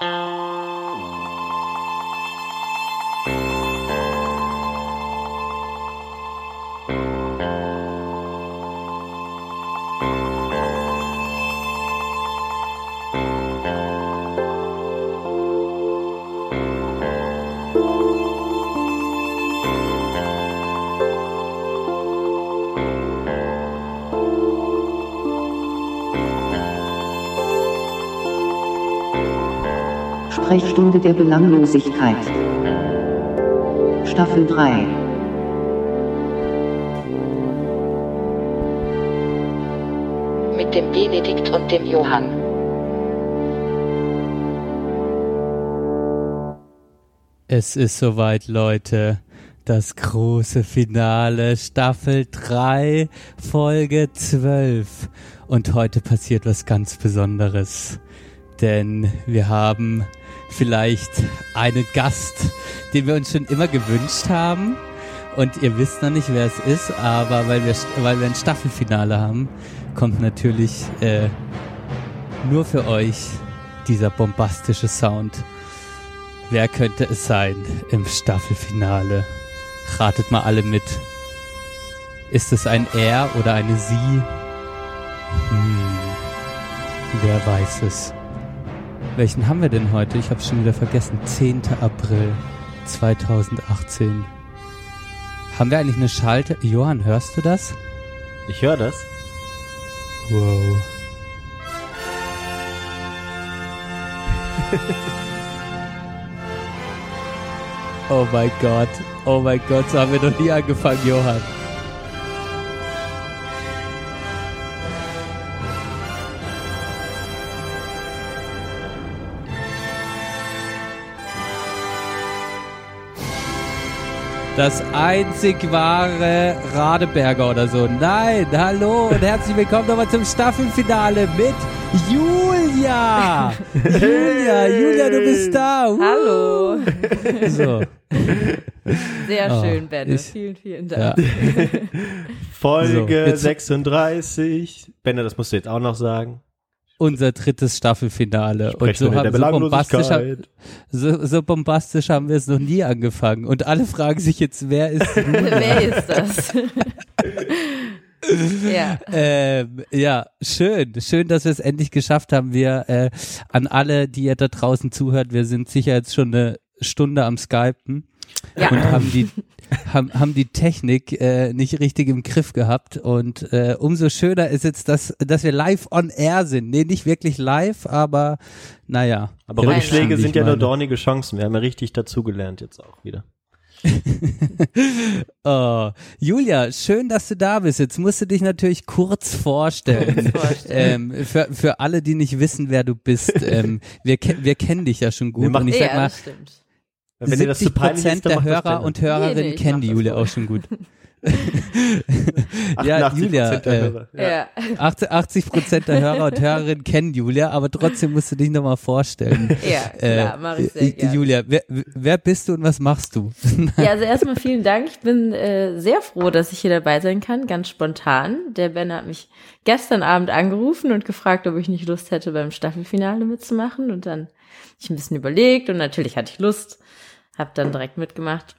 Música Sprechstunde der Belanglosigkeit. Staffel 3. Mit dem Benedikt und dem Johann. Es ist soweit, Leute. Das große Finale, Staffel 3, Folge 12. Und heute passiert was ganz Besonderes. Denn wir haben vielleicht einen Gast, den wir uns schon immer gewünscht haben. Und ihr wisst noch nicht, wer es ist, aber weil wir, weil wir ein Staffelfinale haben, kommt natürlich äh, nur für euch dieser bombastische Sound. Wer könnte es sein im Staffelfinale? Ratet mal alle mit. Ist es ein Er oder eine Sie? Hm. Wer weiß es? Welchen haben wir denn heute? Ich habe schon wieder vergessen. 10. April 2018. Haben wir eigentlich eine Schalte? Johann, hörst du das? Ich höre das. Wow. oh mein Gott. Oh mein Gott, so haben wir noch nie angefangen, Johann. Das einzig wahre Radeberger oder so. Nein, hallo und herzlich willkommen nochmal zum Staffelfinale mit Julia. Julia, Julia, du bist da. Uh. Hallo. So. Sehr Oh, schön, Benne. ich- vielen, vielen Dank. Ja. Folge So, jetzt- 36. Benne, das musst du jetzt auch noch sagen. Unser drittes Staffelfinale. Und so, haben, so, bombastisch, so, so bombastisch haben wir es noch nie angefangen. Und alle fragen sich jetzt, wer ist Wer ist das? ja. Ähm, ja, schön. Schön, dass wir es endlich geschafft haben. Wir äh, an alle, die ihr da draußen zuhört, wir sind sicher jetzt schon eine Stunde am Skypen Ja. und haben die haben, haben die Technik äh, nicht richtig im Griff gehabt und äh, umso schöner ist jetzt, dass dass wir live on air sind. Nee, nicht wirklich live, aber naja. Aber Rückschläge sind ja nur dornige Chancen. Wir haben ja richtig dazugelernt jetzt auch wieder. Oh, Julia, schön, dass du da bist. Jetzt musst du dich natürlich kurz vorstellen. vorstellen. ähm, für, für alle, die nicht wissen, wer du bist. Ähm, wir, wir kennen dich ja schon Wir gut. machen- Und ich sag ja, mal, das stimmt. Wenn dir das zu 70 peinlich Prozent ist, der Hörer und Hörerinnen Nee, nee, kennen mach die Julia auch schon gut. 88% ja, Julia, der äh, Hörer. Ja. 80, 80 Prozent der Hörer und Hörerinnen kennen Julia, aber trotzdem musst du dich nochmal vorstellen. Ja, klar, Äh, mache ich sehr äh, gerne. Julia, wer, wer bist du und was machst du? Ja, also erstmal vielen Dank. Ich bin äh, sehr froh, dass ich hier dabei sein kann, ganz spontan. Der Ben hat mich gestern Abend angerufen und gefragt, ob ich nicht Lust hätte, beim Staffelfinale mitzumachen. Und dann ich ein bisschen überlegt und natürlich hatte ich Lust, habe dann direkt mitgemacht.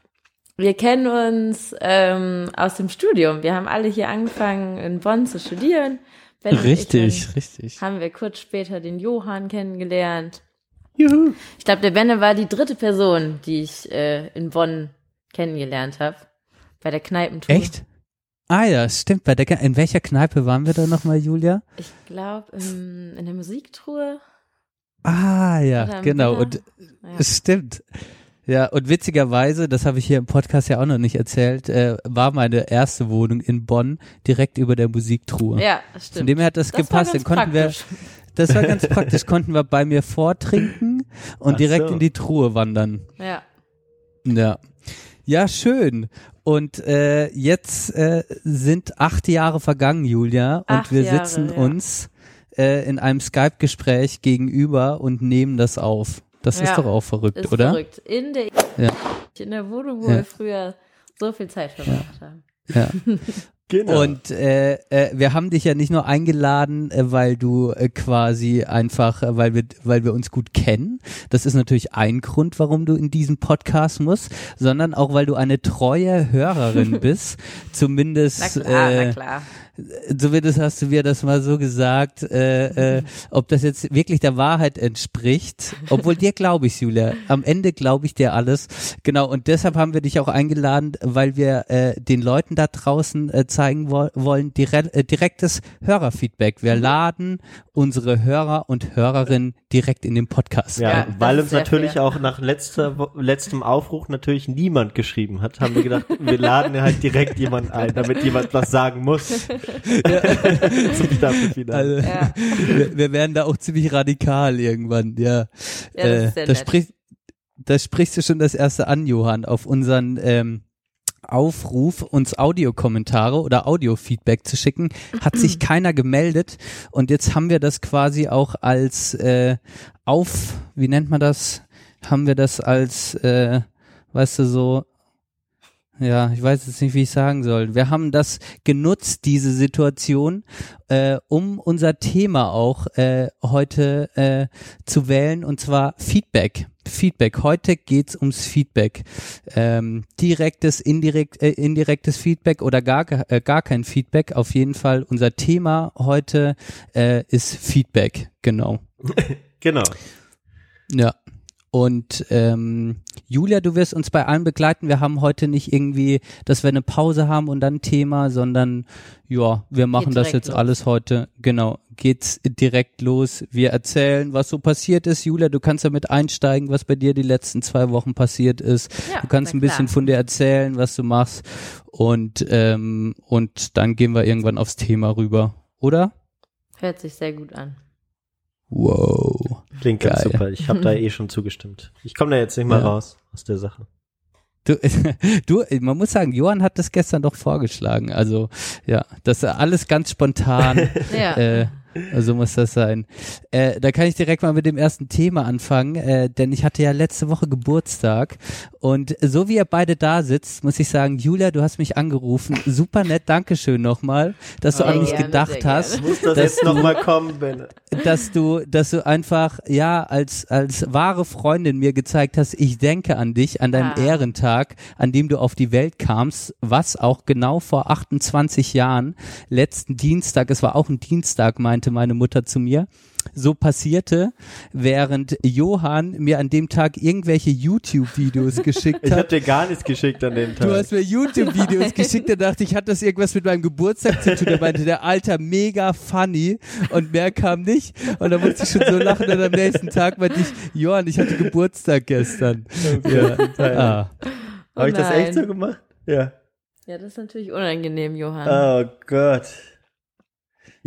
Wir kennen uns ähm, aus dem Studium. Wir haben alle hier angefangen, in Bonn zu studieren. Ben richtig, richtig. haben wir kurz später den Johann kennengelernt. Juhu. Ich glaube, der Benne war die dritte Person, die ich äh, in Bonn kennengelernt habe. Bei der Kneipentour. Echt? Ah ja, stimmt. Bei der, in welcher Kneipe waren wir da nochmal, Julia? Ich glaube, in der Musiktruhe. Ah ja, genau. Villa. Und Ja. stimmt. Ja, und witzigerweise, das habe ich hier im Podcast ja auch noch nicht erzählt, äh, war meine erste Wohnung in Bonn direkt über der Musiktruhe. Ja, das stimmt. Von dem her hat das, Das war gepasst. Dann ganz konnten praktisch. wir, das war ganz praktisch, konnten wir bei mir vortrinken und Ach direkt so. in die Truhe wandern. Ja. Ja. Ja, schön. Und äh, jetzt äh, sind acht Jahre vergangen, Julia, und Acht wir Jahre, sitzen ja. uns äh, in einem Skype-Gespräch gegenüber und nehmen das auf. Das ist Ja, doch auch verrückt, Ist oder? verrückt. In der, Ja. in der Wohnung, wo Ja. wir früher so viel Zeit verbracht haben. Ja. Genau. Und äh, äh, wir haben dich ja nicht nur eingeladen, äh, weil du äh, quasi einfach, äh, weil wir, weil wir uns gut kennen. Das ist natürlich ein Grund, warum du in diesen Podcast musst, sondern auch, weil du eine treue Hörerin bist. Zumindest Na klar, äh, na klar. Zumindest hast du mir das mal so gesagt, äh, äh, ob das jetzt wirklich der Wahrheit entspricht. Obwohl dir glaube ich, Julia. Am Ende glaube ich dir alles. Genau, und deshalb haben wir dich auch eingeladen, weil wir äh, den Leuten da draußen äh, zeigen wo wollen, dire äh, direktes Hörerfeedback. Wir laden unsere Hörer und Hörerinnen direkt in den Podcast. Ja, Ja, weil uns natürlich fair. auch nach letzter, Wo- letztem Aufruf natürlich niemand geschrieben hat, haben wir gedacht, wir laden halt direkt jemand ein, damit jemand was sagen muss. Staffelfinale. Also, Ja. wir, wir werden da auch ziemlich radikal irgendwann, ja. Ja, das sehr das das sprichst du schon das erste an, Johann, auf unseren ähm, Aufruf, uns Audiokommentare oder Audiofeedback zu schicken, hat sich keiner gemeldet und jetzt haben wir das quasi auch als äh, auf, wie nennt man das? Haben wir das als, äh, weißt du, so ja, ich weiß jetzt nicht, wie ich sagen soll. Wir haben das genutzt, diese Situation, äh, um unser Thema auch äh, heute äh, zu wählen, und zwar Feedback. Feedback. Heute geht's ums Feedback. Ähm, direktes, indirekt, äh, indirektes Feedback oder gar, äh, gar kein Feedback. Auf jeden Fall unser Thema heute äh, ist Feedback. Genau. Genau. Ja. Und ähm, Julia, du wirst uns bei allem begleiten. Wir haben heute nicht irgendwie, dass wir eine Pause haben und dann ein Thema, sondern ja, wir machen das jetzt los. alles heute. Genau, geht's direkt los. Wir erzählen, was so passiert ist. Julia, du kannst damit einsteigen, was bei dir die letzten zwei Wochen passiert ist. Ja, du kannst ein bisschen klar. von dir erzählen, was du machst. Und ähm, und dann gehen wir irgendwann aufs Thema rüber, oder? Hört sich sehr gut an. Wow. Klingt ganz Geil. super. Ich habe da eh schon zugestimmt. Ich komme da jetzt nicht mal Ja. raus aus der Sache. Du, du, man muss sagen, Johann hat das gestern doch vorgeschlagen. Also ja, das ist alles ganz spontan. Ja. äh, so muss das sein. Äh, da kann ich direkt mal mit dem ersten Thema anfangen, äh, denn ich hatte ja letzte Woche Geburtstag und so wie ihr beide da sitzt, muss ich sagen, Julia, du hast mich angerufen. Super nett, Dankeschön nochmal, dass du Sehr an mich gerne, gedacht hast Muss das Dass jetzt du- nochmal kommen, Ben? dass du, dass du einfach, ja, als, als wahre Freundin mir gezeigt hast, ich denke an dich, an deinen Ah. Ehrentag, an dem du auf die Welt kamst, was auch genau vor 28 Jahren, letzten Dienstag, es war auch ein Dienstag, meinte meine Mutter zu mir, so passierte, während Johann mir an dem Tag irgendwelche YouTube-Videos geschickt Ich hat. habe dir gar nichts geschickt an dem Tag. Du hast mir YouTube-Videos geschickt, da dachte ich, hat das irgendwas mit meinem Geburtstag zu tun? Da meinte der Alter, mega funny und mehr kam nicht. Und da musste ich schon so lachen und am nächsten Tag meinte ich, Johann, ich hatte Geburtstag gestern. Ja. Ah. Oh habe ich das echt nein. so gemacht? Ja. Ja, das ist natürlich unangenehm, Johann. Oh Gott.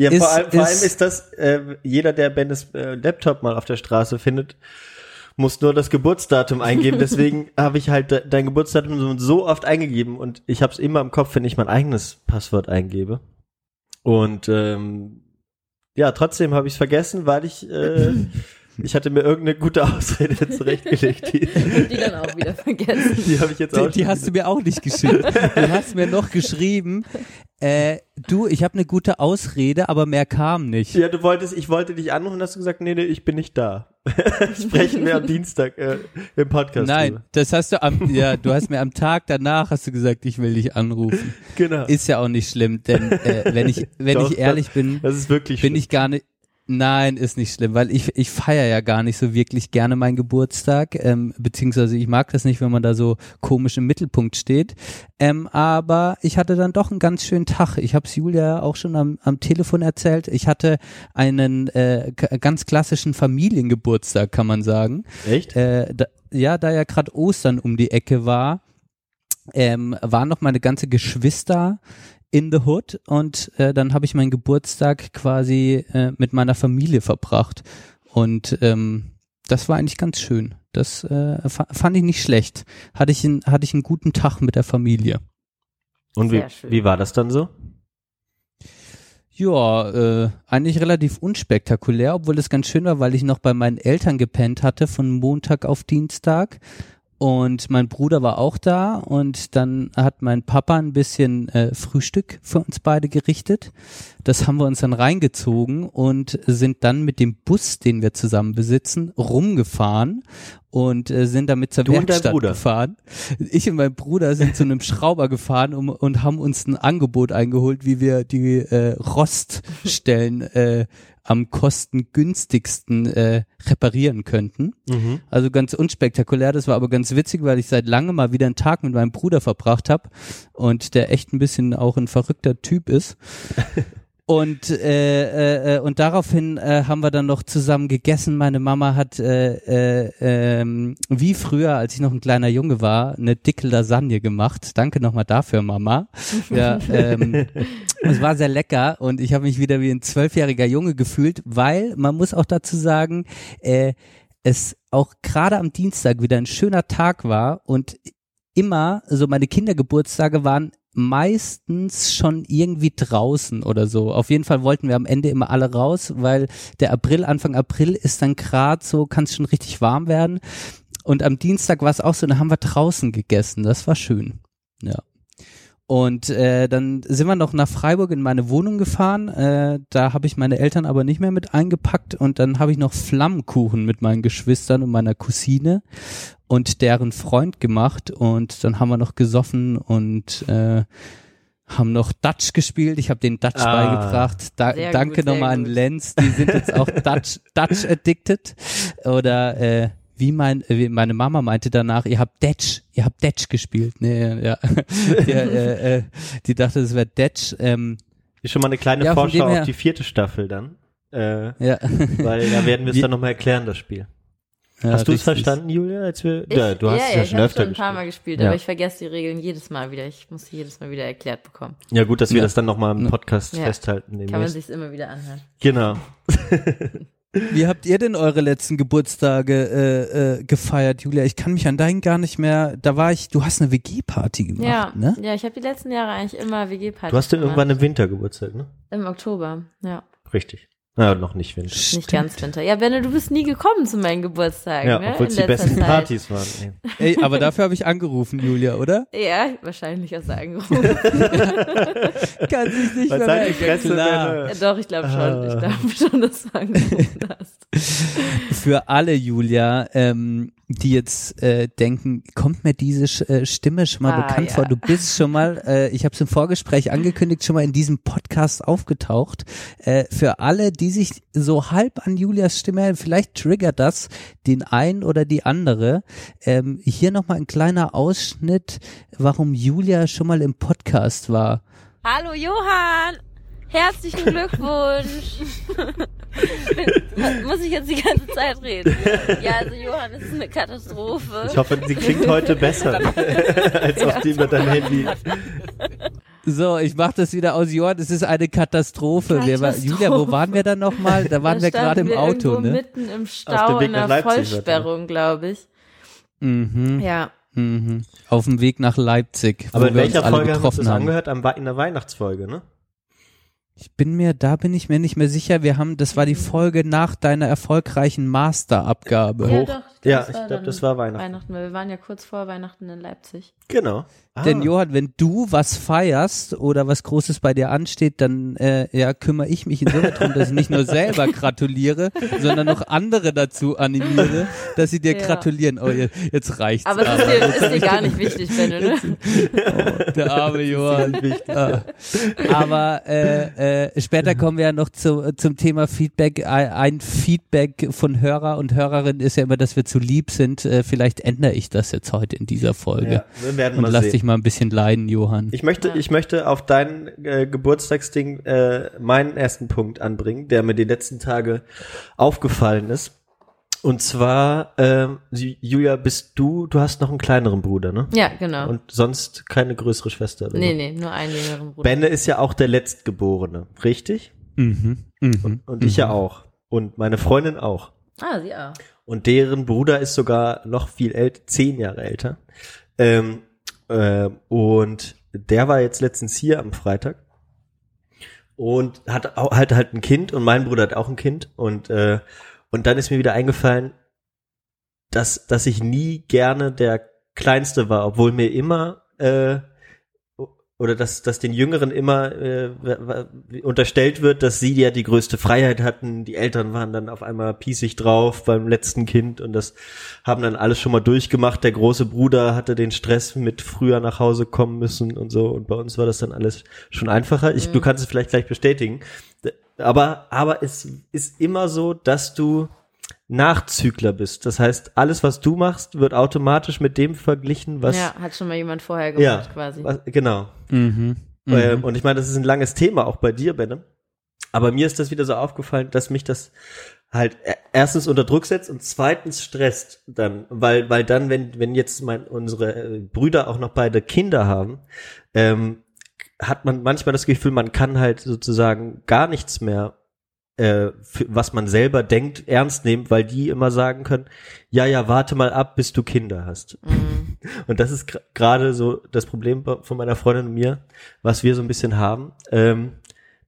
Ja, Ist- vor, allem, vor ist- allem ist das, äh, jeder, der Bennes äh, Laptop mal auf der Straße findet, muss nur das Geburtsdatum eingeben. Deswegen habe ich halt de dein Geburtsdatum so- oft eingegeben und ich habe es immer im Kopf, wenn ich mein eigenes Passwort eingebe. Und ähm, ja, trotzdem habe ich es vergessen, weil ich äh, ich hatte mir irgendeine gute Ausrede zurechtgelegt. Die, Die dann auch wieder vergessen. die habe ich jetzt auch Die, die hast du mir auch nicht geschickt. Du hast mir noch geschrieben, äh, du, ich habe eine gute Ausrede, aber mehr kam nicht. Ja, du wolltest, ich wollte dich anrufen, hast du gesagt, nee, nee, ich bin nicht da. Sprechen wir am Dienstag äh, im Podcast. Nein, drüber. das hast du am, ja, du hast mir am Tag danach hast du gesagt, ich will dich anrufen. Genau. Ist ja auch nicht schlimm, denn äh, wenn ich wenn Doch, ich ehrlich bin, das ist wirklich bin schlimm. ich gar nicht. Nein, ist nicht schlimm, weil ich ich feiere ja gar nicht so wirklich gerne meinen Geburtstag, ähm, beziehungsweise ich mag das nicht, wenn man da so komisch im Mittelpunkt steht. Ähm, aber ich hatte dann doch einen ganz schönen Tag. Ich habe es Julia auch schon am, am Telefon erzählt. Ich hatte einen äh, ganz klassischen Familiengeburtstag, kann man sagen. Echt? Äh, da, ja, da ja gerade Ostern um die Ecke war, ähm, waren noch meine ganze Geschwister in the Hood und äh, dann habe ich meinen Geburtstag quasi äh, mit meiner Familie verbracht und ähm, das war eigentlich ganz schön. Das äh, fa fand ich nicht schlecht. Hatte ich, einen, hatte ich einen guten Tag mit der Familie. Und wie, schön. wie war das dann so? Ja, äh, eigentlich relativ unspektakulär, obwohl es ganz schön war, weil ich noch bei meinen Eltern gepennt hatte von Montag auf Dienstag. Und mein Bruder war auch da und dann hat mein Papa ein bisschen äh, Frühstück für uns beide gerichtet. Das haben wir uns dann reingezogen und sind dann mit dem Bus, den wir zusammen besitzen, rumgefahren und äh, sind damit zur Du Werkstatt gefahren. Ich und mein Bruder sind zu einem Schrauber gefahren um, und haben uns ein Angebot eingeholt, wie wir die äh, Roststellen äh, am kostengünstigsten äh, reparieren könnten. Mhm. Also ganz unspektakulär, das war aber ganz witzig, weil ich seit langem mal wieder einen Tag mit meinem Bruder verbracht habe und der echt ein bisschen auch ein verrückter Typ ist. Und äh, äh, äh, und daraufhin äh, haben wir dann noch zusammen gegessen. Meine Mama hat äh, äh, ähm, wie früher, als ich noch ein kleiner Junge war, eine dicke Lasagne gemacht. Danke nochmal dafür, Mama. Ja, ähm, es war sehr lecker und ich habe mich wieder wie ein zwölfjähriger Junge gefühlt, weil man muss auch dazu sagen, äh, es auch gerade am Dienstag wieder ein schöner Tag war und immer so meine Kindergeburtstage waren meistens schon irgendwie draußen oder so. Auf jeden Fall wollten wir am Ende immer alle raus, weil der April, Anfang April ist dann gerade so, kann es schon richtig warm werden. Und am Dienstag war es auch so, da haben wir draußen gegessen. Das war schön. Ja. Und äh, dann sind wir noch nach Freiburg in meine Wohnung gefahren. Äh, da habe ich meine Eltern aber nicht mehr mit eingepackt. Und dann habe ich noch Flammkuchen mit meinen Geschwistern und meiner Cousine und deren Freund gemacht. Und dann haben wir noch gesoffen und äh, haben noch Dutch gespielt. Ich habe den Dutch Ah. beigebracht. Da, danke gut, nochmal an. Lenz. Die sind jetzt auch Dutch, Dutch addicted. Oder äh, wie mein, äh, wie meine Mama meinte danach, ihr habt Detsch, ihr habt Detsch gespielt. Nee, ja. ja äh, äh, die dachte, es wäre Detsch. Ähm, Ist schon mal eine kleine Ja, Vorschau auf die vierte Staffel dann. Äh, ja. weil da werden wir es dann nochmal erklären, das Spiel. ja, hast du es verstanden, Julia? Als wir, Ich, ja, du hast ja, es ja, ja ich schon habe öfter schon ein paar Mal gespielt. Ja. aber ich vergesse die Regeln jedes Mal wieder. Ich muss sie jedes Mal wieder erklärt bekommen. Ja, gut, dass wir Ja. das dann nochmal im Podcast Ja. festhalten. Kann man demnächst. sich's immer wieder anhören. Genau. Wie habt ihr denn eure letzten Geburtstage äh, äh, gefeiert, Julia? Ich kann mich an deinen gar nicht mehr. Da war ich. Du hast eine WG-Party gemacht, Ja, ne? ja, ich habe die letzten Jahre eigentlich immer WG-Partys Du hast ja irgendwann im Winter Geburtstag, ne? Im Oktober, ja. Richtig. Na, noch nicht Winter. Nicht Stimmt. ganz Winter. Ja, Benne, du bist nie gekommen zu meinen Geburtstagen, Ja, ne? obwohl es die besten Zeit. Partys waren. Ey. Ey, aber dafür habe ich angerufen, Julia, oder? Ja, wahrscheinlich hast du angerufen. Kann sich nicht Was mehr die merken, Fresse, ja, doch, ich glaube schon. Ah. Ich glaube schon, dass du angerufen hast. Für alle, Julia, ähm, die jetzt äh, denken, kommt mir diese Sch äh, Stimme schon mal Ah, bekannt ja. vor? Du bist schon mal, äh, ich habe es im Vorgespräch angekündigt, schon mal in diesem Podcast aufgetaucht. Äh, für alle, die sich so halb an Julias Stimme, erinnern, vielleicht triggert das den einen oder die andere. Ähm, hier nochmal ein kleiner Ausschnitt, warum Julia schon mal im Podcast war. Hallo Johann! Herzlichen Glückwunsch! Muss ich jetzt die ganze Zeit reden? Ja, also Johann, es ist eine Katastrophe. Ich hoffe, sie klingt heute besser als auf die über dein Handy. So, ich mach das wieder aus Johann. Es ist eine Katastrophe. Wir war, Katastrophe. Julia, wo waren wir dann nochmal? Da waren Da wir gerade im Auto, ne? mitten im Auf Stau dem Weg in Leipzig, ihr. Vollsperrung, glaube ich. Mhm, Ja. mhm. Auf dem Weg nach Leipzig, wo Aber in wir uns welcher alle Folge haben wir das haben. angehört? In der Weihnachtsfolge, ne? Ich bin mir, da bin ich mir nicht mehr sicher. Wir haben, das war die Folge nach deiner erfolgreichen Masterabgabe. Ja, Hoch. doch. Ja, das ich war glaube, das war Weihnachten. Weihnachten, weil wir waren ja kurz vor Weihnachten in Leipzig. Genau. Ah. Denn Johann, wenn du was feierst oder was Großes bei dir ansteht, dann äh, ja, kümmere ich mich insoweit darum, dass ich nicht nur selber gratuliere, sondern auch andere dazu animiere, dass sie dir Ja. gratulieren. Oh, jetzt, jetzt reicht's. Aber das ist dir, ist dir gar nicht wichtig, Benne, ne? Oh, der arme Johann. Ah. Aber äh, äh, später kommen wir ja noch zu, zum Thema Feedback. Ein, Feedback von Hörer und Hörerinnen ist ja immer, dass wir zu lieb sind. Äh, vielleicht ändere ich das jetzt heute in dieser Folge. Ja, werden Und mal lass sehen. dich mal ein bisschen leiden, Johann. Ich möchte, Ja. ich möchte auf dein äh, Geburtstagsding äh, meinen ersten Punkt anbringen, der mir die letzten Tage aufgefallen ist. Und zwar, ähm, Julia, bist du, du hast noch einen kleineren Bruder, ne? Ja, genau. Und sonst keine größere Schwester, oder? nee, nee, nur einen jüngeren Bruder. Benne ist ja auch der Letztgeborene, richtig? Mhm. Mhm. Und ich ja auch. Und meine Freundin auch. Ah, sie auch. Und deren Bruder ist sogar noch viel älter, zehn Jahre älter. Ähm, äh, und der war jetzt letztens hier am Freitag und hat auch, halt halt ein Kind und mein Bruder hat auch ein Kind und äh, und dann ist mir wieder eingefallen, dass dass ich nie gerne der Kleinste war, obwohl mir immer äh, oder dass, dass den Jüngeren immer äh, unterstellt wird, dass sie ja die größte Freiheit hatten. Die Eltern waren dann auf einmal piesig drauf beim letzten Kind und das haben dann alles schon mal durchgemacht. Der große Bruder hatte den Stress mit früher nach Hause kommen müssen und so und bei uns war das dann alles schon einfacher. Ich, mhm. Du kannst es vielleicht gleich bestätigen. Aber, aber es ist immer so, dass du Nachzügler bist. Das heißt, alles, was du machst, wird automatisch mit dem verglichen, was. Ja, hat schon mal jemand vorher gemacht, ja, quasi. Was, genau. Mhm. Äh, mhm. und ich meine, das ist ein langes Thema, auch bei dir, Benne. Aber mir ist das wieder so aufgefallen, dass mich das halt e-, erstens unter Druck setzt und zweitens stresst dann, weil, weil dann, wenn, wenn jetzt mein, unsere äh, Brüder auch noch beide Kinder haben, ähm, hat man manchmal das Gefühl, man kann halt sozusagen gar nichts mehr äh, was man selber denkt, ernst nehmen, weil die immer sagen können, ja, ja, warte mal ab, bis du Kinder hast. Mhm. Und das ist gerade so das Problem von meiner Freundin und mir, was wir so ein bisschen haben, ähm,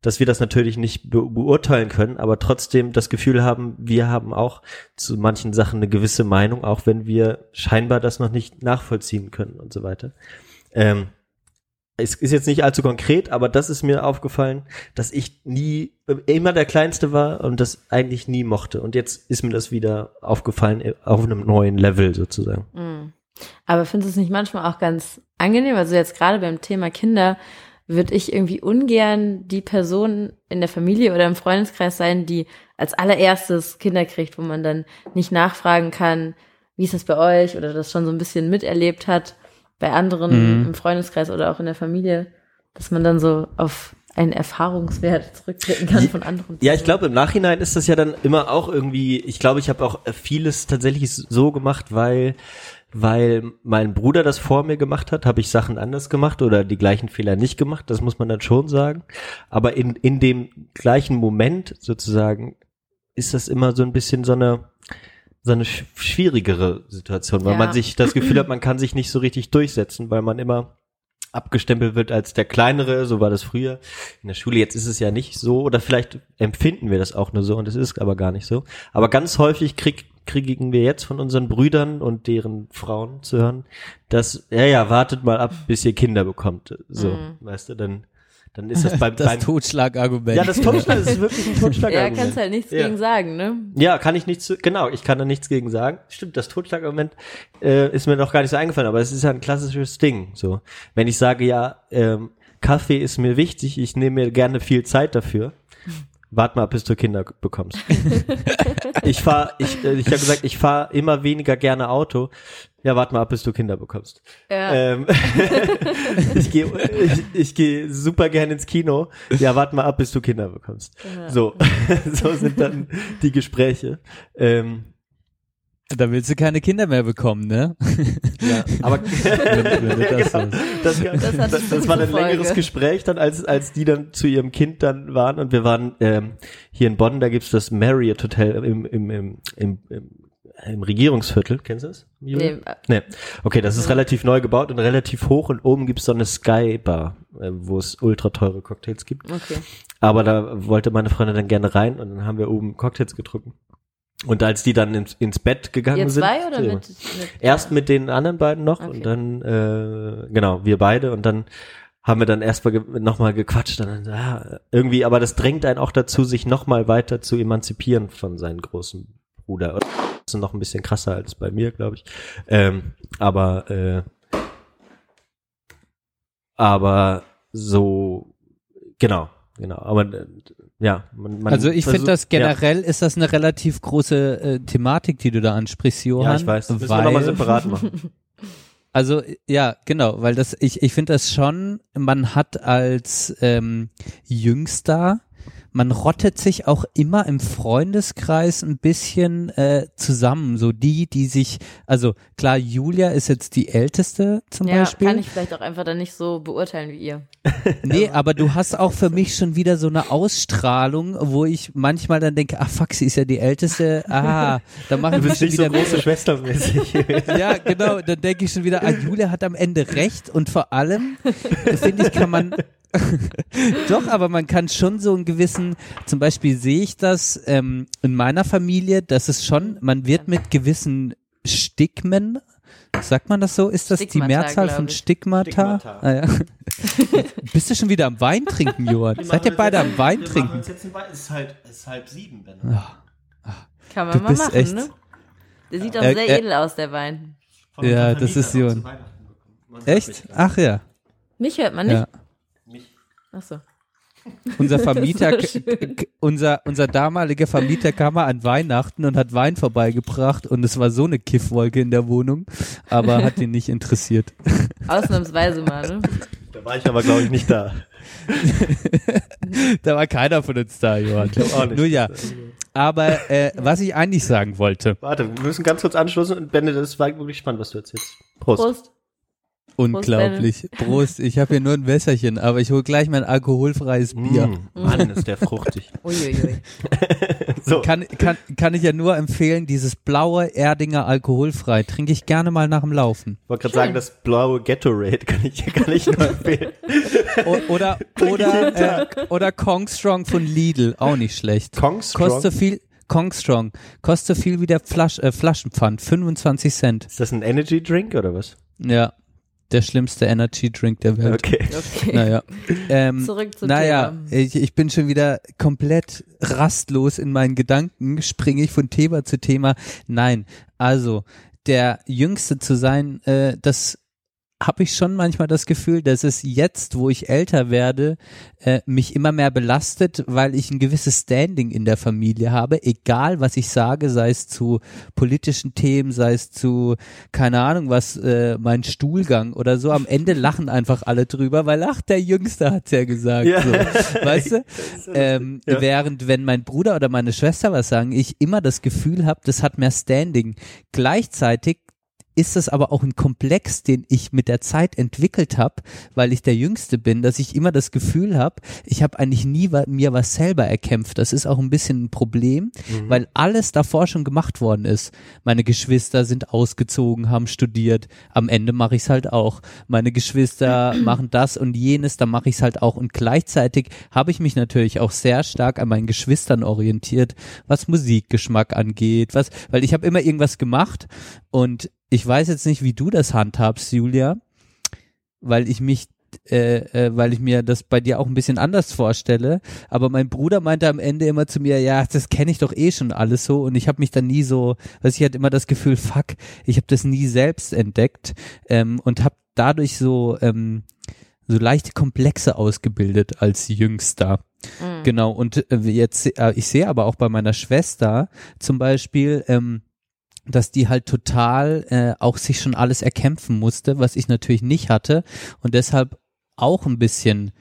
dass wir das natürlich nicht be beurteilen können, aber trotzdem das Gefühl haben, wir haben auch zu manchen Sachen eine gewisse Meinung, auch wenn wir scheinbar das noch nicht nachvollziehen können und so weiter. Ähm, es ist jetzt nicht allzu konkret, aber das ist mir aufgefallen, dass ich nie, immer der Kleinste war und das eigentlich nie mochte. Und jetzt ist mir das wieder aufgefallen äh, auf einem neuen Level sozusagen. Mm. Aber findest du es nicht manchmal auch ganz angenehm? Also jetzt gerade beim Thema Kinder würde ich irgendwie ungern die Person in der Familie oder im Freundeskreis sein, die als allererstes Kinder kriegt, wo man dann nicht nachfragen kann, wie ist das bei euch oder das schon so ein bisschen miterlebt hat bei anderen mhm. im Freundeskreis oder auch in der Familie, dass man dann so auf einen Erfahrungswert zurückblicken kann von anderen. Ja, ich glaube, im Nachhinein ist das ja dann immer auch irgendwie, ich glaube, ich habe auch vieles tatsächlich so gemacht, weil weil mein Bruder das vor mir gemacht hat, habe ich Sachen anders gemacht oder die gleichen Fehler nicht gemacht, das muss man dann schon sagen. Aber in, in dem gleichen Moment sozusagen ist das immer so ein bisschen so eine, so eine schwierigere Situation, weil ja. man sich das Gefühl hat, man kann sich nicht so richtig durchsetzen, weil man immer abgestempelt wird als der kleinere, so war das früher in der Schule. Jetzt ist es ja nicht so oder vielleicht empfinden wir das auch nur so und es ist aber gar nicht so. Aber ganz häufig krieg, kriegen wir jetzt von unseren Brüdern und deren Frauen zu hören, dass ja ja wartet mal ab, bis ihr Kinder bekommt. So, mhm. weißt du, dann dann ist das beim, das beim Totschlagargument. Ja, das Totschlag ist wirklich ein Totschlagargument. Ja, kannst halt nichts ja. gegen sagen, ne? Ja, kann ich nichts, genau, ich kann da nichts gegen sagen. Stimmt, das Totschlagargument äh, ist mir noch gar nicht so eingefallen, aber es ist ja ein klassisches Ding. So, wenn ich sage, ja, ähm, Kaffee ist mir wichtig, ich nehme mir gerne viel Zeit dafür. Wart mal, bis du Kinder bekommst. ich fahr, ich, äh, ich habe gesagt, ich fahre immer weniger gerne Auto. Ja, warte mal ab, bis du Kinder bekommst. Ja. Ähm, ich gehe ich, ich geh super gerne ins Kino. Ja, warte mal ab, bis du Kinder bekommst. Ja. So, so sind dann die Gespräche. Ähm, da willst du keine Kinder mehr bekommen, ne? Ja, aber das, genau, das, das, das, das war ein längeres Gespräch dann, als, als die dann zu ihrem Kind dann waren und wir waren ähm, hier in Bonn, da gibt's das Marriott Hotel im, im, im, im, im im Regierungsviertel, kennst du das? Nee. nee. Okay, das ist relativ neu gebaut und relativ hoch und oben gibt's so eine Skybar, äh, wo es ultra teure Cocktails gibt. Okay. Aber da wollte meine Freundin dann gerne rein und dann haben wir oben Cocktails getrunken. Und als die dann ins, ins Bett gegangen Ihr zwei sind. Oder mit, mit, erst mit den anderen beiden noch okay. und dann, äh, genau, wir beide und dann haben wir dann erstmal ge nochmal gequatscht und dann, ja, irgendwie, aber das drängt einen auch dazu, sich nochmal weiter zu emanzipieren von seinen großen Bruder. Das ist noch ein bisschen krasser als bei mir, glaube ich. Ähm, aber äh, aber so genau, genau. Aber äh, ja, man, man Also ich finde das generell ja. ist das eine relativ große äh, Thematik, die du da ansprichst, Johann. Ja, ich weiß. Das müssen weil, wir nochmal separat machen. Also ja, genau, weil das ich ich finde das schon. Man hat als ähm, Jüngster man rottet sich auch immer im Freundeskreis ein bisschen äh, zusammen. So die, die sich, also klar, Julia ist jetzt die älteste zum ja, Beispiel. Kann ich vielleicht auch einfach dann nicht so beurteilen wie ihr. nee, aber du hast auch für mich schon wieder so eine Ausstrahlung, wo ich manchmal dann denke, ah fuck, sie ist ja die älteste. Ah, da mache ich schon wieder so große Schwestermäßig. ja, genau, dann denke ich schon wieder, ah, Julia hat am Ende recht und vor allem finde ich, kann man Doch, aber man kann schon so einen gewissen, zum Beispiel sehe ich das ähm, in meiner Familie, dass es schon, man wird mit gewissen Stigmen Sagt man das so? Ist das Stigmata, die Mehrzahl von. Stigmata? Stigmata. Ah, ja. Bist du schon wieder am Wein trinken, Johann? Seid ihr beide am Wein trinken? jetzt einen Wein. Es ist halt, es ist halb sieben, Ben. Kann man Du mal bist machen, echt- ne? Der sieht auch Äh, sehr äh, edel aus, der Wein. Von Ja, das ist hört Echt? mich Ach ja. Mich hört man nicht. ja. Ach so. Unser Vermieter, unser, unser damaliger Vermieter kam mal an Weihnachten und hat Wein vorbeigebracht und es war so eine Kiffwolke in der Wohnung, aber hat ihn nicht interessiert. Ausnahmsweise mal, ne? Da war ich aber, glaube ich, nicht da. Da war keiner von uns da, Johann. Auch nicht. Nur ja. Aber äh, was ich eigentlich sagen wollte, Warte, wir müssen ganz kurz anschließen und Benne, das war wirklich spannend, was du erzählst. Prost. Prost. Unglaublich. Prost, ich habe hier nur ein Wässerchen, aber ich hole gleich mein alkoholfreies Bier. Mm, Mann, ist der fruchtig. Uiuiui. So, Kann, kann, kann ich ja nur empfehlen, dieses blaue Erdinger alkoholfrei trinke ich gerne mal nach dem Laufen. ich wollte gerade sagen, das blaue Ghetto-Raid kann ich, kann ich nur empfehlen. O oder oder äh, oder Kong Strong von Lidl, auch nicht schlecht. Kong Strong? Kostet so viel Kong Strong, kostet so viel wie der Flasch, äh, Flaschenpfand, 25 Cent. Ist das ein Energy Drink oder was? Ja, der schlimmste Energy Drink der Welt. Okay. Okay. Naja. Ähm, Zurück zum naja, Thema. ich, ich bin schon wieder komplett rastlos in meinen Gedanken, springe ich von Thema zu Thema. Nein, also der Jüngste zu sein, äh, das habe ich schon manchmal das Gefühl, dass es jetzt, wo ich älter werde, äh, mich immer mehr belastet, weil ich ein gewisses Standing in der Familie habe, egal was ich sage, sei es zu politischen Themen, sei es zu, keine Ahnung was, äh, mein Stuhlgang oder so, am Ende lachen einfach alle drüber, weil ach, der Jüngste hat's ja gesagt, Ja. so. weißt du? Ähm, Ja. Während wenn mein Bruder oder meine Schwester was sagen, ich immer das Gefühl habe, das hat mehr Standing. Gleichzeitig ist es aber auch ein Komplex, den ich mit der Zeit entwickelt habe, weil ich der Jüngste bin, dass ich immer das Gefühl habe, ich habe eigentlich nie mir was selber erkämpft. Das ist auch ein bisschen ein Problem, weil alles davor schon gemacht worden ist. Meine Geschwister sind ausgezogen, haben studiert. Am Ende mache ich es halt auch. Meine Geschwister machen das und jenes, dann mache ich es halt auch. Und gleichzeitig habe ich mich natürlich auch sehr stark an meinen Geschwistern orientiert, was Musikgeschmack angeht, was, weil ich habe immer irgendwas gemacht und ich weiß jetzt nicht, wie du das handhabst, Julia, weil ich mich äh, äh, weil ich mir das bei dir auch ein bisschen anders vorstelle. Aber mein Bruder meinte am Ende immer zu mir, ja, das kenne ich doch eh schon alles so. Und ich habe mich dann nie so, also ich hatte immer das Gefühl, fuck, ich habe das nie selbst entdeckt ähm, und habe dadurch so ähm, so leichte Komplexe ausgebildet als Jüngster. Mhm. Genau, und äh, jetzt, äh, ich sehe aber auch bei meiner Schwester zum Beispiel, ähm, dass die halt total äh, auch sich schon alles erkämpfen musste, was ich natürlich nicht hatte und deshalb auch ein bisschen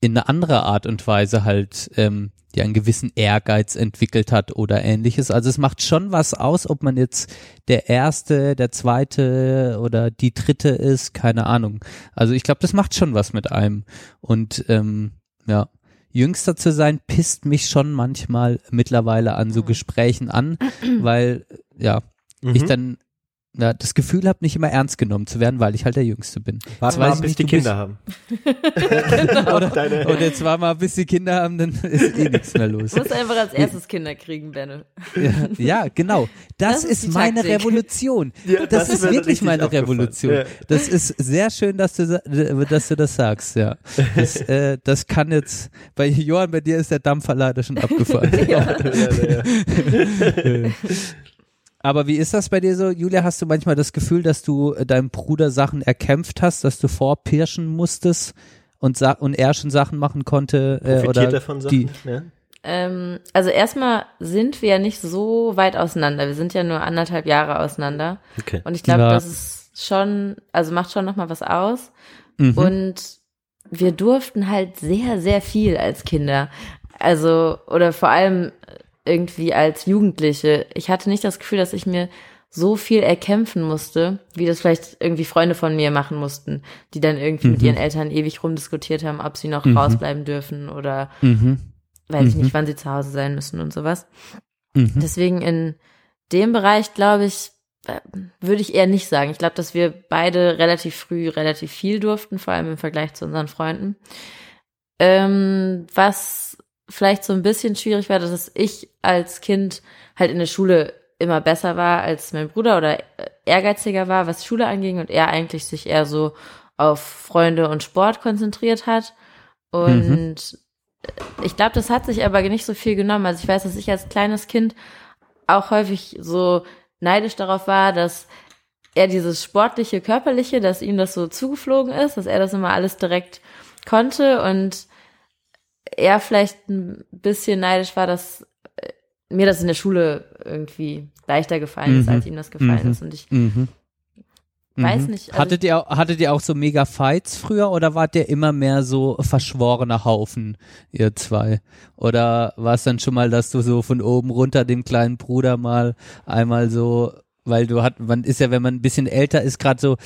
in eine andere Art und Weise halt ähm, die einen gewissen Ehrgeiz entwickelt hat oder ähnliches. Also es macht schon was aus, ob man jetzt der erste, der zweite oder die dritte ist, keine Ahnung. Also ich glaube, das macht schon was mit einem. Und ähm, ja, jüngster zu sein, pisst mich schon manchmal mittlerweile an so Gesprächen an, weil ja, ich Mhm. dann ja, das Gefühl habe, nicht immer ernst genommen zu werden, weil ich halt der Jüngste bin. Warte mal, ich bis nicht, die Kinder haben. Oder, Deine- und jetzt war mal, bis die Kinder haben, dann ist eh nichts mehr los. Du musst einfach als erstes Kinder kriegen, Benne. Ja, ja, genau. Das, Das ist ist, meine Taktik. Revolution. Ja, das, das ist wirklich meine. Revolution. Ja. Das ist sehr schön, dass du, dass du das sagst, ja. Das, äh, das kann jetzt, bei Johann, bei dir ist der Dampfer leider schon abgefahren. Aber wie ist das bei dir so, Julia? Hast du manchmal das Gefühl, dass du äh, deinem Bruder Sachen erkämpft hast, dass du vorpirschen musstest und, und er schon Sachen machen konnte? Äh, Profitiert oder er von Sachen? die, Ja? Ähm, also erstmal sind wir ja nicht so weit auseinander. Wir sind ja nur anderthalb Jahre auseinander. Okay. Und ich glaube, Ja. das ist schon, also macht schon nochmal was aus. Mhm. Und wir durften halt sehr, sehr viel als Kinder. Also, oder vor allem irgendwie als Jugendliche. Ich hatte nicht das Gefühl, dass ich mir so viel erkämpfen musste, wie das vielleicht irgendwie Freunde von mir machen mussten, die dann irgendwie mit Mhm. ihren Eltern ewig rumdiskutiert haben, ob sie noch Mhm. rausbleiben dürfen oder mhm. weiß ich Mhm. nicht, wann sie zu Hause sein müssen und sowas. Mhm. Deswegen in dem Bereich, glaube ich, äh, würde ich eher nicht sagen. Ich glaube, dass wir beide relativ früh relativ viel durften, vor allem im Vergleich zu unseren Freunden. Ähm, was vielleicht so ein bisschen schwierig war, dass ich als Kind halt in der Schule immer besser war als mein Bruder oder äh, ehrgeiziger war, was Schule anging und er eigentlich sich eher so auf Freunde und Sport konzentriert hat. Und Mhm. ich glaube, das hat sich aber nicht so viel genommen. Also ich weiß, dass ich als kleines Kind auch häufig so neidisch darauf war, dass er dieses sportliche, körperliche, dass ihm das so zugeflogen ist, dass er das immer alles direkt konnte und er vielleicht ein bisschen neidisch war, dass äh, mir das in der Schule irgendwie leichter gefallen ist, Mhm. als ihm das gefallen Mhm. ist. Und ich Mhm. weiß Mhm. nicht. Also hattet, ihr, auch- hattet ihr auch so mega Fights früher oder wart ihr immer mehr so verschworener Haufen, ihr zwei? Oder war es dann schon mal, dass du so von oben runter dem kleinen Bruder mal einmal so, weil du hat, man ist ja, wenn man ein bisschen älter ist, gerade so,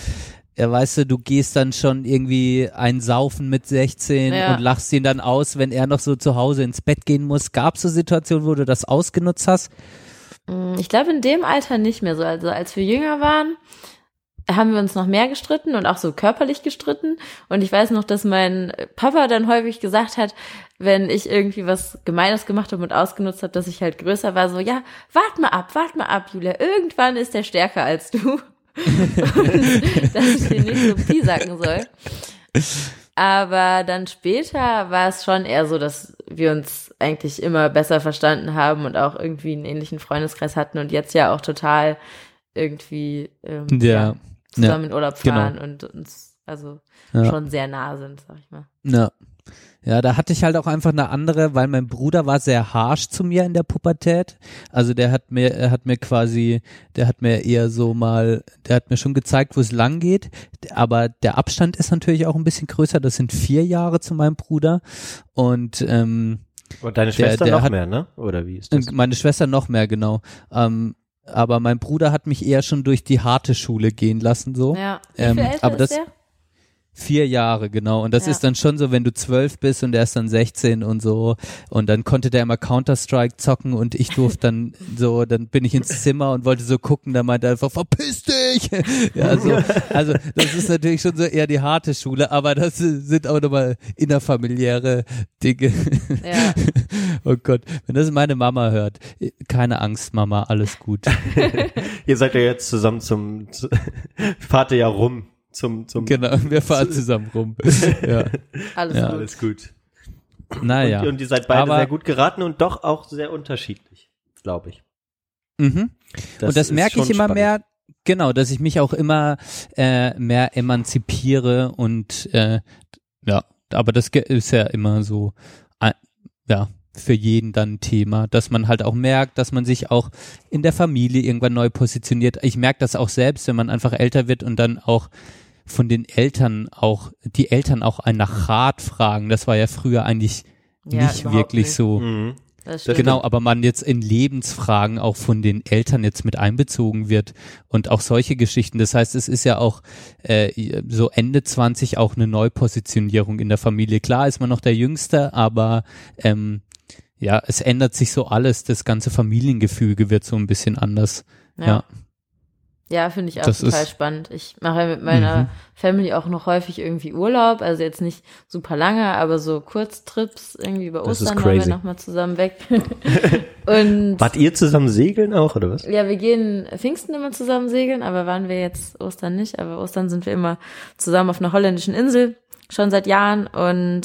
ja, weißt du, du gehst dann schon irgendwie ein Saufen mit 16 Ja. und lachst ihn dann aus, wenn er noch so zu Hause ins Bett gehen muss. Gab es so Situationen, wo du das ausgenutzt hast? Mm, Ich glaube, in dem Alter nicht mehr so. Also als wir jünger waren, haben wir uns noch mehr gestritten und auch so körperlich gestritten. Und ich weiß noch, dass mein Papa dann häufig gesagt hat, wenn ich irgendwie was Gemeines gemacht habe und ausgenutzt habe, dass ich halt größer war, so, ja, wart mal ab, wart mal ab, Julia. Irgendwann ist der stärker als du. Und dass ich den nicht so piesacken soll. Aber dann später war es schon eher so, dass wir uns eigentlich immer besser verstanden haben und auch irgendwie einen ähnlichen Freundeskreis hatten und jetzt ja auch total irgendwie ähm, Ja. zusammen in Urlaub genau. fahren und uns also Ja. schon sehr nah sind, sag ich mal. Ja. Ja, da hatte ich halt auch einfach eine andere, weil mein Bruder war sehr harsh zu mir in der Pubertät. Also der hat mir, er hat mir quasi, der hat mir eher so mal, der hat mir schon gezeigt, wo es lang geht. Aber der Abstand ist natürlich auch ein bisschen größer. Das sind vier Jahre zu meinem Bruder. Und ähm, Und deine Der- Schwester der noch hat- mehr, ne? Oder wie ist das? meine Schwester noch mehr, genau. Ähm, aber mein Bruder hat mich eher schon durch die harte Schule gehen lassen, so. Ja. Wie Ähm, viel älter aber ist das- der? Vier Jahre, genau. Und das Ja. ist dann schon so, wenn du zwölf bist und er ist dann 16 und so. Und dann konnte der immer Counter-Strike zocken und ich durfte dann so, dann bin ich ins Zimmer und wollte so gucken, da meinte er einfach, verpiss dich! ja, so. Also, das ist natürlich schon so eher die harte Schule, aber das sind auch nochmal innerfamiliäre Dinge. Ja. oh Gott, wenn das meine Mama hört. Keine Angst, Mama, alles gut. Ihr seid ja jetzt zusammen zum, zu, fahrt ihr ja rum zum, zum, Genau, wir fahren zusammen rum. Ja. Alles Ja, gut. alles gut. Naja. Und, und ihr seid beide Aber- sehr gut geraten und doch auch sehr unterschiedlich, glaube ich. Mhm. und das merke ich immer spannend. mehr, genau, dass ich mich auch immer äh, mehr emanzipiere und äh, ja, aber das ist ja immer so, äh, ja, für jeden dann ein Thema, dass man halt auch merkt, dass man sich auch in der Familie irgendwann neu positioniert. Ich merke das auch selbst, wenn man einfach älter wird und dann auch von den Eltern auch, die Eltern auch einen nach Rat fragen. Das war ja früher eigentlich Ja, nicht wirklich nicht. so. Mhm. Genau, aber man jetzt in Lebensfragen auch von den Eltern jetzt mit einbezogen wird und auch solche Geschichten. Das heißt, es ist ja auch äh, so Ende 20 auch eine Neupositionierung in der Familie. Klar ist man noch der Jüngste, aber ähm, ja, es ändert sich so alles. Das ganze Familiengefüge wird so ein bisschen anders. Ja. Ja. Ja, finde ich auch Das total spannend. Ich mache mit meiner Mhm. Family auch noch häufig irgendwie Urlaub, also jetzt nicht super lange, aber so Kurztrips irgendwie über Ostern waren wir nochmal zusammen weg. Und Wart ihr zusammen segeln auch, oder was? ja, wir gehen Pfingsten immer zusammen segeln, aber waren wir jetzt Ostern nicht, aber Ostern sind wir immer zusammen auf einer holländischen Insel, schon seit Jahren und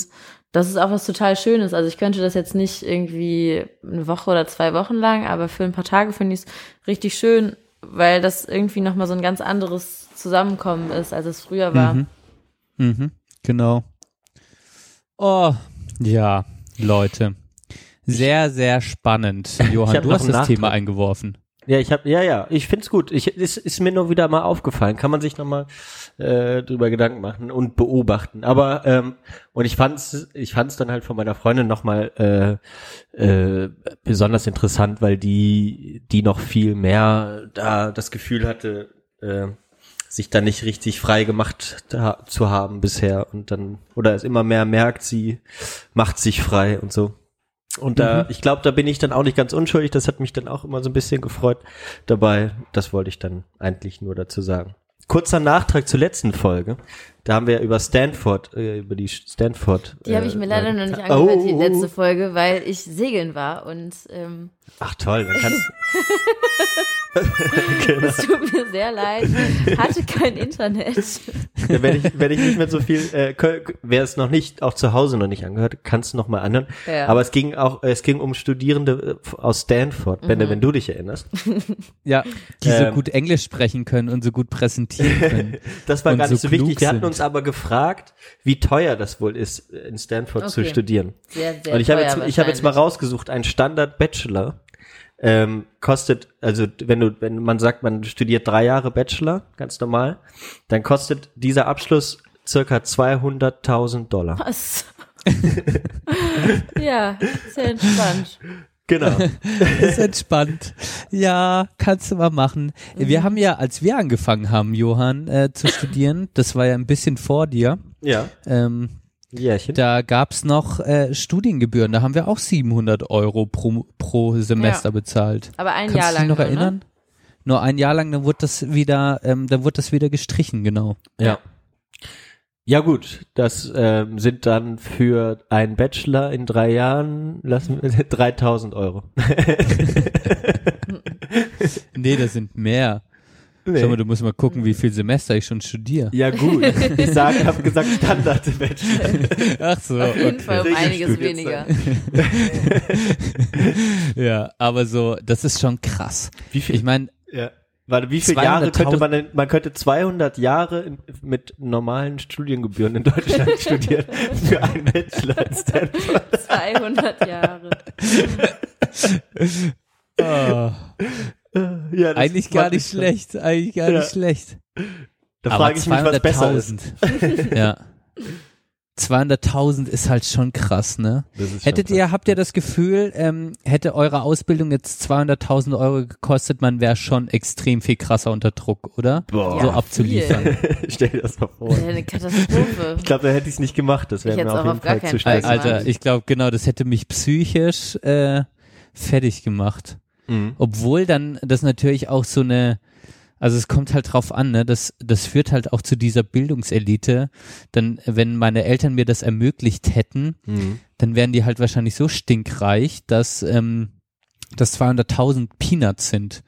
das ist auch was total Schönes. Also ich könnte das jetzt nicht irgendwie eine Woche oder zwei Wochen lang, aber für ein paar Tage finde ich es richtig schön, weil das irgendwie nochmal so ein ganz anderes Zusammenkommen ist, als es früher war. Mhm. Mhm. Genau. Oh, ja, Leute. Sehr, sehr spannend. Johann, du hast das Thema Nachtrag. eingeworfen. Ja, ich habe, ja, ja, ich find's gut. Ich, es ist mir nur wieder mal aufgefallen. Kann man sich nochmal äh, drüber Gedanken machen und beobachten. Aber ähm, und ich fand's, ich fand's dann halt von meiner Freundin nochmal äh, äh, besonders interessant, weil die, die noch viel mehr da das Gefühl hatte, äh, sich da nicht richtig frei gemacht da, zu haben bisher und dann oder es immer mehr merkt, sie macht sich frei und so. Und da, ich glaube, da bin ich dann auch nicht ganz unschuldig. Das hat mich dann auch immer so ein bisschen gefreut dabei. Das wollte ich dann eigentlich nur dazu sagen. Kurzer Nachtrag zur letzten Folge. Da haben wir über Stanford, äh, über die Stanford. Die habe ich mir äh, leider noch nicht Oh. angehört, die letzte Folge, weil ich segeln war und ähm, Ach toll, dann kannst es tut mir sehr leid, hatte kein Internet. dann werde ich, werde ich nicht mehr so viel, äh, wer es noch nicht, auch zu Hause noch nicht angehört, kannst du noch mal anhören. Ja. Aber es ging auch, es ging um Studierende äh, aus Stanford, Benne, Mhm. wenn du dich erinnerst. Ja, die so Ähm. gut Englisch sprechen können und so gut präsentieren können. Das war gar nicht so so, wichtig. Wir hatten sind. Uns aber gefragt, wie teuer das wohl ist, in Stanford zu Okay. studieren. Sehr, sehr Und ich habe jetzt, ich habe jetzt mal rausgesucht, ein Standard Bachelor ähm, kostet, also wenn du, wenn man sagt, man studiert drei Jahre Bachelor, ganz normal, dann kostet dieser Abschluss circa 200.000 Dollar. Was? ja, sehr entspannt. Genau. ist entspannt. Ja, kannst du mal machen. Wir haben ja, als wir angefangen haben, Johann, äh, zu studieren, das war ja ein bisschen vor dir, ja. ähm, Jährchen. da gab's noch äh, Studiengebühren. Da haben wir auch 700 Euro pro, pro Semester Ja. bezahlt. Aber ein Kannst Jahr du dich lang. noch nur, ne? erinnern? Nur ein Jahr lang, dann wurde das wieder, ähm, dann wurde das wieder gestrichen, genau. Ja. Ja gut, das ähm, sind dann für einen Bachelor in drei Jahren, lassen wir 3000 Euro. Nee, das sind mehr. Nee. Schau mal, du musst mal gucken, wie viel Semester ich schon studiere. Ja gut, ich sag, habe gesagt Standard Bachelor. Ach so. Auf jeden Fall um Richtig einiges weniger. Ja, aber so, das ist schon krass. Wie viel? Ich meine, Ja. Warte, wie viele Jahre 200.000 könnte man denn, man könnte 200 Jahre in, mit normalen Studiengebühren in Deutschland studieren für einen Bachelor in Stanford. 200 Jahre. oh, Ja, das eigentlich gar nicht schlecht, eigentlich gar Ja. nicht schlecht. Da frage ich mich, was besser ist. 200.000. ja. 200.000 ist halt schon krass, ne? Hättet schon ihr, habt ihr das Gefühl, ähm, hätte eure Ausbildung jetzt 200.000 Euro gekostet, man wäre schon extrem viel krasser unter Druck, oder? Boah. So Ja, abzuliefern. krass. Stell dir das mal vor. Das wäre eine Katastrophe. Ich glaube, da hätte ich es nicht gemacht. Das wäre mir auf auch jeden auf Fall zu stressig. Alter, ich glaube genau, das hätte mich psychisch äh, fertig gemacht. Mhm. Obwohl dann das natürlich auch so eine, also es kommt halt drauf an, ne? Das, das führt halt auch zu dieser Bildungselite. Dann, wenn meine Eltern mir das ermöglicht hätten, Mhm. dann wären die halt wahrscheinlich so stinkreich, dass ähm, das 200.000 Peanuts sind.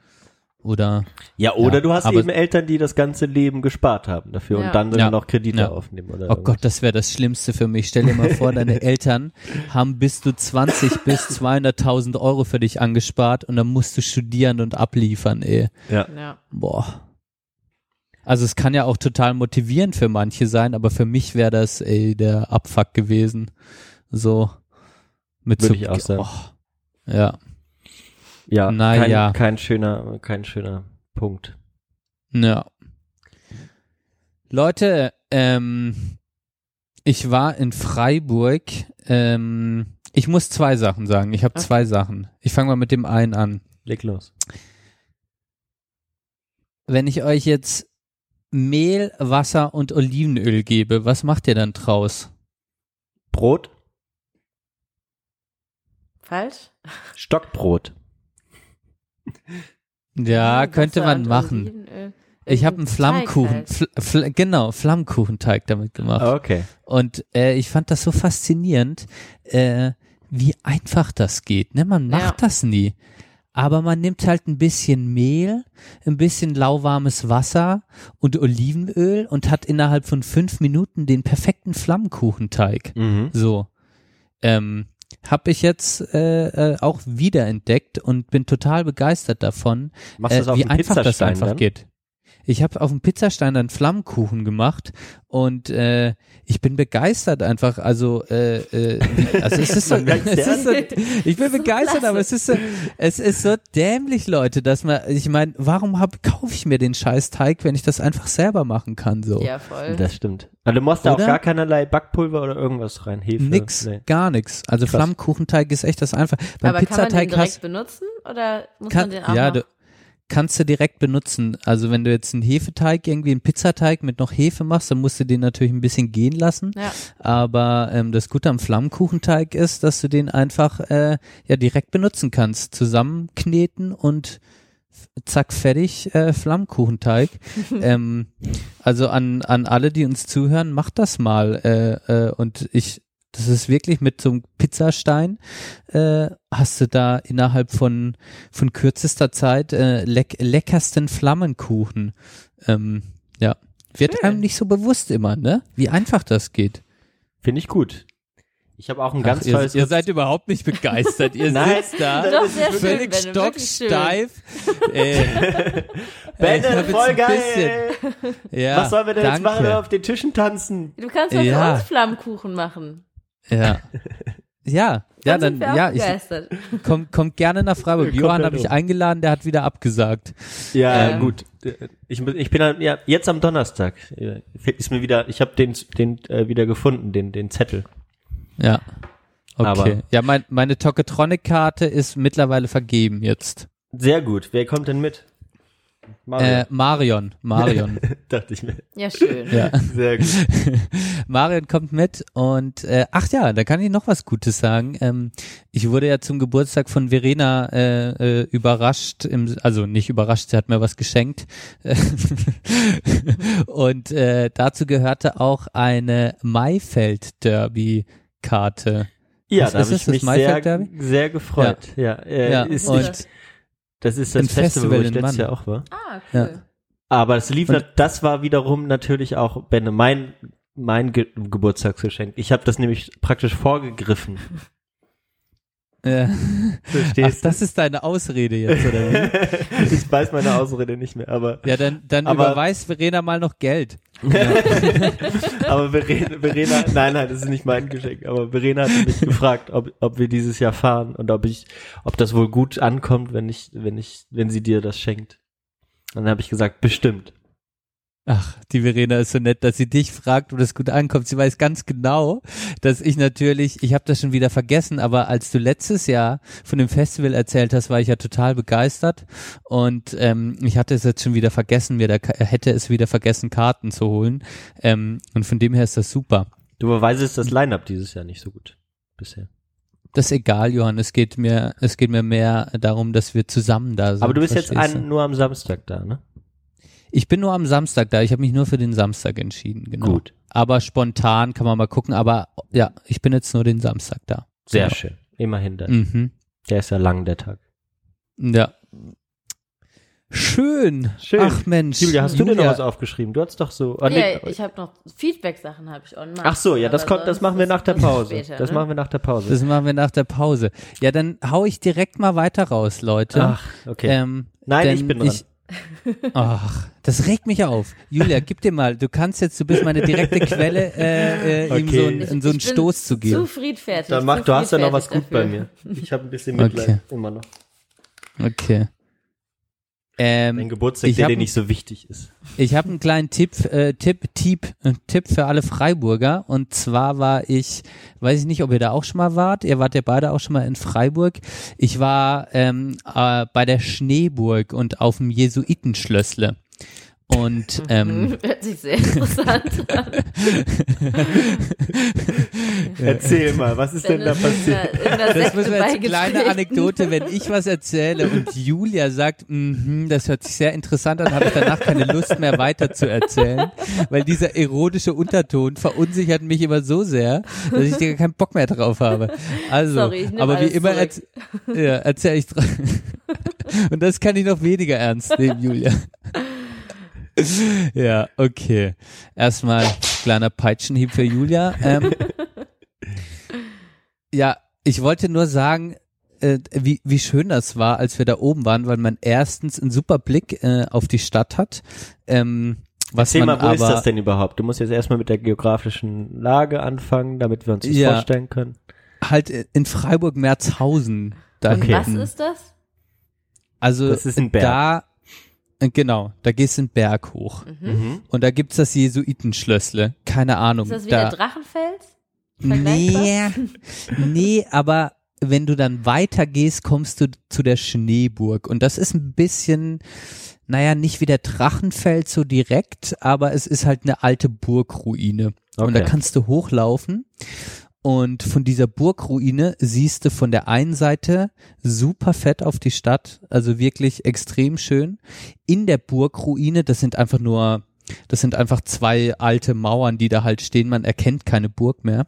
Oder Ja, oder Ja, du hast aber- eben Eltern, die das ganze Leben gespart haben dafür Ja. und dann Ja. noch Kredite Ja. aufnehmen. Oder Oh Gott, das wäre das Schlimmste für mich. Stell dir mal vor, deine Eltern haben bis zu 20 bis 200.000 Euro für dich angespart und dann musst du studieren und abliefern, ey. Ja. Ja. Boah. Also es kann ja auch total motivierend für manche sein, aber für mich wäre das ey, der Abfuck gewesen. So mit Würde so, ich auch sagen. Oh, ja, Ja, Na kein, ja. kein schöner, kein schöner Punkt. ja. Leute, ähm, ich war in Freiburg. Ähm, ich muss zwei Sachen sagen. Ich habe zwei Sachen. Ich fange mal mit dem einen an. Leg los. Wenn ich euch jetzt Mehl, Wasser und Olivenöl gebe, was macht ihr dann draus? Brot? Falsch? Stockbrot. Ja, könnte Wasser man machen. Olivenöl. Ich habe einen Flammkuchen, halt. Fl Fl genau, Flammkuchenteig damit gemacht. Okay. Und äh, ich fand das so faszinierend, äh, wie einfach das geht. Ne? Man macht Ja. das nie. Aber man nimmt halt ein bisschen Mehl, ein bisschen lauwarmes Wasser und Olivenöl und hat innerhalb von fünf Minuten den perfekten Flammkuchenteig. Mhm. So. Ähm, habe ich jetzt äh, äh, auch wiederentdeckt und bin total begeistert davon, äh, wie einfach das einfach dann? geht. Ich habe auf dem Pizzastein dann Flammkuchen gemacht und äh, ich bin begeistert einfach. Also, äh, äh, also es ist so, es ist so ich bin So begeistert, klasse. aber es ist so, es ist so dämlich, Leute, dass man, ich meine, warum hab, kaufe ich mir den scheiß Teig, wenn ich das einfach selber machen kann so? Ja, voll. Das stimmt. Also du machst da auch gar keinerlei Backpulver oder irgendwas rein. Hefe. Nix, Nee. gar nix. Also Krass. Flammkuchenteig ist echt das einfach. Beim Aber kann man den Pizzateig direkt hast benutzen oder muss kann, man den auch ja, noch? du kannst du direkt benutzen. Also wenn du jetzt einen Hefeteig, irgendwie einen Pizzateig mit noch Hefe machst, dann musst du den natürlich ein bisschen gehen lassen. ja. Aber ähm, das Gute am Flammkuchenteig ist, dass du den einfach äh, ja direkt benutzen kannst. Zusammenkneten und zack, fertig, äh, Flammkuchenteig. ähm, also an, an alle, die uns zuhören, macht das mal. Äh, äh, und ich, das ist wirklich mit so einem Pizzastein, äh, hast du da innerhalb von, von kürzester Zeit äh, leck, leckersten Flammenkuchen. Ähm, ja. Wird Schön. einem nicht so bewusst immer, ne? Wie einfach das geht. Finde ich gut. Ich habe auch ein ganz Ach, ihr, tolles ihr seid überhaupt nicht begeistert. Ihr Nein, sitzt da. Doch, völlig schön. stocksteif. Äh, Benne, jetzt voll geil. ja, Was sollen wir denn danke. jetzt machen, wenn wir auf den Tischen tanzen? Du kannst doch Ja. für uns Flammkuchen machen. Ja. Ja, ja, Dann ja, ich, kommt, kommt gerne nach Freiburg. Johann habe ich eingeladen, der hat wieder abgesagt. Ja, Ähm. gut. Ich, ich bin dann, ja, jetzt am Donnerstag. Ist mir wieder, ich habe den, den äh, wieder gefunden, den, den Zettel. Ja. Okay. Aber- ja, mein, meine Toketronic-Karte ist mittlerweile vergeben jetzt. Sehr gut. Wer kommt denn mit? Mario. Äh, Marion. Marion. Dachte ich mir. Ja, schön. ja. Sehr gut. Marion kommt mit und äh, ach ja, da kann ich noch was Gutes sagen. Ähm, ich wurde ja zum Geburtstag von Verena äh, äh, überrascht, im, also nicht überrascht, sie hat mir was geschenkt. und äh, dazu gehörte auch eine Maifeld-Derby-Karte. Ja, Was da ist habe ich das mich sehr, Maifeld-Derby? sehr gefreut. Ja, äh, Ja, ist und nicht, das ist das ein Festival, Festival wo ich in letztes Mann. Jahr auch war. Ah, Ja. cool. Aber es lief, Und- das war wiederum natürlich auch, Benne, mein, mein Ge Geburtstagsgeschenk. Ich habe das nämlich praktisch vorgegriffen. Äh, ach, Verstehst das ist deine Ausrede jetzt, oder wie? ich weiß meine Ausrede nicht mehr, aber, Ja, dann, dann Aber- überweist Verena mal noch Geld. aber Verena, Verena, nein, nein, das ist nicht mein Geschenk, aber Verena hat mich gefragt, ob, ob wir dieses Jahr fahren und ob ich, ob das wohl gut ankommt, wenn ich, wenn ich, wenn sie dir das schenkt. Und dann habe ich gesagt, bestimmt. Ach, die Verena ist so nett, dass sie dich fragt, ob das gut ankommt. Sie weiß ganz genau, dass ich natürlich, ich habe das schon wieder vergessen, aber als du letztes Jahr von dem Festival erzählt hast, war ich ja total begeistert und ähm, ich hatte es jetzt schon wieder vergessen, mir da hätte es wieder vergessen, Karten zu holen ähm, und von dem her ist das super. Du beweisest das Line-Up dieses Jahr nicht so gut. Bisher. Das ist egal, Johann. Es geht mir, es geht mir mehr darum, dass wir zusammen da sind. Aber du bist jetzt ein, nur am Samstag da, ne? Ich bin nur am Samstag da. Ich habe mich nur für den Samstag entschieden. Genau. Gut. Aber spontan kann man mal gucken. Aber ja, ich bin jetzt nur den Samstag da. Sehr Genau. schön. Immerhin dann. Mhm. Der ist ja lang, der Tag. Ja. Schön. Schön. Ach Mensch. Julia, hast du denn noch Julia, was aufgeschrieben? Du hast doch so. Ja, nee, ich habe noch Feedback-Sachen habe ich online. ach so, ja, das kommt, das machen wir nach der Pause. später, das ne? machen wir nach der Pause. Das machen wir nach der Pause. Ja, dann hau ich direkt mal weiter raus, Leute. Ach, okay. Ähm, Nein, ich bin dran. Ach, das regt mich auf. Julia, gib dir mal, du kannst jetzt, du bist meine direkte Quelle, äh, äh, ihm Okay. so, einen- Ich- so einen ich bin Stoß zu Zu geben. friedfertig. Dann mach, zu du hast ja noch was friedfertig gut bei dafür. mir. Ich habe ein bisschen Okay. Mitleid immer noch. Okay. Ähm, Geburtstag, ich der dir nicht so wichtig ist. ich habe einen kleinen Tipp, äh, Tipp, Tipp, äh, Tipp für alle Freiburger. Und zwar war ich, weiß ich nicht, ob ihr da auch schon mal wart. Ihr wart ja beide auch schon mal in Freiburg. Ich war ähm, äh, bei der Schneeburg und auf dem Jesuitenschlössle. Und ähm, Mhm, Hört sich sehr interessant an. Erzähl mal, was ist denn da passiert? Das müssen wir jetzt eine kleine Anekdote, wenn ich was erzähle und Julia sagt, mhm, das hört sich sehr interessant an, habe ich danach keine Lust mehr weiter zu erzählen, weil dieser erotische Unterton verunsichert mich immer so sehr, dass ich da keinen Bock mehr drauf habe. Also, Sorry, aber wie immer erz ja, erzähle ich dran. Und das kann ich noch weniger ernst nehmen, Julia. Ja, okay. Erstmal kleiner Peitschenhieb für Julia. Ähm, ja, ich wollte nur sagen, äh, wie, wie schön das war, als wir da oben waren, weil man erstens einen super Blick äh, auf die Stadt hat. Ähm, was Erzähl man mal, wo aber, ist das denn überhaupt? Du musst jetzt erstmal mit der geografischen Lage anfangen, damit wir uns das Ja. vorstellen können. halt in Freiburg-Merzhausen da Okay. Was ist das? Also Das ist ein Berg. da, äh, genau, da gehst du einen Berg hoch. Mhm. Und da gibt's das Jesuitenschlössle. Keine Ahnung. Ist das wie da, der Drachenfels? Nee, nee, aber wenn du dann weiter gehst, kommst du zu der Schneeburg. Und das ist ein bisschen, naja, nicht wie der Drachenfeld so direkt, aber es ist halt eine alte Burgruine. Und da Okay. kannst du hochlaufen. Und von dieser Burgruine siehst du von der einen Seite super fett auf die Stadt, also wirklich extrem schön. In der Burgruine, das sind einfach nur, das sind einfach zwei alte Mauern, die da halt stehen. Man erkennt keine Burg mehr.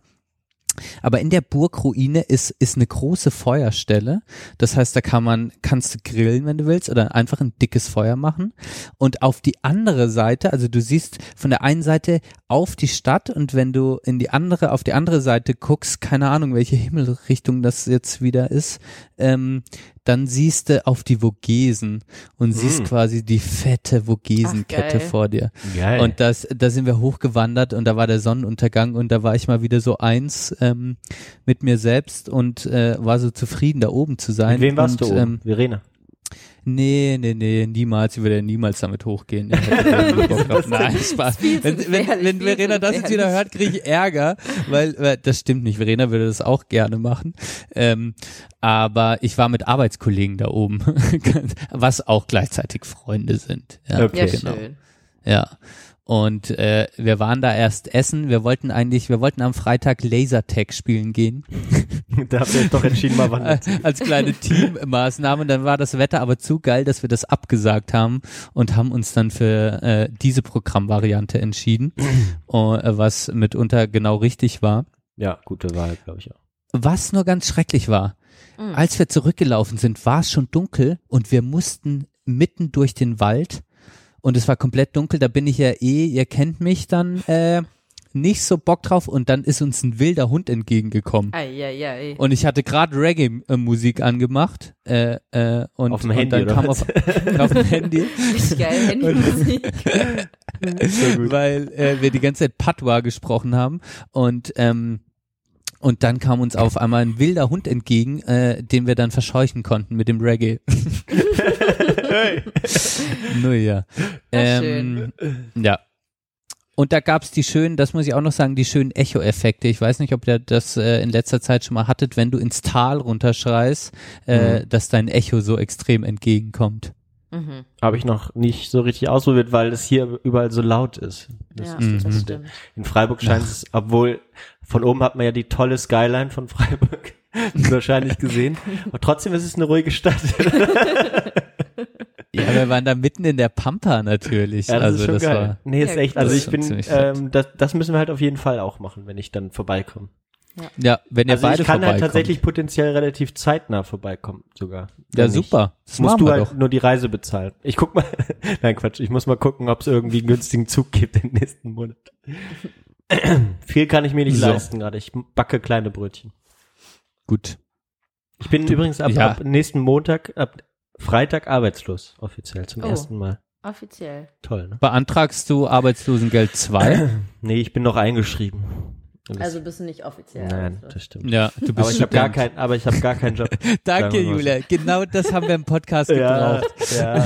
Aber in der Burgruine ist, ist eine große Feuerstelle. Das heißt, da kann man, kannst du grillen, wenn du willst, oder einfach ein dickes Feuer machen. Und auf die andere Seite, also du siehst von der einen Seite auf die Stadt und wenn du in die andere, auf die andere Seite guckst, keine Ahnung, welche Himmelrichtung das jetzt wieder ist, ähm, dann siehst du auf die Vogesen und siehst Hm. quasi die fette Vogesenkette vor dir. Geil. Und das, da sind wir hochgewandert und da war der Sonnenuntergang und da war ich mal wieder so eins ähm, mit mir selbst und äh, war so zufrieden, da oben zu sein. Mit wem warst und, du oben? Ähm, Verena. Nee, nee, nee, niemals. Ich würde ja niemals damit hochgehen. Nein, Spaß. Wenn, wenn, wenn Verena das jetzt wieder hört, kriege ich Ärger, weil, weil das stimmt nicht. Verena würde das auch gerne machen. Ähm, aber ich war mit Arbeitskollegen da oben, was auch gleichzeitig Freunde sind. Ja, Okay. Ja, genau. schön. Ja. Und äh, wir waren da erst essen. Wir wollten eigentlich, wir wollten am Freitag Lasertag spielen gehen. da habt ihr euch doch entschieden, mal wandern. als kleine Teammaßnahme. Und dann war das Wetter aber zu geil, dass wir das abgesagt haben und haben uns dann für äh, diese Programmvariante entschieden, äh, was mitunter genau richtig war. Ja, gute Wahl, glaube ich auch. Was nur ganz schrecklich war, Mhm. als wir zurückgelaufen sind, war es schon dunkel und wir mussten mitten durch den Wald und es war komplett dunkel. Da bin ich ja eh, ihr kennt mich dann äh, nicht so Bock drauf und dann ist uns ein wilder Hund entgegengekommen. Eieiei. Und ich hatte gerade Reggae-Musik angemacht äh, äh, und, Auf dem und Handy, dann oder kam was? auf, auf dem Handy, Richtig geil, Handymusik. weil äh, wir die ganze Zeit Patois gesprochen haben und ähm, und dann kam uns auf einmal ein wilder Hund entgegen, äh, den wir dann verscheuchen konnten mit dem Reggae. Nur ja. Ähm, ja. Und da gab's die schönen, das muss ich auch noch sagen, die schönen Echo-Effekte. Ich weiß nicht, ob ihr das äh, in letzter Zeit schon mal hattet, wenn du ins Tal runterschreist, äh, Mhm. dass dein Echo so extrem entgegenkommt. Mhm. Habe ich noch nicht so richtig ausprobiert, weil es hier überall so laut ist. Das Ja, ist Mhm. das stimmt. In Freiburg scheint es, obwohl von oben hat man ja die tolle Skyline von Freiburg wahrscheinlich gesehen. Aber trotzdem ist es eine ruhige Stadt. Ja, wir waren da mitten in der Pampa natürlich. Ja, das also ist schon das geil. war. nee, ist Ja, echt. Also ich bin, ähm, das, das müssen wir halt auf jeden Fall auch machen, wenn ich dann vorbeikomme. Ja, wenn ihr Also beide ich kann halt tatsächlich potenziell relativ zeitnah vorbeikommen sogar. Ja, super. Das musst machen du wir halt doch. nur die Reise bezahlen. Ich guck mal, nein Quatsch, ich muss mal gucken, ob es irgendwie einen günstigen Zug gibt im nächsten Monat. Viel kann ich mir nicht So. leisten gerade. Ich backe kleine Brötchen. Gut. Ich bin übrigens ab, Ja. ab nächsten Montag, ab Freitag arbeitslos, offiziell, zum Oh. ersten Mal. Offiziell. Toll, ne? Beantragst du Arbeitslosengeld 2? Nee, ich bin noch eingeschrieben. Also bist du nicht offiziell. nein, also. das stimmt. ja, du bist Aber ich habe gar keinen, aber ich habe gar keinen Job. Danke. Julia. Genau das haben wir im Podcast ja, gebraucht. ja.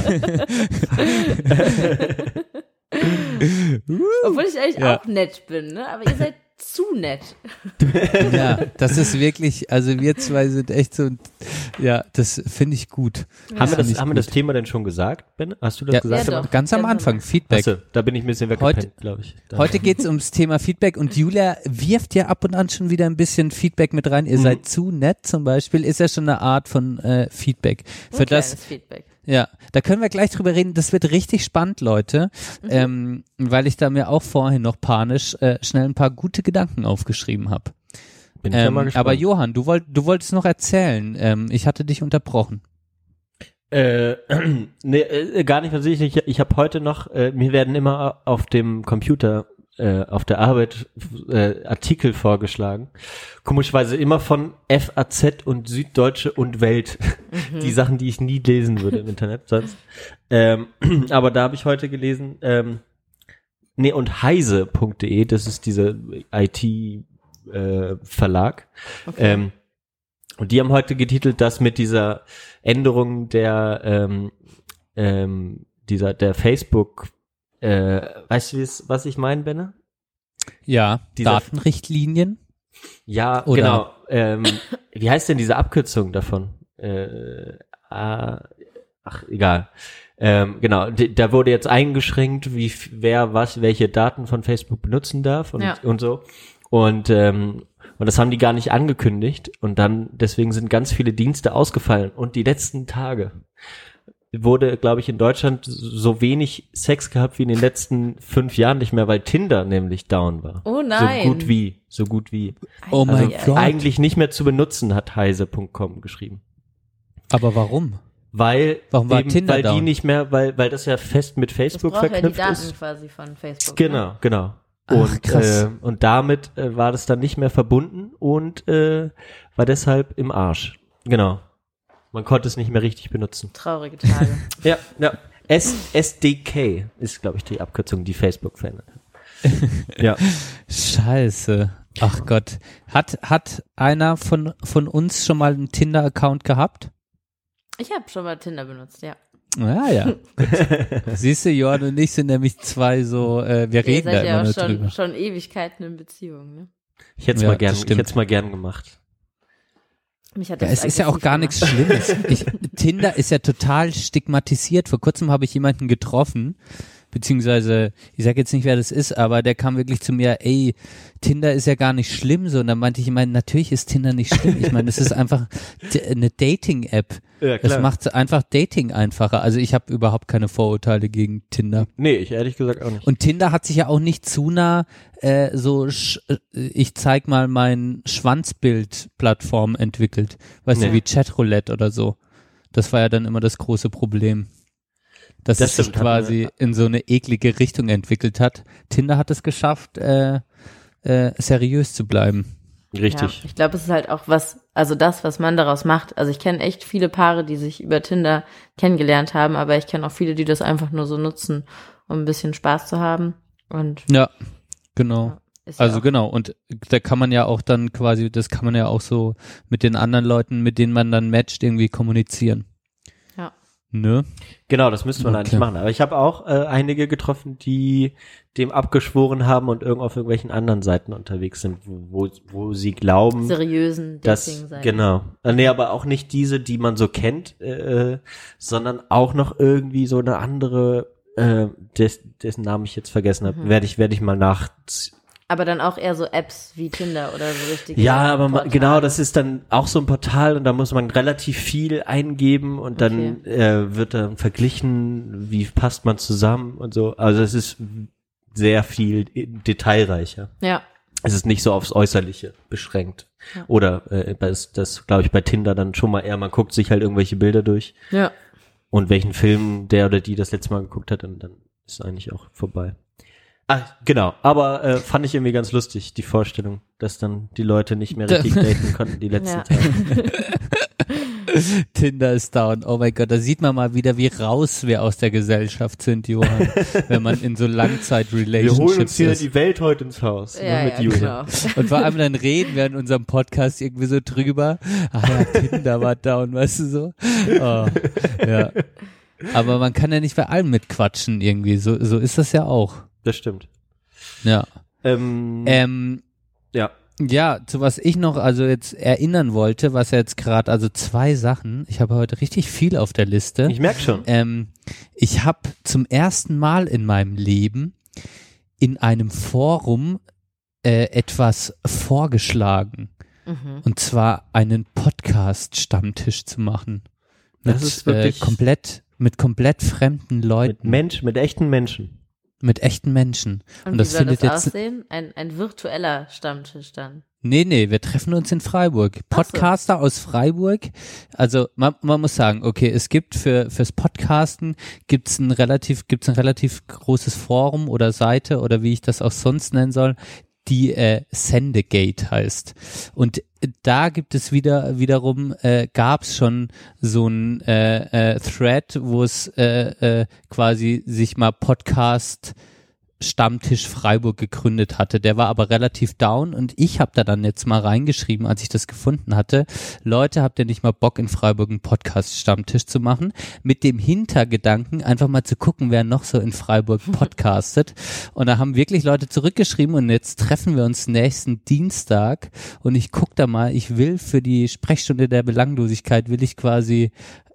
Obwohl ich eigentlich Ja. auch nett bin, ne? Aber ihr seid zu nett. Ja, das ist wirklich, also wir zwei sind echt so, ja, das finde ich gut. Haben, wir das, haben wir das Thema denn schon gesagt, Ben? Hast du das Ja, gesagt? Ja, doch. ganz am Anfang, Anfang. Feedback. Achso, da bin ich ein bisschen Heute- weggepennt, glaube ich. Da- Heute geht's ums Thema Feedback und Julia wirft ja ab und an schon wieder ein bisschen Feedback mit rein. Ihr Mhm. seid zu nett zum Beispiel, ist ja schon eine Art von äh, Feedback. Für Ein das, Feedback. Ja, da können wir gleich drüber reden. Das wird richtig spannend, Leute, ähm, weil ich da mir auch vorhin noch panisch äh, schnell ein paar gute Gedanken aufgeschrieben habe. bin ich ja Ähm, mal gespannt. aber Johann, du, wollt, du wolltest noch erzählen. Ähm, ich hatte dich unterbrochen. Äh, nee, äh, gar nicht versichert. Ich, ich habe heute noch, äh, mir werden immer auf dem Computer äh, auf der Arbeit äh, Artikel vorgeschlagen. Komischerweise immer von FAZ und Süddeutsche und Welt. Die Sachen, die ich nie lesen würde im Internet sonst. Ähm, aber da habe ich heute gelesen, ähm, nee, und heise.de, das ist diese IT-Verlag. Okay. Ähm, und die haben heute getitelt, dass mit dieser Änderung der ähm, ähm, dieser der Facebook, äh, weißt du, was ich meine, Benne? Ja, Dieser- Datenrichtlinien. Ja, Oder- genau. Ähm, wie heißt denn diese Abkürzung davon? Äh, ah, ach, egal. Ähm, genau, da wurde jetzt eingeschränkt, wie wer was, welche Daten von Facebook benutzen darf und, Ja. und so. Und ähm, Und das haben die gar nicht angekündigt. Und dann, deswegen sind ganz viele Dienste ausgefallen. Und die letzten Tage wurde, glaube ich, in Deutschland so wenig Sex gehabt wie in den letzten fünf Jahren nicht mehr, weil Tinder nämlich down war. Oh nein. So gut wie, so gut wie. Oh mein ei, ei. Gott. Eigentlich nicht mehr zu benutzen, hat heise.com geschrieben. Aber warum? Weil, Warum war eben, Tinder weil die down? nicht mehr, weil, weil das ja fest mit Das Facebook braucht ja die verknüpft Daten ist. quasi von Facebook. Genau, Ne? genau. Ach, Und, krass. äh, und damit äh, war das dann nicht mehr verbunden und äh, war deshalb im Arsch. Genau. Man konnte es nicht mehr richtig benutzen. Traurige Tage. Ja, ja. S SDK ist, glaube ich, die Abkürzung, die Facebook verändert hat. ja. Scheiße. Ach Gott. Hat, hat einer von, von uns schon mal einen Tinder-Account gehabt? ich habe schon mal Tinder benutzt, ja. Ja, ja. Siehst du, Johann und ich sind nämlich zwei so, äh, wir Ihr reden da seid ja immer auch nur schon, drüber. schon Ewigkeiten in Beziehung, ne? Ich hätte es Ja, mal gern, ich hätte es mal gern gemacht. Mich hat Ja, es ist ja auch gar nichts Schlimmes. Ich, Tinder ist ja total stigmatisiert. Vor kurzem habe ich jemanden getroffen, beziehungsweise, ich sage jetzt nicht, wer das ist, aber der kam wirklich zu mir, ey, Tinder ist ja gar nicht schlimm so. Und dann meinte ich, ich meine, natürlich ist Tinder nicht schlimm. Ich meine, es ist einfach eine Dating-App. Ja, Es macht einfach Dating einfacher. Also ich habe überhaupt keine Vorurteile gegen Tinder. Nee, ich ehrlich gesagt auch nicht. Und Tinder hat sich ja auch nicht zu nah äh, so, sch äh, ich zeig mal mein Schwanzbild-Plattform entwickelt. Weißt Nee. du, wie Chatroulette oder so. Das war ja dann immer das große Problem. Dass Das es sich quasi in so eine eklige Richtung entwickelt hat. Tinder hat es geschafft, äh, äh, seriös zu bleiben. Richtig. Ja, ich glaube, es ist halt auch was, also das, was man daraus macht. Also ich kenne echt viele Paare, die sich über Tinder kennengelernt haben, aber ich kenne auch viele, die das einfach nur so nutzen, um ein bisschen Spaß zu haben. Und Ja, genau. ja Also genau, und da kann man ja auch dann quasi, das kann man ja auch so mit den anderen Leuten, mit denen man dann matcht, irgendwie kommunizieren. Ne? Genau, das müsste man Okay. eigentlich machen. Aber ich habe auch äh, einige getroffen, die dem abgeschworen haben und irgendwo auf irgendwelchen anderen Seiten unterwegs sind, wo, wo, sie glauben, seriösen dass genau. Äh, nee, aber auch nicht diese, die man so kennt, äh, sondern auch noch irgendwie so eine andere, äh, des, dessen Namen ich jetzt vergessen habe. Mhm. Werde ich werde ich mal nach Aber dann auch eher so Apps wie Tinder oder so richtig. Ja, aber ma- Portale. genau, das ist dann auch so ein Portal und da muss man relativ viel eingeben und dann äh, wird dann verglichen, wie passt man zusammen und so. Also es ist sehr viel detailreicher. Ja, Es ist nicht so aufs Äußerliche beschränkt. Ja. Oder äh, das, das glaube ich bei Tinder dann schon mal eher, man guckt sich halt irgendwelche Bilder durch ja. und welchen Film der oder die das letzte Mal geguckt hat und dann ist eigentlich auch vorbei. Ah, genau. Aber äh, fand ich irgendwie ganz lustig, die Vorstellung, dass dann die Leute nicht mehr richtig daten konnten die letzten Ja. Tage. Tinder ist down. Oh mein Gott, da sieht man mal wieder, wie raus wir aus der Gesellschaft sind, Johann, wenn man in so Wir holen uns Langzeit-Relationships hier ist. die Welt heute ins Haus. Ja, ne, mit ja, Julian. genau. Und vor allem dann reden wir in unserem Podcast irgendwie so drüber. Ah ja, Tinder war down, weißt du so? Oh, ja. Aber man kann ja nicht bei allem mitquatschen irgendwie. So, so ist das ja auch. Das stimmt. Ja. Ähm, Ähm, ja. Ja, zu was ich noch also jetzt erinnern wollte, was jetzt gerade, also zwei Sachen. Ich habe heute richtig viel auf der Liste. Ich merk schon. Ähm, ich habe zum ersten Mal in meinem Leben in einem Forum äh, etwas vorgeschlagen. Mhm. Und zwar einen Podcast-Stammtisch zu machen. Mit, Das ist wirklich- äh, komplett, mit komplett fremden Mit Leuten, Mensch, mit echten Menschen. Mit echten Menschen. Und, Und wie das soll findet das jetzt- aussehen? Ein, ein virtueller Stammtisch dann. Nee, nee, wir treffen uns in Freiburg. Ach so. Podcaster aus Freiburg. Also man, man muss sagen, okay, es gibt für fürs Podcasten gibt's ein relativ gibt's ein relativ großes Forum oder Seite oder wie ich das auch sonst nennen soll, die äh, Sendegate heißt. Und da gibt es wieder wiederum äh, gab's schon so ein äh, äh, Thread, wo es äh, äh, quasi sich mal Podcast Stammtisch Freiburg gegründet hatte. Der war aber relativ down und ich habe da dann jetzt mal reingeschrieben, als ich das gefunden hatte. Leute, habt ihr nicht mal Bock in Freiburg einen Podcast Stammtisch zu machen? Mit dem Hintergedanken einfach mal zu gucken, wer noch so in Freiburg podcastet. Und da haben wirklich Leute zurückgeschrieben und jetzt treffen wir uns nächsten Dienstag und ich guck da mal, ich will für die Sprechstunde der Belanglosigkeit will ich quasi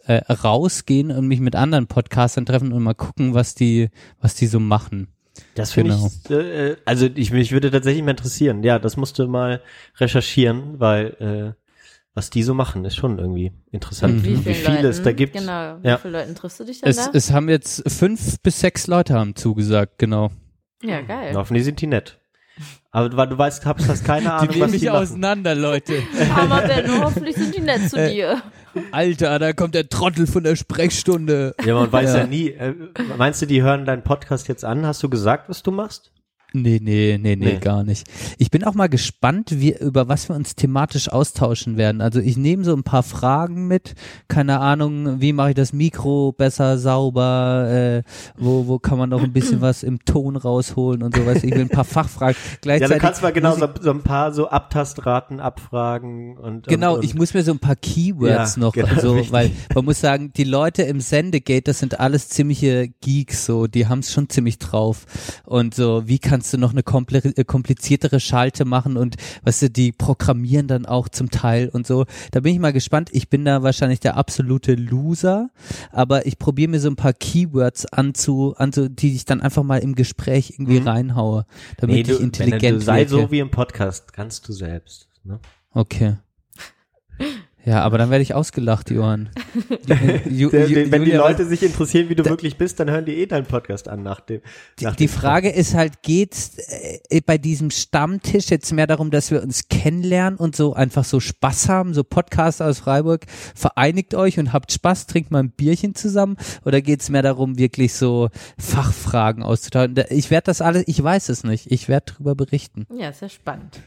äh, rausgehen und mich mit anderen Podcastern treffen und mal gucken, was die, was die so machen. Das finde Genau. ich, äh, also ich, mich würde tatsächlich mal interessieren. Ja, das musst du mal recherchieren, weil äh, was die so machen, ist schon irgendwie interessant. Mhm. Wie, Wie, vielen viel es da Leuten- gibt. Genau. Wie Ja. viele Leuten triffst du dich denn Es, da? es haben jetzt fünf bis sechs Leute haben zugesagt, genau. ja, geil. Hoffentlich sind die nett. Aber du weißt, hast, hast keine Die Ahnung, nehmen was mich die machen. auseinander, Leute. Aber Benno, hoffentlich sind die nett zu Äh, dir. Alter, da kommt der Trottel von der Sprechstunde. Ja, man weiß ja, Ja. nie. Äh, meinst du, die hören deinen Podcast jetzt an? Hast du gesagt, was du machst? Nee, nee, nee, nee, Nee. gar nicht. Ich bin auch mal gespannt, wie, über was wir uns thematisch austauschen werden. Also ich nehme so ein paar Fragen mit. Keine Ahnung, wie mache ich das Mikro besser, sauber? Äh, wo, wo kann man noch ein bisschen was im Ton rausholen und sowas. Ich will ein paar Fachfragen. Ja, Gleichzeitig du kannst mal genau so, so ein paar so Abtastraten abfragen und Genau, und, und ich muss mir so ein paar Keywords Ja, noch, genau, so, richtig. weil man muss sagen, die Leute im Sendegate, das sind alles ziemliche Geeks, so, die haben es schon ziemlich drauf. Und so, wie kannst du noch eine äh, kompliziertere Schalte machen und weißt du, die programmieren dann auch zum Teil und so. Da bin ich mal gespannt. Ich bin da wahrscheinlich der absolute Loser, aber ich probiere mir so ein paar Keywords anzu, anzu, die ich dann einfach mal im Gespräch irgendwie Mhm. reinhaue, damit nee, ich du, intelligent wenn du, sei wirke. so wie im Podcast, kannst du selbst. Ne? Okay. Ja, aber dann werde ich ausgelacht, Johann. Ju, Der, Ju- wenn die Leute sich interessieren, wie du wirklich bist, dann hören die eh deinen Podcast an nach dem. die, nach die dem Frage ist halt, geht's äh, bei diesem Stammtisch jetzt mehr darum, dass wir uns kennenlernen und so einfach so Spaß haben, so Podcaster aus Freiburg, vereinigt euch und habt Spaß, trinkt mal ein Bierchen zusammen oder geht's mehr darum, wirklich so Fachfragen auszutauschen? Da- Ich werde das alles, ich weiß es nicht, ich werde drüber berichten. Ja, sehr spannend.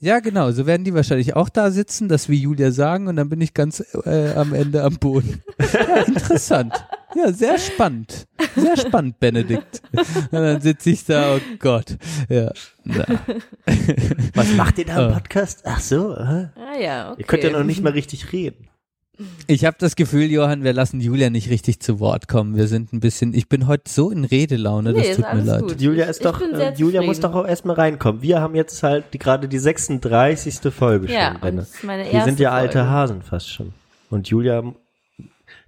Ja, genau, so werden die wahrscheinlich auch da sitzen, das wie Julia sagen, und dann bin ich ganz äh, am Ende am Boden. Ja, interessant. Ja, sehr spannend. Sehr spannend, Benedikt. Und dann sitze ich da, oh Gott. Ja. Na. Was macht ihr da im Oh. Podcast? Ach so, aha. Ah ja, okay. ihr könnt ja noch nicht mal richtig reden. Ich habe das Gefühl, Johann, wir lassen Julia nicht richtig zu Wort kommen. Wir sind ein bisschen, ich bin heute so in Redelaune, Nee, das ist tut mir leid. gut. Julia ist ich doch, äh, Julia muss doch auch erstmal reinkommen. Wir haben jetzt halt die, gerade die 36. Folge Ja, schon. Benne. meine Wir erste sind ja alte Folge. Hasen fast schon. Und Julia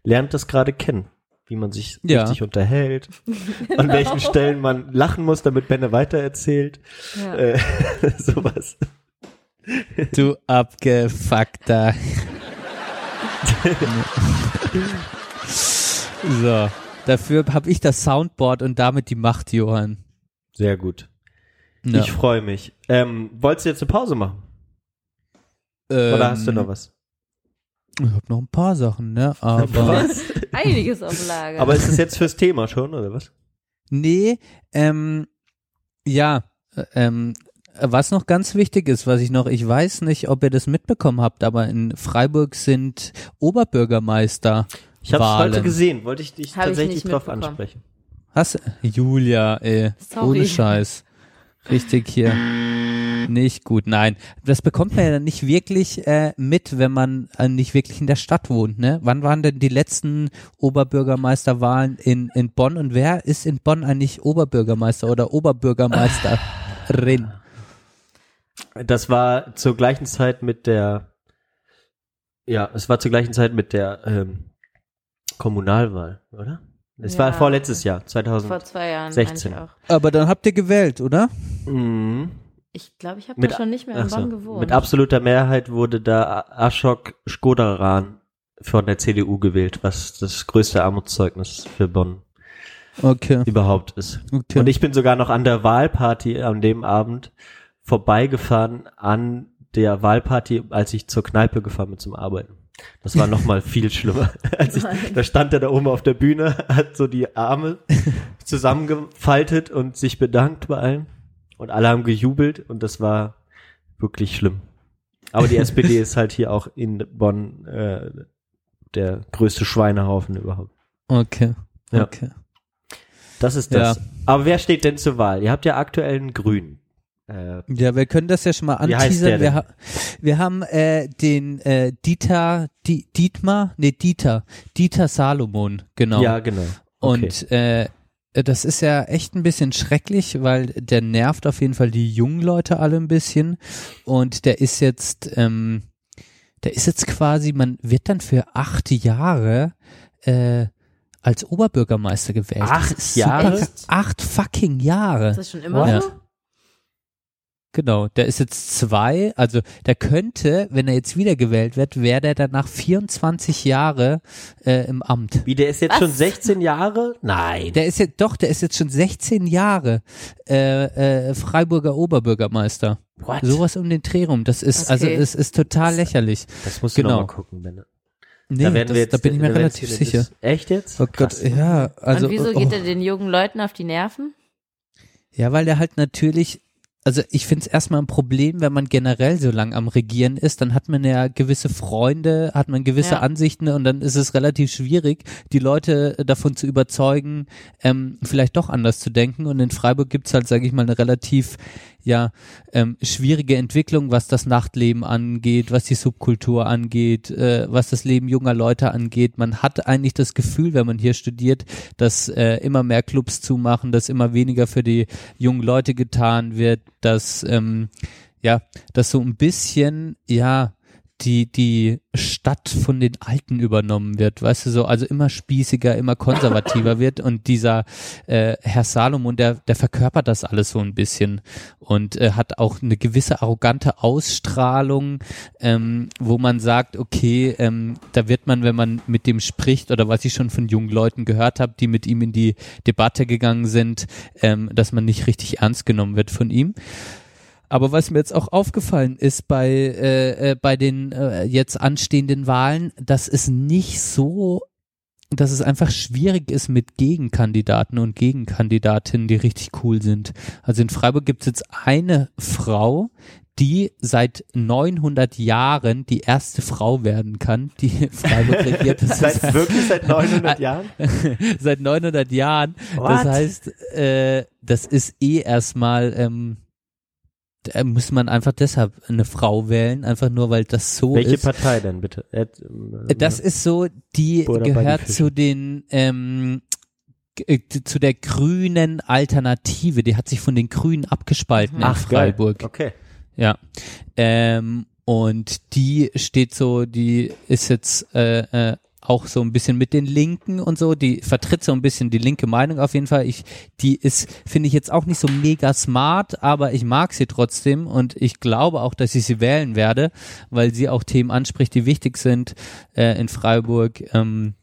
lernt das gerade kennen, wie man sich Ja. richtig unterhält, an welchen Stellen man lachen muss, damit Benne weitererzählt. Ja. Äh, sowas. Du abgefuckter. so, dafür habe ich das Soundboard und damit die Macht, Johann. Sehr gut. Ja. Ich freue mich. Ähm, wolltest du jetzt eine Pause machen? Oder hast du Ähm, noch was? Ich habe noch ein paar Sachen, ne? Aber Was? Einiges auf Lager. Aber ist es jetzt fürs Thema schon, oder was? nee, ähm, ja, äh, ähm, was noch ganz wichtig ist, was ich noch, ich weiß nicht, ob ihr das mitbekommen habt, aber in Freiburg sind Oberbürgermeister. Ich habe es heute gesehen, wollte ich dich Hab ich tatsächlich nicht drauf ansprechen. Hast Julia, ey, Sorry. ohne Scheiß. Richtig hier. Nicht gut, nein. Das bekommt man ja dann nicht wirklich äh, mit, wenn man äh, nicht wirklich in der Stadt wohnt, ne? Wann waren denn die letzten Oberbürgermeisterwahlen in, in Bonn und wer ist in Bonn eigentlich Oberbürgermeister oder Oberbürgermeisterin? Das war zur gleichen Zeit mit der, ja, es war zur gleichen Zeit mit der ähm, Kommunalwahl, oder? Es war Ja. vorletztes Jahr, 2000. Vor zwei Jahren 16. eigentlich auch. Aber dann habt ihr gewählt, oder? Mhm. Ich glaube, ich habe da schon nicht mehr in so. Bonn gewohnt. Mit absoluter Mehrheit wurde da Ashok Skodaran von der CDU gewählt, was das größte Armutszeugnis für Bonn Okay. überhaupt ist. okay. Und ich bin sogar noch an der Wahlparty an dem Abend vorbeigefahren an der Wahlparty, als ich zur Kneipe gefahren bin zum Arbeiten. Das war noch mal viel schlimmer. Als ich, da stand er da oben auf der Bühne, hat so die Arme zusammengefaltet und sich bedankt bei allen. Und alle haben gejubelt und das war wirklich schlimm. Aber die SPD ist halt hier auch in Bonn äh, der größte Schweinehaufen überhaupt. okay. Ja. Okay. Das ist das. Aber wer steht denn zur Wahl? Ihr habt ja aktuell einen Grünen. Äh, Ja, wir können das ja schon mal Wie heißt der anteasern. Wir, ha wir haben äh, den äh, Dieter, Di Dietmar, nee, Dieter, Dieter Salomon, genau. Ja, genau. Okay. Und äh, das ist ja echt ein bisschen schrecklich, weil der nervt auf jeden Fall die jungen Leute alle ein bisschen. Und der ist jetzt, ähm, der ist jetzt quasi, man wird dann für acht Jahre äh, als Oberbürgermeister gewählt. Acht Jahre? Acht fucking Jahre. Ist das schon immer Ja. so? Genau, der ist jetzt zwei, also der könnte, wenn er jetzt wiedergewählt wird, wäre der dann nach 24 Jahre äh, im Amt. Wie, der ist jetzt Was? schon 16 Jahre? Nein. Der ist jetzt, doch, der ist jetzt schon 16 Jahre äh, äh, Freiburger Oberbürgermeister. What? Sowas um den Dreh rum. Das ist, also Okay. es ist total lächerlich. Das musst du Genau. noch mal gucken, Benne. Nee, da werden das, wir jetzt, da bin ich mir relativ sicher. Echt jetzt? Oh Gott, Krass. ja, also. Und wieso oh, geht er den jungen Leuten auf die Nerven? Ja, weil der halt natürlich, also ich finde es erstmal ein Problem, wenn man generell so lang am Regieren ist, dann hat man ja gewisse Freunde, hat man gewisse Ja. Ansichten und dann ist es relativ schwierig, die Leute davon zu überzeugen, ähm, vielleicht doch anders zu denken. Und in Freiburg gibt's halt, sage ich mal, eine relativ ja ähm, schwierige Entwicklung, was das Nachtleben angeht, was die Subkultur angeht, äh, was das Leben junger Leute angeht. Man hat eigentlich das Gefühl, wenn man hier studiert, dass äh, immer mehr Clubs zumachen, dass immer weniger für die jungen Leute getan wird, dass ähm, ja, dass so ein bisschen ja die die Stadt von den Alten übernommen wird, weißt du so, also immer spießiger, immer konservativer wird und dieser äh, Herr Salomon, der der verkörpert das alles so ein bisschen und äh, hat auch eine gewisse arrogante Ausstrahlung, ähm, wo man sagt, okay, ähm, da wird man, wenn man mit dem spricht oder was ich schon von jungen Leuten gehört habe, die mit ihm in die Debatte gegangen sind, ähm, dass man nicht richtig ernst genommen wird von ihm. Aber was mir jetzt auch aufgefallen ist bei, äh, äh, bei den äh, jetzt anstehenden Wahlen, dass es nicht so, dass es einfach schwierig ist mit Gegenkandidaten und Gegenkandidatinnen, die richtig cool sind. Also in Freiburg gibt es jetzt eine Frau, die seit 900 Jahren die erste Frau werden kann, die Freiburg regiert. Das ist Seit, wirklich seit 900 Jahren? seit 900 Jahren. What? Das heißt, äh, das ist eh erstmal, ähm, da muss man einfach deshalb eine Frau wählen, einfach nur weil das so Welche ist. Partei denn bitte? Äh, ähm, Das ist so, die gehört zu den ähm, äh, zu der grünen Alternative. Die hat sich von den Grünen abgespalten in Ach, geil. Freiburg. Okay. Ja. Ähm, und die steht so, die ist jetzt äh, äh, auch so ein bisschen mit den Linken und so, die vertritt so ein bisschen die linke Meinung auf jeden Fall. Ich, die ist, finde ich jetzt auch nicht so mega smart, aber ich mag sie trotzdem und ich glaube auch, dass ich sie wählen werde, weil sie auch Themen anspricht, die wichtig sind äh, in Freiburg. Ähm,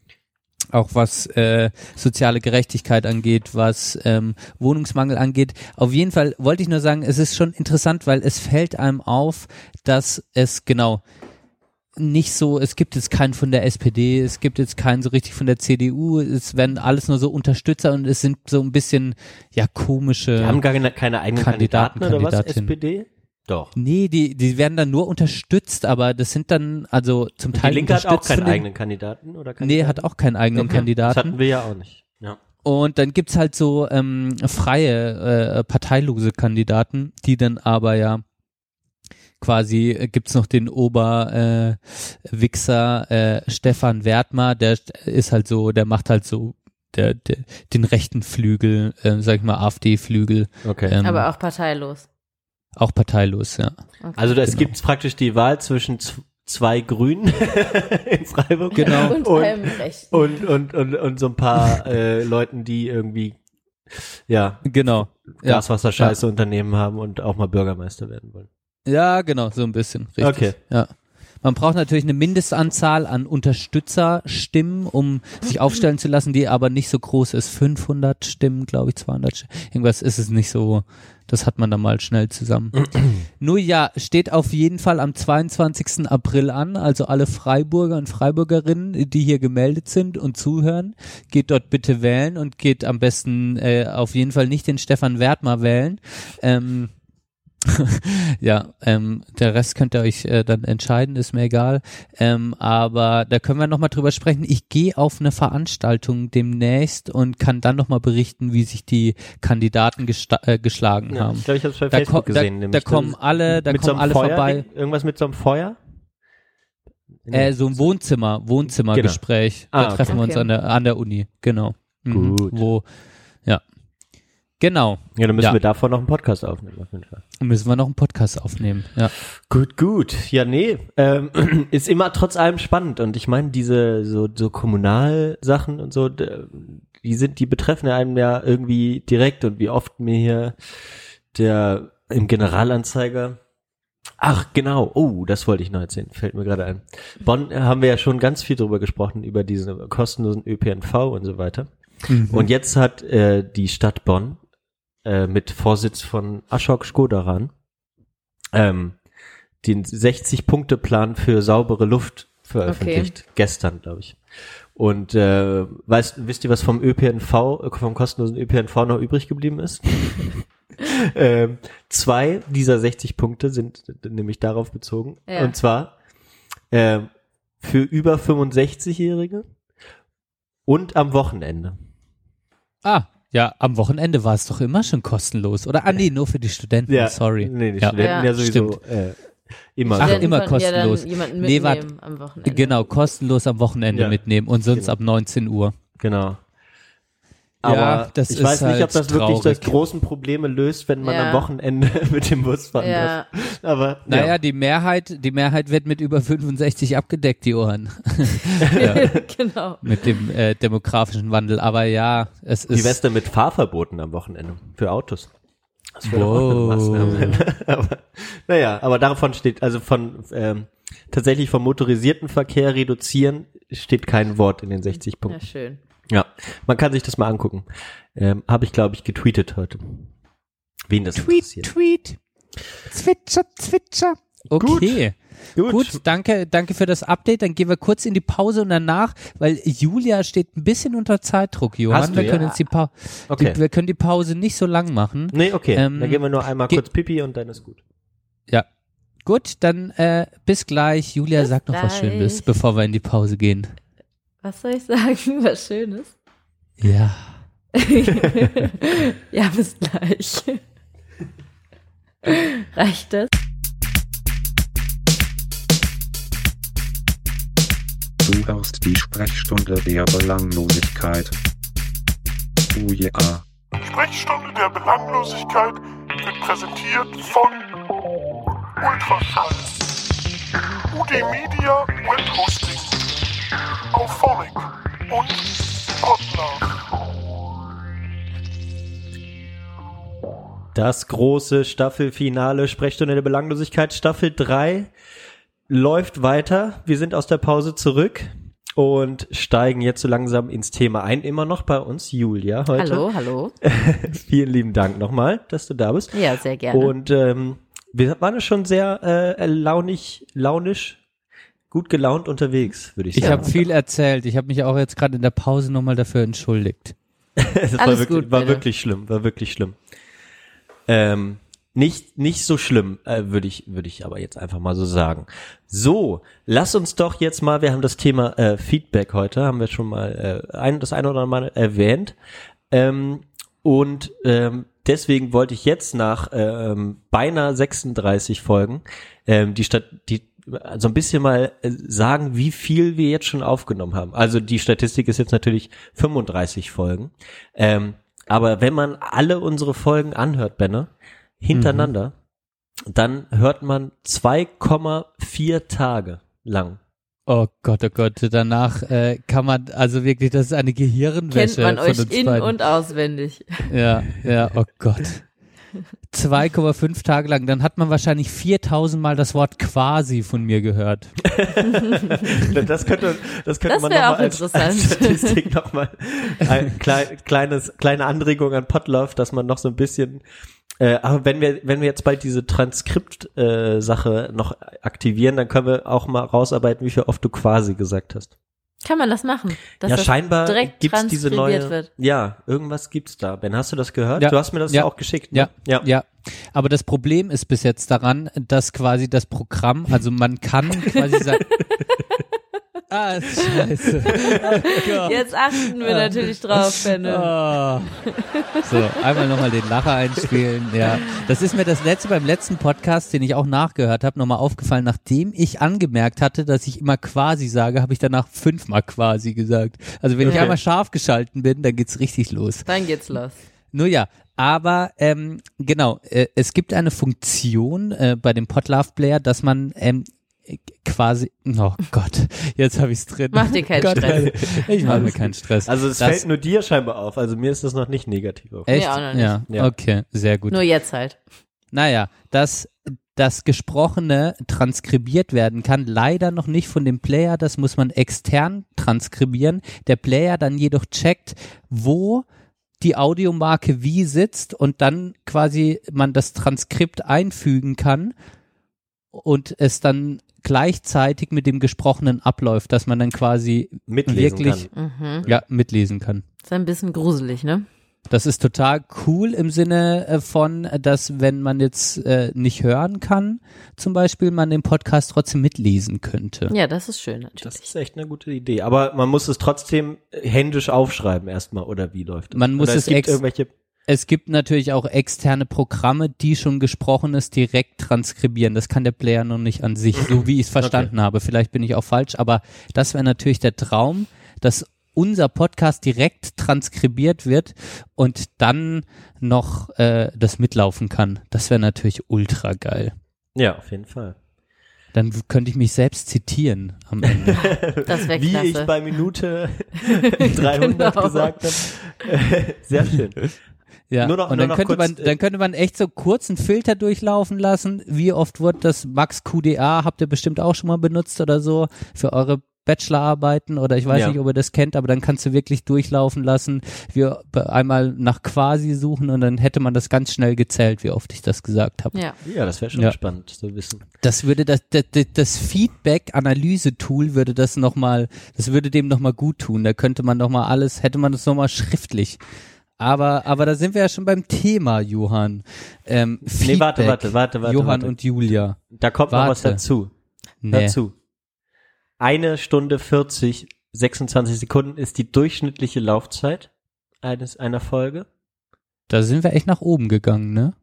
auch was äh, soziale Gerechtigkeit angeht, was ähm, Wohnungsmangel angeht. Auf jeden Fall wollte ich nur sagen, es ist schon interessant, weil es fällt einem auf, dass es genau nicht so, es gibt jetzt keinen von der SPD, es gibt jetzt keinen so richtig von der CDU, es werden alles nur so Unterstützer und es sind so ein bisschen, ja, komische. Die haben gar keine, keine eigenen Kandidaten, Kandidaten, oder was? SPD? Doch. Nee, die, die werden dann nur unterstützt, aber das sind dann, also zum Die Teil Linke hat auch keinen den- eigenen Kandidaten oder Nee, Kandidatin? hat auch keinen eigenen Okay. Kandidaten. Das hatten wir ja auch nicht. Ja. Und dann gibt's halt so ähm, freie, äh, parteilose Kandidaten, die dann aber ja quasi äh, gibt's noch den Oberwichser äh, Wichser, äh, Stefan Wertmar, der ist halt so, der macht halt so der, der den rechten Flügel, äh, sag ich mal AfD-Flügel, Okay. ähm, Aber auch parteilos. auch parteilos, ja. Okay. also es genau. gibt praktisch die Wahl zwischen zwei Grünen in Freiburg. Genau. und, Und, und, und, und, und so ein paar äh, Leuten, die irgendwie ja, Genau. Ja. Gaswasserscheiße Unternehmen haben und auch mal Bürgermeister werden wollen. Ja, genau, so ein bisschen. Richtig. Okay. Ja. Man braucht natürlich eine Mindestanzahl an Unterstützerstimmen, um sich aufstellen zu lassen, die aber nicht so groß ist. 500 Stimmen, glaube ich, 200. St- Irgendwas ist es nicht so. Das hat man dann mal schnell zusammen. Nur ja, steht auf jeden Fall am 22. April an. Also alle Freiburger und Freiburgerinnen, die hier gemeldet sind und zuhören, geht dort bitte wählen und geht am besten äh, auf jeden Fall nicht den Stefan Wertmar wählen. Ähm, ja, ähm, der Rest könnt ihr euch äh, dann entscheiden, ist mir egal. Ähm, aber da können wir nochmal drüber sprechen. Ich gehe auf eine Veranstaltung demnächst und kann dann nochmal berichten, wie sich die Kandidaten äh, geschlagen Ja, haben. ich glaube, ich habe es bei Da, Facebook da, gesehen. da nämlich. kommen alle, da kommen so alle Feuer, vorbei. Irgendwas mit so einem Feuer? Äh, so ein Wohnzimmer, Wohnzimmergespräch. Genau. Ah, da okay. treffen wir uns Okay. an der, an der Uni, genau. Mhm. Gut. Wo. Genau. Ja, dann müssen Ja. wir davor noch einen Podcast aufnehmen, auf jeden Fall. Müssen wir noch einen Podcast aufnehmen. Ja. Gut, gut. Ja, nee, ähm, ist immer trotz allem spannend. Und ich meine, diese so, so Kommunalsachen und so, die sind, die betreffen ja einem ja irgendwie direkt. Und wie oft mir hier der im Generalanzeiger Ach, genau. Oh, das wollte ich noch erzählen. Fällt mir gerade ein. Bonn äh, haben wir ja schon ganz viel drüber gesprochen, über diesen kostenlosen ÖPNV und so weiter. Und jetzt hat äh, die Stadt Bonn äh, mit Vorsitz von Ashok Skodaran ähm, den 60-Punkte-Plan für saubere Luft veröffentlicht. Gestern, glaube ich. Und äh, weißt, wisst ihr, was vom ÖPNV, äh, vom kostenlosen ÖPNV noch übrig geblieben ist? ähm, zwei dieser 60 Punkte sind nämlich darauf bezogen. Ja. Und zwar ähm, für über 65-Jährige und am Wochenende. Ah, ja, am Wochenende war es doch immer schon kostenlos. Oder? Ah, nee, nur für die Studenten, sorry. Nee, die Ja. Studenten ja, Ja, sowieso äh, immer. Ach, immer Ja kostenlos. jemanden Nee, wart- mitnehmen am Wochenende. Genau, kostenlos am Wochenende Ja. mitnehmen und sonst Genau. ab 19 Uhr. Genau. Ja, Aber das ich ist weiß nicht, ob halt das wirklich das traurig. großen Probleme löst, wenn man Ja. am Wochenende mit dem Bus fahren Ja, darf. Aber Naja, ja. die Mehrheit, die Mehrheit wird mit über 65 abgedeckt, die Ohren. genau. mit dem äh, demografischen Wandel. Aber ja, es wie ist. wär's denn mit Fahrverboten am Wochenende für Autos? Das wäre Wow. aber, naja, aber davon steht, also von ähm, tatsächlich vom motorisierten Verkehr reduzieren steht kein Wort in den 60 Ja, Punkten. schön. Ja, man kann sich das mal angucken. Ähm, Habe ich, glaube ich, getweetet heute. Wen das Tweet, interessiert. Tweet. Zwitscher, Zwitscher. Okay. Gut. Gut, danke, danke für das Update. Dann gehen wir kurz in die Pause und danach, weil Julia steht ein bisschen unter Zeitdruck, Johann. Hast du, wir ja? können jetzt die, pa Okay. die, wir können die Pause nicht so lang machen. Nee, okay. Ähm, dann gehen wir nur einmal kurz Pipi und dann ist gut. Ja. Gut, dann äh, bis gleich. Julia, Bis sag noch was. Schönes, bevor wir in die Pause gehen. Was soll ich sagen? Was Schönes? Ja. ja, bis gleich. Reicht das? Du hörst die Sprechstunde der Belanglosigkeit. Oh ja. Sprechstunde der Belanglosigkeit wird präsentiert von Ultraschall, UD Media Web Hosting, Auphonic und Podlove. Das große Staffelfinale Sprechstunde der Belanglosigkeit Staffel 3 läuft weiter. Wir sind aus der Pause zurück und steigen jetzt so langsam ins Thema ein. Immer noch bei uns Julia heute. Hallo, hallo. Vielen lieben Dank nochmal, dass du da bist. Ja, sehr gerne. Und ähm, wir waren schon sehr äh, launig, launisch, gut gelaunt unterwegs, würde ich Ich sagen. habe viel erzählt. Ich habe mich auch jetzt gerade in der Pause nochmal dafür entschuldigt. Es war, Alles wirklich, gut, war wirklich schlimm, war wirklich schlimm. Ähm, nicht, nicht so schlimm, äh, würde ich, würde ich aber jetzt einfach mal so sagen. So, lass uns doch jetzt mal, wir haben das Thema äh, Feedback heute, haben wir schon mal äh, ein, das eine oder andere Mal erwähnt. Ähm, und ähm, deswegen wollte ich jetzt nach ähm, beinahe 36 Folgen ähm, die Stadt, die so ein bisschen mal äh, sagen, wie viel wir jetzt schon aufgenommen haben. Also die Statistik ist jetzt natürlich 35 Folgen. Ähm, aber wenn man alle unsere Folgen anhört, Benne, hintereinander, dann hört man 2,4 Tage lang. Oh Gott, oh Gott. Danach äh, kann man, also wirklich, das ist eine Gehirnwäsche Kennt man von euch uns in- beiden. und auswendig. Ja, ja, oh Gott. 2,5 Tage lang. Dann hat man wahrscheinlich 4000 Mal das Wort quasi von mir gehört. Das könnte, das könnte Das man wär noch mal auch als, interessant. als Statistik nochmal, ein klein, kleines, kleine Anregung an Potlauf, dass man noch so ein bisschen, äh, aber wenn wir, wenn wir jetzt bald diese Transkript-Sache äh, Sache noch aktivieren, dann können wir auch mal rausarbeiten, wie viel oft du quasi gesagt hast. Kann man das machen? Dass ja, das scheinbar direkt gibt's diese neue, wird. ja, irgendwas gibt's da. Ben, hast du das gehört? Ja. Du hast mir das Ja. auch geschickt, ne? Ja, ja. ja. Aber das Problem ist bis jetzt daran, dass quasi das Programm, also man kann quasi sagen. ah, scheiße. Oh. Jetzt achten wir natürlich drauf, Benne. Oh. So, einmal nochmal den Lacher einspielen. Ja, das ist mir das letzte beim letzten Podcast, den ich auch nachgehört habe, nochmal aufgefallen. Nachdem ich angemerkt hatte, dass ich immer quasi sage, habe ich danach fünfmal quasi gesagt. Also wenn ich Okay. einmal scharf geschalten bin, dann geht's richtig los. Dann geht's los. Nur ja, aber ähm, genau, äh, es gibt eine Funktion äh, bei dem Podlove Player, dass man ähm, äh, quasi, oh Gott, jetzt habe ich es drin. Mach dir keinen Gott, Stress. Ich mache mir keinen Stress. Also es Das- fällt nur dir scheinbar auf. Also mir ist das noch nicht negativ auf. Echt? Mir auch noch nicht. Ja, Ja. okay, sehr gut. Nur jetzt halt. Naja, dass das Gesprochene transkribiert werden kann, leider noch nicht von dem Player, das muss man extern transkribieren. Der Player dann jedoch checkt, wo die Audiomarke wie sitzt und dann quasi man das Transkript einfügen kann und es dann gleichzeitig mit dem Gesprochenen abläuft, dass man dann quasi Mitlesen wirklich kann. Mhm. ja, mitlesen kann. Ist ein bisschen gruselig, ne? Das ist total cool im Sinne äh, von, äh, dass wenn man jetzt äh, nicht hören kann, zum Beispiel man den Podcast trotzdem mitlesen könnte. Ja, das ist schön Das natürlich. ist echt eine gute Idee. Aber man muss es trotzdem händisch aufschreiben erstmal, oder wie läuft das? Man muss oder es es gibt ex- irgendwelche. Es gibt natürlich auch externe Programme, die schon Gesprochenes direkt transkribieren. Das kann der Player noch nicht an sich, so wie ich es verstanden habe. Vielleicht bin ich auch falsch, aber das wäre natürlich der Traum, dass unser Podcast direkt transkribiert wird und dann noch äh, das mitlaufen kann. Das wäre natürlich ultra geil. Ja, auf jeden Fall. Dann könnte ich mich selbst zitieren am Ende. Das wäre Wie klasse. ich bei Minute 300 Genau. gesagt habe. Sehr schön. Ja, Nur noch- und nur dann noch könnte kurz, man, äh, dann könnte man echt so kurzen Filter durchlaufen lassen. Wie oft wird das Max QDA habt ihr bestimmt auch schon mal benutzt oder so für eure Bachelorarbeiten oder ich weiß Ja. nicht, ob ihr das kennt, aber dann kannst du wirklich durchlaufen lassen. Wir einmal nach quasi suchen und dann hätte man das ganz schnell gezählt, wie oft ich das gesagt habe. Ja. Ja, das wäre schon Ja. spannend zu wissen. Das würde das, das, das Feedback-Analyse-Tool würde das nochmal, das würde dem nochmal gut tun. Da könnte man nochmal alles, hätte man das nochmal schriftlich. Aber, aber da sind wir ja schon beim Thema, Johann. Ähm, Nee, warte, Feedback. warte, warte, warte. Johann warte. und Julia. Da kommt noch was Warte. dazu. Nee. Dazu. Eine Stunde 40, 26 Sekunden ist die durchschnittliche Laufzeit eines, einer Folge. Da sind wir echt nach oben gegangen, ne?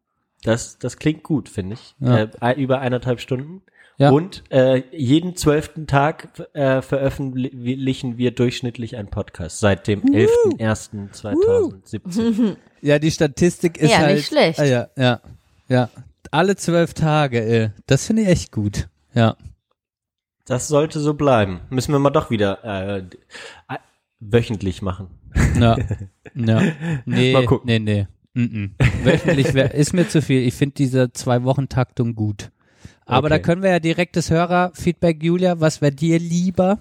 Das, das klingt gut, finde ich. Ja. Äh, über eineinhalb Stunden. Ja. Und äh, jeden zwölften Tag äh, veröffentlichen wir durchschnittlich einen Podcast seit dem 11.01.2017. Ja, die Statistik ist Ja, halt. nicht schlecht. Ah, ja, ja, ja. Alle zwölf Tage, ey. Das finde ich echt gut. Ja. Das sollte so bleiben. Müssen wir mal doch wieder äh, äh, wöchentlich machen. Ja. ja. Nee, Mal gucken. nee, nee. Mm -mm. Wöchentlich wär, ist mir zu viel. Ich finde diese zwei Wochen Taktung gut. Aber Okay. da können wir ja direkt das Hörerfeedback, Julia, was wäre dir lieber?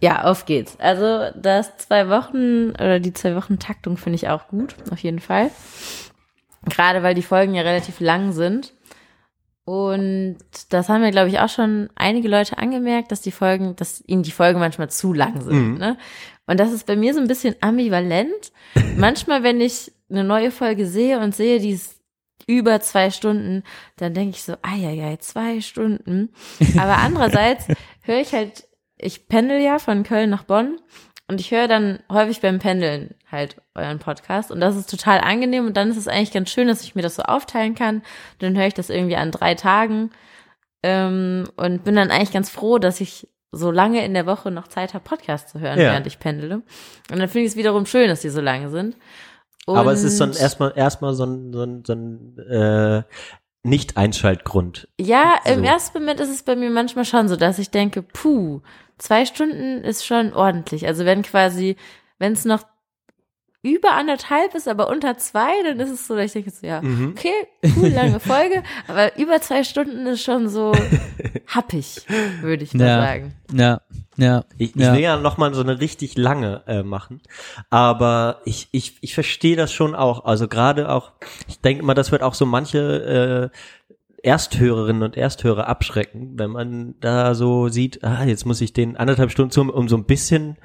Ja, auf geht's. Also das zwei Wochen oder die zwei Wochen Taktung finde ich auch gut, auf jeden Fall. Gerade weil die Folgen ja relativ lang sind. Und das haben mir, glaube ich, auch schon einige Leute angemerkt, dass die Folgen, dass ihnen die Folgen manchmal zu lang sind. Mhm. Ne? Und das ist bei mir so ein bisschen ambivalent. manchmal, wenn ich eine neue Folge sehe und sehe, die ist über zwei Stunden, dann denke ich so, ah ja, ja, zwei Stunden. Aber andererseits höre ich halt, ich pendel ja von Köln nach Bonn und ich höre dann häufig beim Pendeln halt euren Podcast und das ist total angenehm und dann ist es eigentlich ganz schön, dass ich mir das so aufteilen kann. Dann höre ich das irgendwie an drei Tagen ähm, und bin dann eigentlich ganz froh, dass ich so lange in der Woche noch Zeit habe, Podcast zu hören, Ja. während ich pendele. Und dann finde ich es wiederum schön, dass die so lange sind. Und Aber es ist so ein, erstmal erstmal so ein, so ein, so ein äh, Nicht-Einschaltgrund. Ja, im So. ersten Moment ist es bei mir manchmal schon so, dass ich denke, puh, zwei Stunden ist schon ordentlich. Also wenn quasi, wenn es noch über anderthalb ist, aber unter zwei, dann ist es so, dass ich denke so, ja, Mhm. okay, cool, lange Folge, aber über zwei Stunden ist schon so happig, würde ich mal Ja. sagen. Ja, ja. Ich, ich ja. will ja noch mal so eine richtig lange äh, machen, aber ich, ich, ich verstehe das schon auch. Also gerade auch, ich denke mal, das wird auch so manche äh, Ersthörerinnen und Ersthörer abschrecken, wenn man da so sieht, ah, jetzt muss ich den anderthalb Stunden zu, um so ein bisschen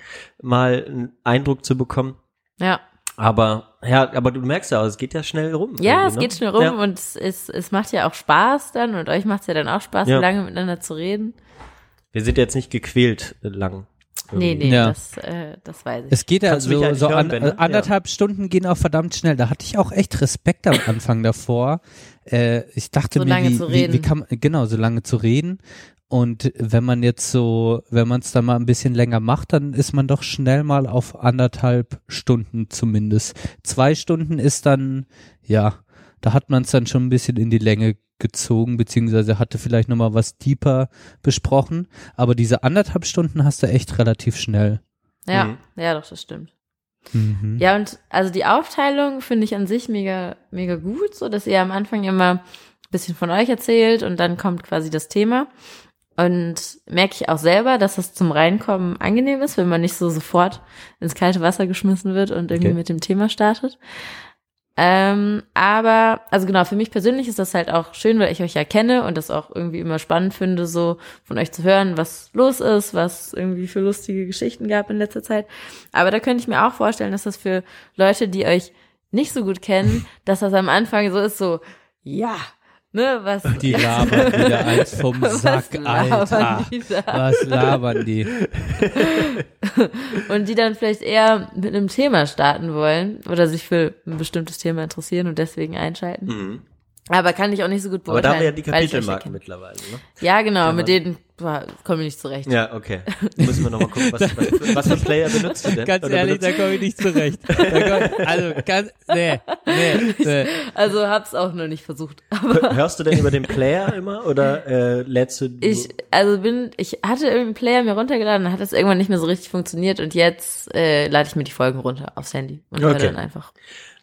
mal einen Eindruck zu bekommen. Ja, Aber ja, aber du merkst ja, auch, es geht ja schnell rum. ja, es ne? geht schnell rum Ja. und es, es, es macht ja auch Spaß dann und euch macht es ja dann auch Spaß, Ja. lange miteinander zu reden. Wir sind jetzt nicht gequält lang. Nee, Irgendwie. nee, Ja. das, äh, das weiß ich. Es geht ja so, so hören, an, Ben, ne? äh, anderthalb Stunden gehen auch verdammt schnell. Da hatte ich auch echt Respekt am Anfang davor. Äh, ich dachte So mir, lange wie, zu wie, wie kann man, genau, so lange zu reden. Und wenn man jetzt so, wenn man es dann mal ein bisschen länger macht, dann ist man doch schnell mal auf anderthalb Stunden zumindest. Zwei Stunden ist dann, ja, da hat man es dann schon ein bisschen in die Länge gezogen, beziehungsweise hatte vielleicht nochmal was deeper besprochen. Aber diese anderthalb Stunden hast du echt relativ schnell. Ja, Mhm. ja, doch, das stimmt. Mhm. Ja, und also die Aufteilung finde ich an sich mega, mega gut, so dass ihr am Anfang immer ein bisschen von euch erzählt und dann kommt quasi das Thema. Und merke ich auch selber, dass das zum Reinkommen angenehm ist, wenn man nicht so sofort ins kalte Wasser geschmissen wird und irgendwie Okay. mit dem Thema startet. Ähm, aber, also genau, für mich persönlich ist das halt auch schön, weil ich euch ja kenne und das auch irgendwie immer spannend finde, so von euch zu hören, was los ist, was irgendwie für lustige Geschichten gab in letzter Zeit. Aber da könnte ich mir auch vorstellen, dass das für Leute, die euch nicht so gut kennen, dass das am Anfang so ist, so, ja, ne, was. Die labern wieder eins vom Sack, was Alter. Was labern die? Und die dann vielleicht eher mit einem Thema starten wollen oder sich für ein bestimmtes Thema interessieren und deswegen einschalten. Mhm. Aber kann ich auch nicht so gut Aber da beurteilen. haben wir ja die Kapitelmarken mittlerweile, ne? Ja, genau, Kann mit denen komme ich nicht zurecht. Ja, okay. Müssen wir nochmal gucken, was, was, was für Player benutzt du denn? Ganz Oder ehrlich, da benutzt- komme ich nicht zurecht. Da komm, also ganz, nee, nee, nee. Also hab's auch noch nicht versucht. Aber Hörst du denn über den Player immer oder äh, lädst du? ich, also bin, ich hatte irgendeinen Player mir runtergeladen, dann hat das irgendwann nicht mehr so richtig funktioniert und jetzt äh, lade ich mir die Folgen runter aufs Handy und höre Okay. dann einfach.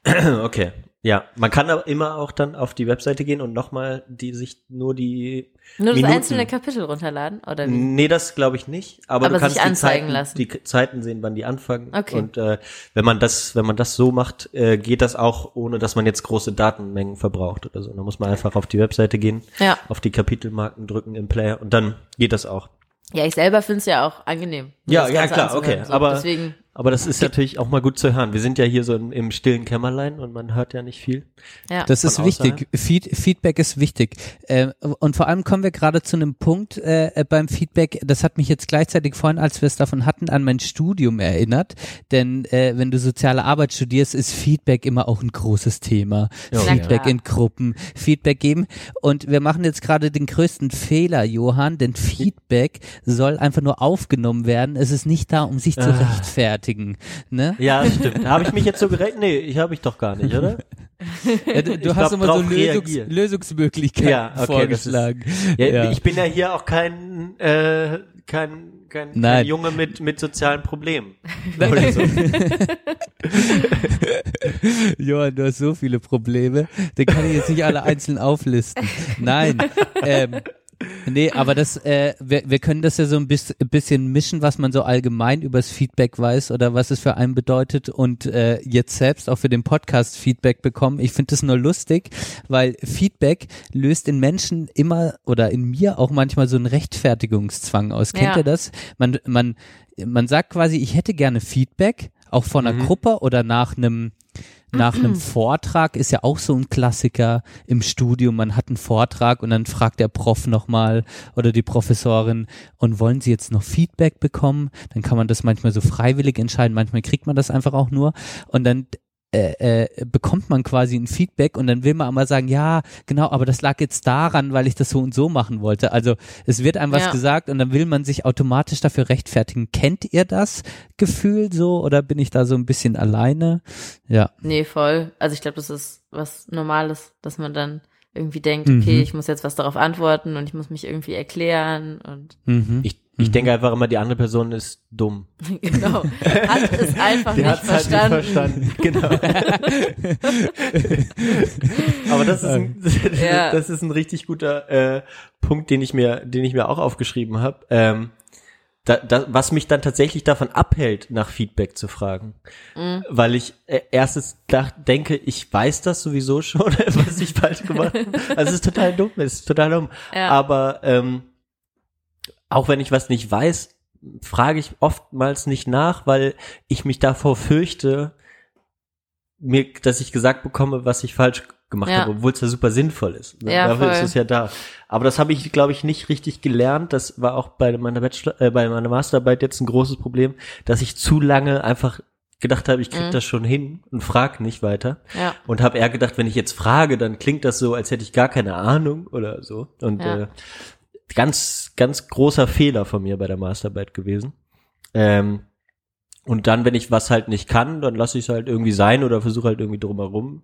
Okay. Ja, man kann aber immer auch dann auf die Webseite gehen und nochmal die sich nur die Nur das Minuten- einzelne Kapitel runterladen, oder wie? Nee, das glaube ich nicht. Aber, Aber du kannst sich die Zeiten, lassen. die Zeiten sehen, wann die anfangen. Okay. Und äh, wenn man das, wenn man das so macht, äh, geht das auch, ohne dass man jetzt große Datenmengen verbraucht oder so. Da muss man einfach auf die Webseite gehen, Ja. auf die Kapitelmarken drücken im Player und dann geht das auch. Ja, ich selber find's ja auch angenehm. Ja, ja, klar, okay. So. Aber- Deswegen, Aber das ist natürlich auch mal gut zu hören. Wir sind ja hier so im, im stillen Kämmerlein und man hört ja nicht viel. ja. Das ist wichtig. Feed, Feedback ist wichtig. Äh, und vor allem kommen wir gerade zu einem Punkt äh, äh, beim Feedback, das hat mich jetzt gleichzeitig vorhin, als wir es davon hatten, an mein Studium erinnert. Denn äh, wenn du soziale Arbeit studierst, ist Feedback immer auch ein großes Thema. Ja, Feedback klar. in Gruppen, Feedback geben. Und wir machen jetzt gerade den größten Fehler, Johann, denn Feedback soll einfach nur aufgenommen werden. Es ist nicht da, um sich zu Ah. Rechtfertigen. Ne? Ja, stimmt. habe ich mich jetzt so gerechnet? Nee, ich habe ich doch gar nicht, oder? Äh, du du hast glaub, immer so Lösungs reagieren. Lösungsmöglichkeiten Ja, okay, vorgeschlagen. Ja, Ja. Ich bin ja hier auch kein, äh, kein, kein, kein. Junge mit, mit sozialen Problemen. Johann, du hast so viele Probleme, den kann ich jetzt nicht alle einzeln auflisten. Nein, ähm, nee, aber das, äh, wir, wir können das ja so ein bis, ein bisschen mischen, was man so allgemein übers Feedback weiß oder was es für einen bedeutet und äh, jetzt selbst auch für den Podcast Feedback bekommen. Ich finde das nur lustig, weil Feedback löst in Menschen immer oder in mir auch manchmal so einen Rechtfertigungszwang aus. Kennt Ja. ihr das? Man, man, man sagt quasi, ich hätte gerne Feedback, auch von einer Gruppe oder nach einem nach einem Vortrag ist ja auch so ein Klassiker im Studium. Man hat einen Vortrag und dann fragt der Prof nochmal oder die Professorin und wollen Sie jetzt noch Feedback bekommen? Dann kann man das manchmal so freiwillig entscheiden. Manchmal kriegt man das einfach auch nur und dann äh, äh, bekommt man quasi ein Feedback und dann will man einmal sagen, ja, genau, aber das lag jetzt daran, weil ich das so und so machen wollte. Also es wird einem was Ja. gesagt und dann will man sich automatisch dafür rechtfertigen. Kennt ihr das Gefühl so oder bin ich da so ein bisschen alleine? Ja. Nee, voll. Also ich glaube, das ist was Normales, dass man dann irgendwie denkt, Mhm. okay, ich muss jetzt was darauf antworten und ich muss mich irgendwie erklären und Mhm. Ich, ich denke einfach immer, die andere Person ist dumm. genau. Hat es einfach Die nicht hat's halt verstanden. nicht verstanden. Genau. Aber das ist, ein, Ja. das ist ein richtig guter äh, Punkt, den ich mir, den ich mir auch aufgeschrieben habe. Ähm, da, da, was mich dann tatsächlich davon abhält, nach Feedback zu fragen. Mhm. Weil ich äh, erstens dach, denke, ich weiß das sowieso schon, was ich falsch gemacht habe. Also es ist total dumm, es ist total dumm. Ja. Aber ähm, auch wenn ich was nicht weiß, frage ich oftmals nicht nach, weil ich mich davor fürchte, mir, dass ich gesagt bekomme, was ich falsch gemacht Ja. habe, obwohl es ja super sinnvoll ist. Ne? Ja, Dafür voll. ist es ja da. Aber das habe ich, glaube ich, nicht richtig gelernt. Das war auch bei meiner Bachelor, äh, bei meiner Masterarbeit jetzt ein großes Problem, dass ich zu lange einfach gedacht habe, ich krieg Mhm. das schon hin und frag nicht weiter. Ja. Und habe eher gedacht, wenn ich jetzt frage, dann klingt das so, als hätte ich gar keine Ahnung oder so. Und Ja. äh, ganz, ganz großer Fehler von mir bei der Masterarbeit gewesen. Ähm, und dann, wenn ich was halt nicht kann, dann lasse ich es halt irgendwie sein oder versuche halt irgendwie drumherum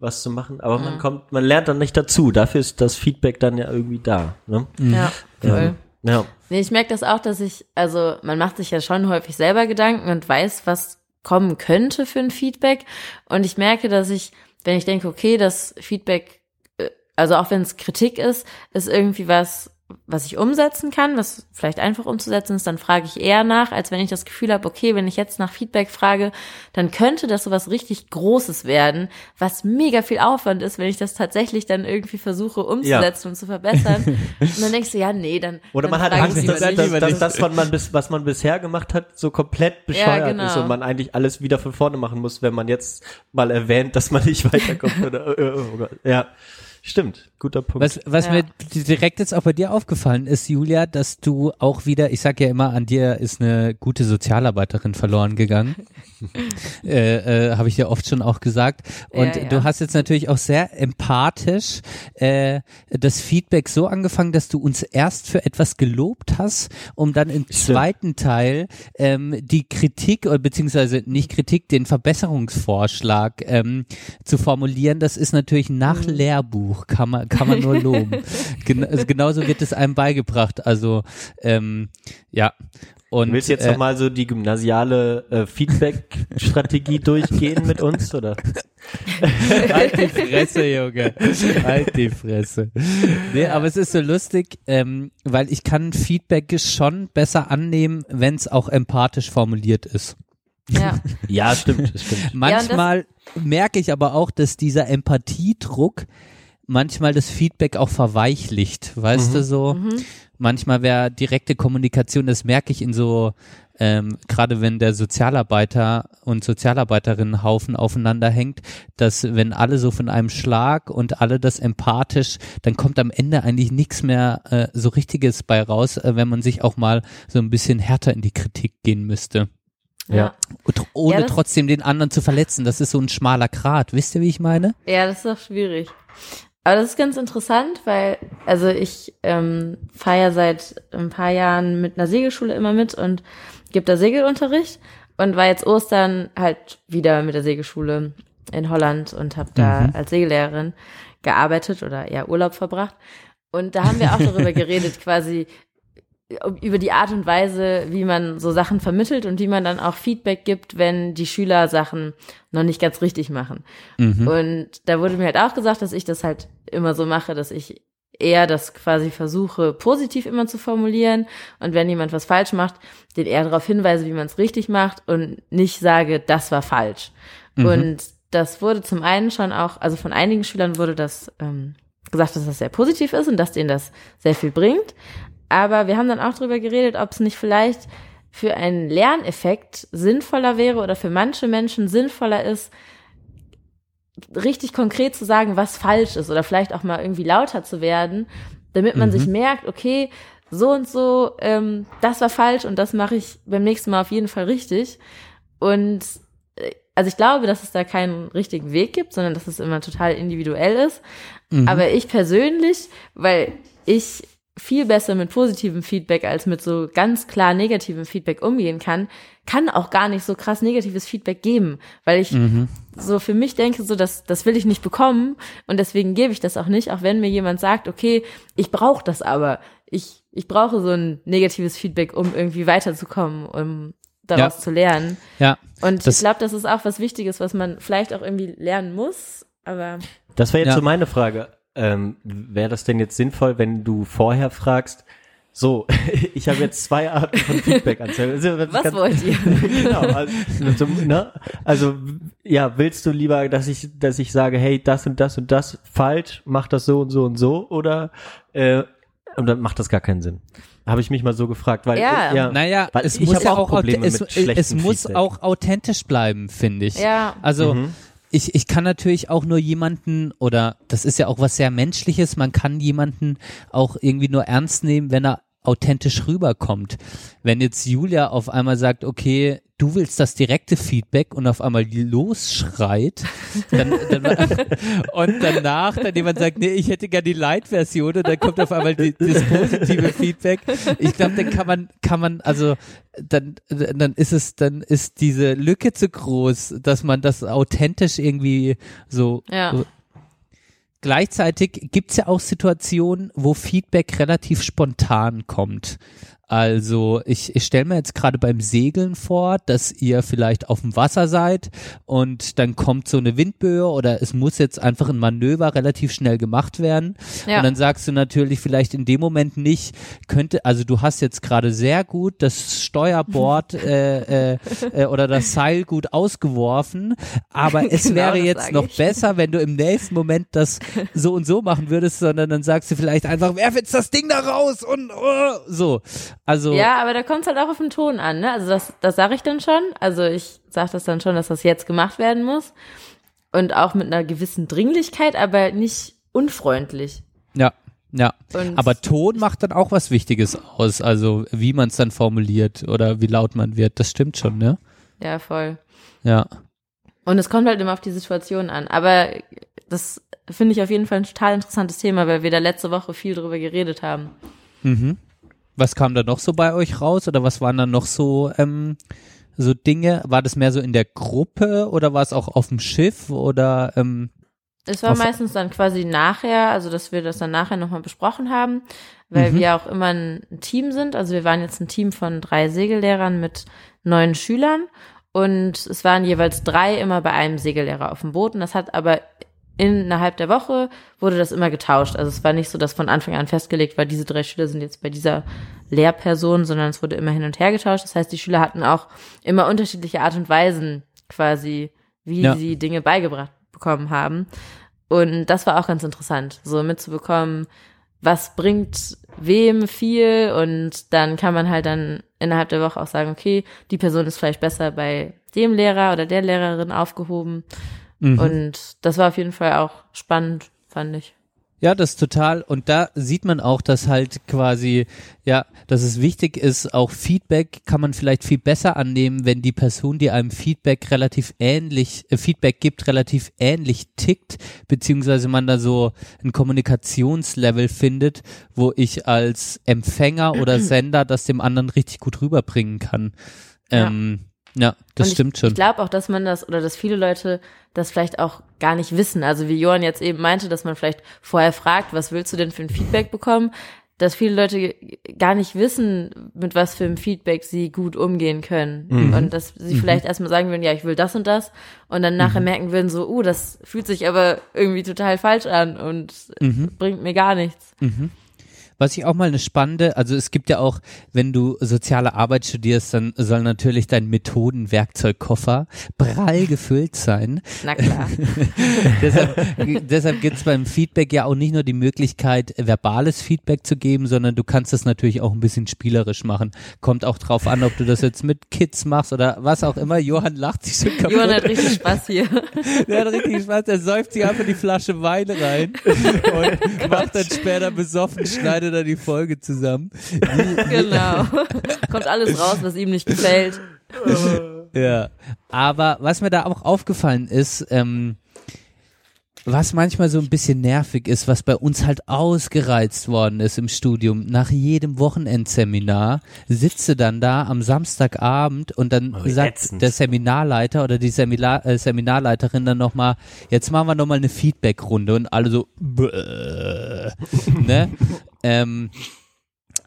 was zu machen. Aber man Mhm. kommt, man lernt dann nicht dazu. Dafür ist das Feedback dann ja irgendwie da. Ne? Ja, voll. Ähm, ja. Nee, ich merke das auch, dass ich, also man macht sich ja schon häufig selber Gedanken und weiß, was kommen könnte für ein Feedback. Und ich merke, dass ich, wenn ich denke, okay, das Feedback, äh, also auch wenn es Kritik ist, ist irgendwie was, was ich umsetzen kann, was vielleicht einfach umzusetzen ist, dann frage ich eher nach, als wenn ich das Gefühl habe, okay, wenn ich jetzt nach Feedback frage, dann könnte das sowas richtig Großes werden, was mega viel Aufwand ist, wenn ich das tatsächlich dann irgendwie versuche umzusetzen und zu verbessern. und dann denkst du, ja, nee, dann. Oder dann man hat Angst, dass, dass, dass das, was man, bis, was man bisher gemacht hat, so komplett bescheuert genau. ist und man eigentlich alles wieder von vorne machen muss, wenn man jetzt mal erwähnt, dass man nicht weiterkommt. oder, äh, oh Gott. Ja, stimmt. Guter Punkt. Was, was Ja. mir direkt jetzt auch bei dir aufgefallen ist, Julia, dass du auch wieder, ich sag ja immer, an dir ist eine gute Sozialarbeiterin verloren gegangen. äh, äh, Habe ich ja oft schon auch gesagt. Und Ja, ja. du hast jetzt natürlich auch sehr empathisch äh, das Feedback so angefangen, dass du uns erst für etwas gelobt hast, um dann im zweiten Teil ähm, die Kritik oder beziehungsweise nicht Kritik, den Verbesserungsvorschlag ähm, zu formulieren. Das ist natürlich nach Mhm. Lehrbuch, kann man, kann man nur loben. Gen also genauso wird es einem beigebracht. Also ähm, ja. Und, Willst du jetzt äh, nochmal so die gymnasiale äh, Feedback-Strategie durchgehen mit uns, oder? Halt die Fresse, Junge. Halt die Fresse. Nee, aber es ist so lustig, ähm, weil ich kann Feedback schon besser annehmen, wenn es auch empathisch formuliert ist. Ja. Ja, stimmt, das stimmt. Manchmal merke ich aber auch, dass dieser Empathiedruck manchmal das Feedback auch verweichlicht, weißt du so? Manchmal wäre direkte Kommunikation, das merke ich in so, ähm, gerade wenn der Sozialarbeiter und Sozialarbeiterinnen Haufen aufeinander hängt, dass wenn alle so von einem Schlag und alle das empathisch, dann kommt am Ende eigentlich nichts mehr äh, so richtiges bei raus, äh, wenn man sich auch mal so ein bisschen härter in die Kritik gehen müsste. Ja. Und ohne Ja, trotzdem den anderen zu verletzen. Das ist so ein schmaler Grat. Wisst ihr, wie ich meine? Ja, das ist doch schwierig. Aber das ist ganz interessant, weil, also ich ähm, fahre ja seit ein paar Jahren mit einer Segelschule immer mit und gebe da Segelunterricht und war jetzt Ostern halt wieder mit der Segelschule in Holland und habe da als Segellehrerin gearbeitet oder eher Urlaub verbracht. Und da haben wir auch darüber geredet, quasi über die Art und Weise, wie man so Sachen vermittelt und wie man dann auch Feedback gibt, wenn die Schüler Sachen noch nicht ganz richtig machen. Und da wurde mir halt auch gesagt, dass ich das halt immer so mache, dass ich eher das quasi versuche, positiv immer zu formulieren und wenn jemand was falsch macht, den eher darauf hinweise, wie man es richtig macht und nicht sage, das war falsch. Und das wurde zum einen schon auch, also von einigen Schülern wurde das ähm, gesagt, dass das sehr positiv ist und dass denen das sehr viel bringt. Aber wir haben dann auch drüber geredet, ob es nicht vielleicht für einen Lerneffekt sinnvoller wäre oder für manche Menschen sinnvoller ist, richtig konkret zu sagen, was falsch ist oder vielleicht auch mal irgendwie lauter zu werden, damit man sich merkt, okay, so und so, ähm, das war falsch und das mache ich beim nächsten Mal auf jeden Fall richtig. Und äh, also ich glaube, dass es da keinen richtigen Weg gibt, sondern dass es immer total individuell ist. Aber ich persönlich, weil ich viel besser mit positivem Feedback als mit so ganz klar negativem Feedback umgehen kann, kann auch gar nicht so krass negatives Feedback geben, weil ich so für mich denke, so das, das will ich nicht bekommen und deswegen gebe ich das auch nicht, auch wenn mir jemand sagt, okay, ich brauche das aber, ich, ich brauche so ein negatives Feedback, um irgendwie weiterzukommen, um daraus Ja. zu lernen. Ja. Und Das- ich glaube, das ist auch was Wichtiges, was man vielleicht auch irgendwie lernen muss, aber Das wäre jetzt Ja. so meine Frage. Ähm, wäre das denn jetzt sinnvoll, wenn du vorher fragst, so, ich habe jetzt zwei Arten von Feedback anzeigen. was wollt ihr? genau, also, so, ne? also ja, willst du lieber, dass ich, dass ich sage, hey, das und das und das falsch, mach das so und so und so, oder äh, und dann macht das gar keinen Sinn. Habe ich mich mal so gefragt, weil Ja. äh, ja, Naja, weil es ich muss hab ja auch auch, Probleme es, mit es schlechtem muss Feedback. auch authentisch bleiben, finde ich. Ja. Also Mhm. Ich, ich kann natürlich auch nur jemanden oder das ist ja auch was sehr Menschliches, man kann jemanden auch irgendwie nur ernst nehmen, wenn er authentisch rüberkommt. Wenn jetzt Julia auf einmal sagt, okay, du willst das direkte Feedback und auf einmal losschreit, dann, dann, und danach dann jemand sagt, nee, ich hätte gerne die Light-Version und dann kommt auf einmal die, das positive Feedback. Ich glaube, dann kann man, kann man, also dann, dann ist es, dann ist diese Lücke zu groß, dass man das authentisch irgendwie so, Ja. Gleichzeitig gibt's ja auch Situationen, wo Feedback relativ spontan kommt. Also ich, ich stelle mir jetzt gerade beim Segeln vor, dass ihr vielleicht auf dem Wasser seid und dann kommt so eine Windböe oder es muss jetzt einfach ein Manöver relativ schnell gemacht werden. Ja. Und dann sagst du natürlich vielleicht in dem Moment nicht, könnte, also du hast jetzt gerade sehr gut das Steuerbord äh, äh, äh, oder das Seil gut ausgeworfen, aber es Genau, wäre jetzt noch ich. besser, wenn du im nächsten Moment das so und so machen würdest, sondern dann sagst du vielleicht einfach, werf jetzt das Ding da raus und uh, so. Also Ja, aber da kommt es halt auch auf den Ton an, ne? Also das, das sage ich dann schon. Also ich sage das dann schon, dass das jetzt gemacht werden muss. Und auch mit einer gewissen Dringlichkeit, aber nicht unfreundlich. ja, ja. Und Aber Ton macht dann auch was Wichtiges aus, also wie man es dann formuliert oder wie laut man wird. Das stimmt schon, ne? ja, voll. Ja. Und es kommt halt immer auf die Situation an. Aber das finde ich auf jeden Fall ein total interessantes Thema, weil wir da letzte Woche viel drüber geredet haben. Mhm. Was kam da noch so bei euch raus oder was waren da noch so ähm, so Dinge? War das mehr so in der Gruppe oder war es auch auf dem Schiff oder ähm, Es war meistens dann quasi nachher, also dass wir das dann nachher nochmal besprochen haben, weil Mhm. wir auch immer ein Team sind. Also wir waren jetzt ein Team von drei Segellehrern mit neun Schülern und es waren jeweils drei immer bei einem Segellehrer auf dem Boot und das hat aber innerhalb der Woche wurde das immer getauscht. Also es war nicht so, dass von Anfang an festgelegt war, diese drei Schüler sind jetzt bei dieser Lehrperson, sondern es wurde immer hin und her getauscht. Das heißt, die Schüler hatten auch immer unterschiedliche Art und Weisen quasi, wie Ja. sie Dinge beigebracht bekommen haben. Und das war auch ganz interessant, so mitzubekommen, was bringt wem viel und dann kann man halt dann innerhalb der Woche auch sagen, okay, die Person ist vielleicht besser bei dem Lehrer oder der Lehrerin aufgehoben. Mhm. Und das war auf jeden Fall auch spannend, fand ich. Ja, das ist total. Und da sieht man auch, dass halt quasi, ja, dass es wichtig ist, auch Feedback kann man vielleicht viel besser annehmen, wenn die Person, die einem Feedback relativ ähnlich, äh, Feedback gibt, relativ ähnlich tickt, beziehungsweise man da so ein Kommunikationslevel findet, wo ich als Empfänger oder Sender das dem anderen richtig gut rüberbringen kann. Ähm, ja, das Und stimmt ich, schon. Ich glaube auch, dass man das oder dass viele Leute das vielleicht auch gar nicht wissen. Also wie Johann jetzt eben meinte, dass man vielleicht vorher fragt, was willst du denn für ein Feedback bekommen? Dass viele Leute gar nicht wissen, mit was für einem Feedback sie gut umgehen können. Mhm. Und dass sie vielleicht erstmal sagen würden, ja, ich will das und das. Und dann nachher Mhm. merken würden so, uh, das fühlt sich aber irgendwie total falsch an und Mhm. bringt mir gar nichts. Was ich auch mal eine spannende, also es gibt ja auch, wenn du soziale Arbeit studierst, dann soll natürlich dein Methodenwerkzeugkoffer prall gefüllt sein. Na klar. deshalb deshalb gibt es beim Feedback ja auch nicht nur die Möglichkeit, verbales Feedback zu geben, sondern du kannst das natürlich auch ein bisschen spielerisch machen. Kommt auch drauf an, ob du das jetzt mit Kids machst oder was auch immer. Johann lacht sich schon kaputt. Johann hat richtig Spaß hier. Der hat richtig Spaß, der säuft sich einfach die Flasche Wein rein und macht dann später besoffen, schneidet dann die Folge zusammen. genau. Kommt alles raus, was ihm nicht gefällt. Ja, aber was mir da auch aufgefallen ist, ähm, was manchmal so ein bisschen nervig ist, was bei uns halt ausgereizt worden ist im Studium, nach jedem Wochenendseminar sitze dann da am Samstagabend und dann Oh, sagt ätzend. der Seminarleiter oder die Seminar, äh, Seminarleiterin dann nochmal, jetzt machen wir nochmal eine Feedbackrunde und alle so, ne? ähm,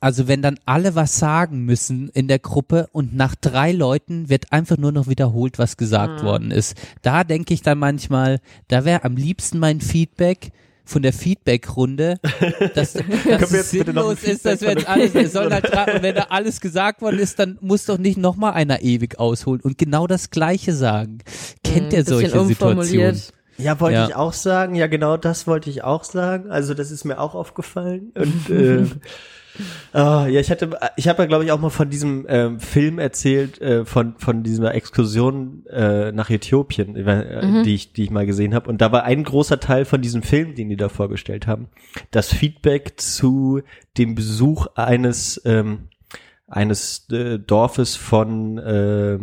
also wenn dann alle was sagen müssen in der Gruppe und nach drei Leuten wird einfach nur noch wiederholt, was gesagt Mhm. worden ist. Da denke ich dann manchmal, da wäre am liebsten mein Feedback von der Feedback-Runde, dass, dass wir es jetzt bitte noch ein sinnlos ist, dass wir jetzt alles, es sollen halt und wenn da alles gesagt worden ist, dann muss doch nicht nochmal einer ewig ausholen und genau das Gleiche sagen. Kennt ihr Ein bisschen solche Situationen? Ja, wollte Ja. ich auch sagen. Ja, genau das wollte ich auch sagen. Also das ist mir auch aufgefallen. Und äh, Ah, ja, ich hatte, ich habe ja, glaube ich, auch mal von diesem ähm, Film erzählt, äh, von von dieser Exkursion äh, nach Äthiopien, äh, die ich die ich mal gesehen habe. Und da war ein großer Teil von diesem Film, den die da vorgestellt haben, das Feedback zu dem Besuch eines ähm, eines äh, Dorfes von äh,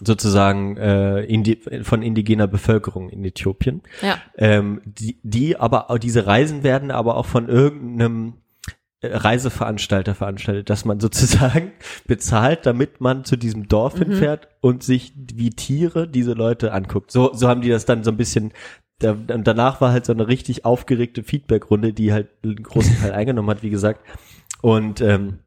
sozusagen äh, indi von indigener Bevölkerung in Äthiopien. Ja. Ähm, die, die aber diese Reisen werden aber auch von irgendeinem Reiseveranstalter veranstaltet, dass man sozusagen bezahlt, damit man zu diesem Dorf hinfährt und sich wie Tiere diese Leute anguckt. So, so haben die das dann so ein bisschen. Da, und danach war halt so eine richtig aufgeregte Feedbackrunde, die halt einen großen Teil eingenommen hat, wie gesagt. Und ähm,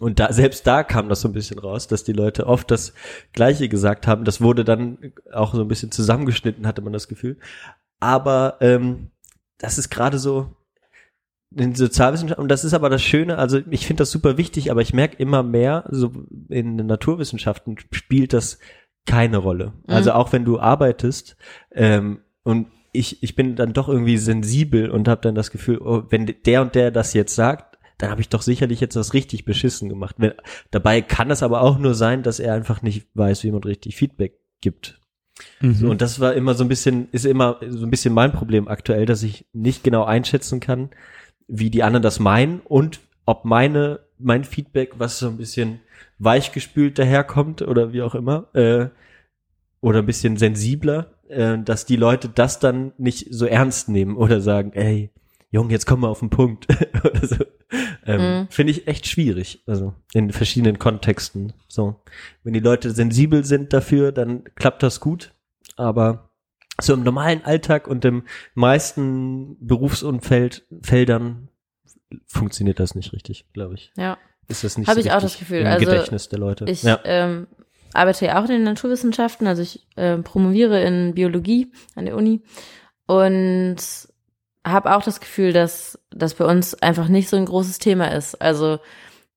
und da, selbst da kam das so ein bisschen raus, dass die Leute oft das Gleiche gesagt haben. Das wurde dann auch so ein bisschen zusammengeschnitten, hatte man das Gefühl. Aber ähm, das ist gerade so in Sozialwissenschaften, und das ist aber das Schöne, also ich finde das super wichtig, aber ich merke immer mehr, so in den Naturwissenschaften spielt das keine Rolle. Also auch wenn du arbeitest ähm, und ich, ich bin dann doch irgendwie sensibel und habe dann das Gefühl, oh, wenn der und der das jetzt sagt, dann habe ich doch sicherlich jetzt was richtig beschissen gemacht. Wenn, dabei kann es aber auch nur sein, dass er einfach nicht weiß, wie man richtig Feedback gibt. So, und das war immer so ein bisschen, ist immer so ein bisschen mein Problem aktuell, dass ich nicht genau einschätzen kann, wie die anderen das meinen und ob meine, mein Feedback, was so ein bisschen weichgespült daherkommt oder wie auch immer, äh, oder ein bisschen sensibler, äh, dass die Leute das dann nicht so ernst nehmen oder sagen, ey, Junge, jetzt komm mal auf den Punkt. oder so. ähm, Finde ich echt schwierig, also in verschiedenen Kontexten. So, wenn die Leute sensibel sind dafür, dann klappt das gut, aber so im normalen Alltag und im meisten Berufsumfeld Feldern funktioniert das nicht richtig, glaube ich. Ja. Ist das nicht Habe so ich auch das Gefühl. im Also, Gedächtnis der Leute? Ich ja. ähm, arbeite ja auch in den Naturwissenschaften, also ich äh, promoviere in Biologie an der Uni und habe auch das Gefühl, dass das bei uns einfach nicht so ein großes Thema ist. Also,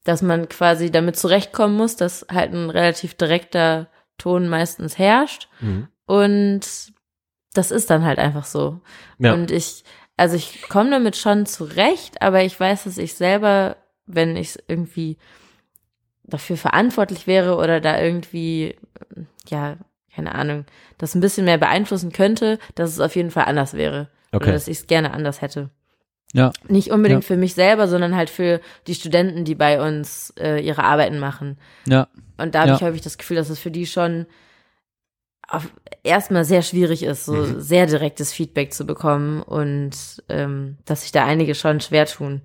dass man quasi damit zurechtkommen muss, dass halt ein relativ direkter Ton meistens herrscht Mhm. und das ist dann halt einfach so. Ja. Und ich, also ich komme damit schon zurecht, aber ich weiß, dass ich selber, wenn ich irgendwie dafür verantwortlich wäre oder da irgendwie, ja, keine Ahnung, das ein bisschen mehr beeinflussen könnte, dass es auf jeden Fall anders wäre. Oder Okay. dass ich es gerne anders hätte. Ja. Nicht unbedingt Ja. für mich selber, sondern halt für die Studenten, die bei uns äh, ihre Arbeiten machen. Ja. Und da habe Ja. ich häufig das Gefühl, dass es für die schon auf, erstmal sehr schwierig ist, so Mhm. sehr direktes Feedback zu bekommen und ähm, dass sich da einige schon schwer tun.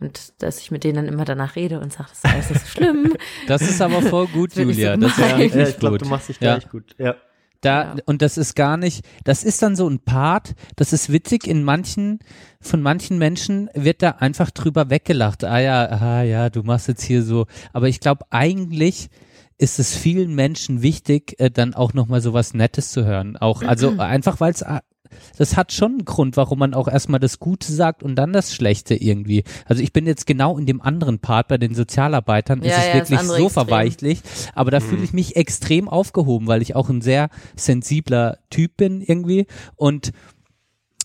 Und dass ich mit denen dann immer danach rede und sage, das ist alles nicht so schlimm. Das ist aber voll gut, Will ich so Julia. Das ist ja ja, ich glaube, gut. du machst dich Ja. gleich gut. Ja. Da, Ja. und das ist gar nicht, das ist dann so ein Part, das ist witzig, in manchen, von manchen Menschen wird da einfach drüber weggelacht. Ah ja, ah ja, du machst jetzt hier so. Aber ich glaube, eigentlich ist es vielen Menschen wichtig, äh, dann auch nochmal so was Nettes zu hören. Auch, also einfach, weil es, das hat schon einen Grund, warum man auch erstmal das Gute sagt und dann das Schlechte irgendwie. Also ich bin jetzt genau in dem anderen Part bei den Sozialarbeitern, Ja, ist es ja, wirklich so Extrem. verweichlich, aber da fühle ich mich extrem aufgehoben, weil ich auch ein sehr sensibler Typ bin irgendwie und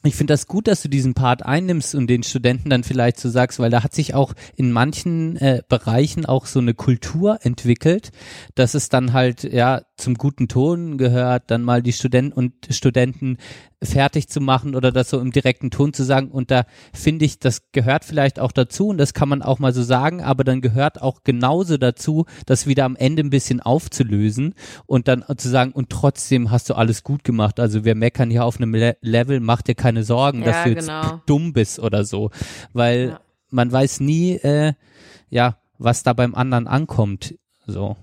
ich finde das gut, dass du diesen Part einnimmst und den Studenten dann vielleicht so sagst, weil da hat sich auch in manchen äh, Bereichen auch so eine Kultur entwickelt, dass es dann halt ja zum guten Ton gehört, dann mal die Studenten und Studenten fertig zu machen oder das so im direkten Ton zu sagen. Und da finde ich, das gehört vielleicht auch dazu und das kann man auch mal so sagen, aber dann gehört auch genauso dazu, das wieder am Ende ein bisschen aufzulösen und dann zu sagen, und trotzdem hast du alles gut gemacht. Also wir meckern hier auf einem Le Level, mach dir keine Sorgen, dass Ja, du jetzt genau. dumm bist oder so. Weil Ja. man weiß nie, äh, ja, was da beim anderen ankommt. So.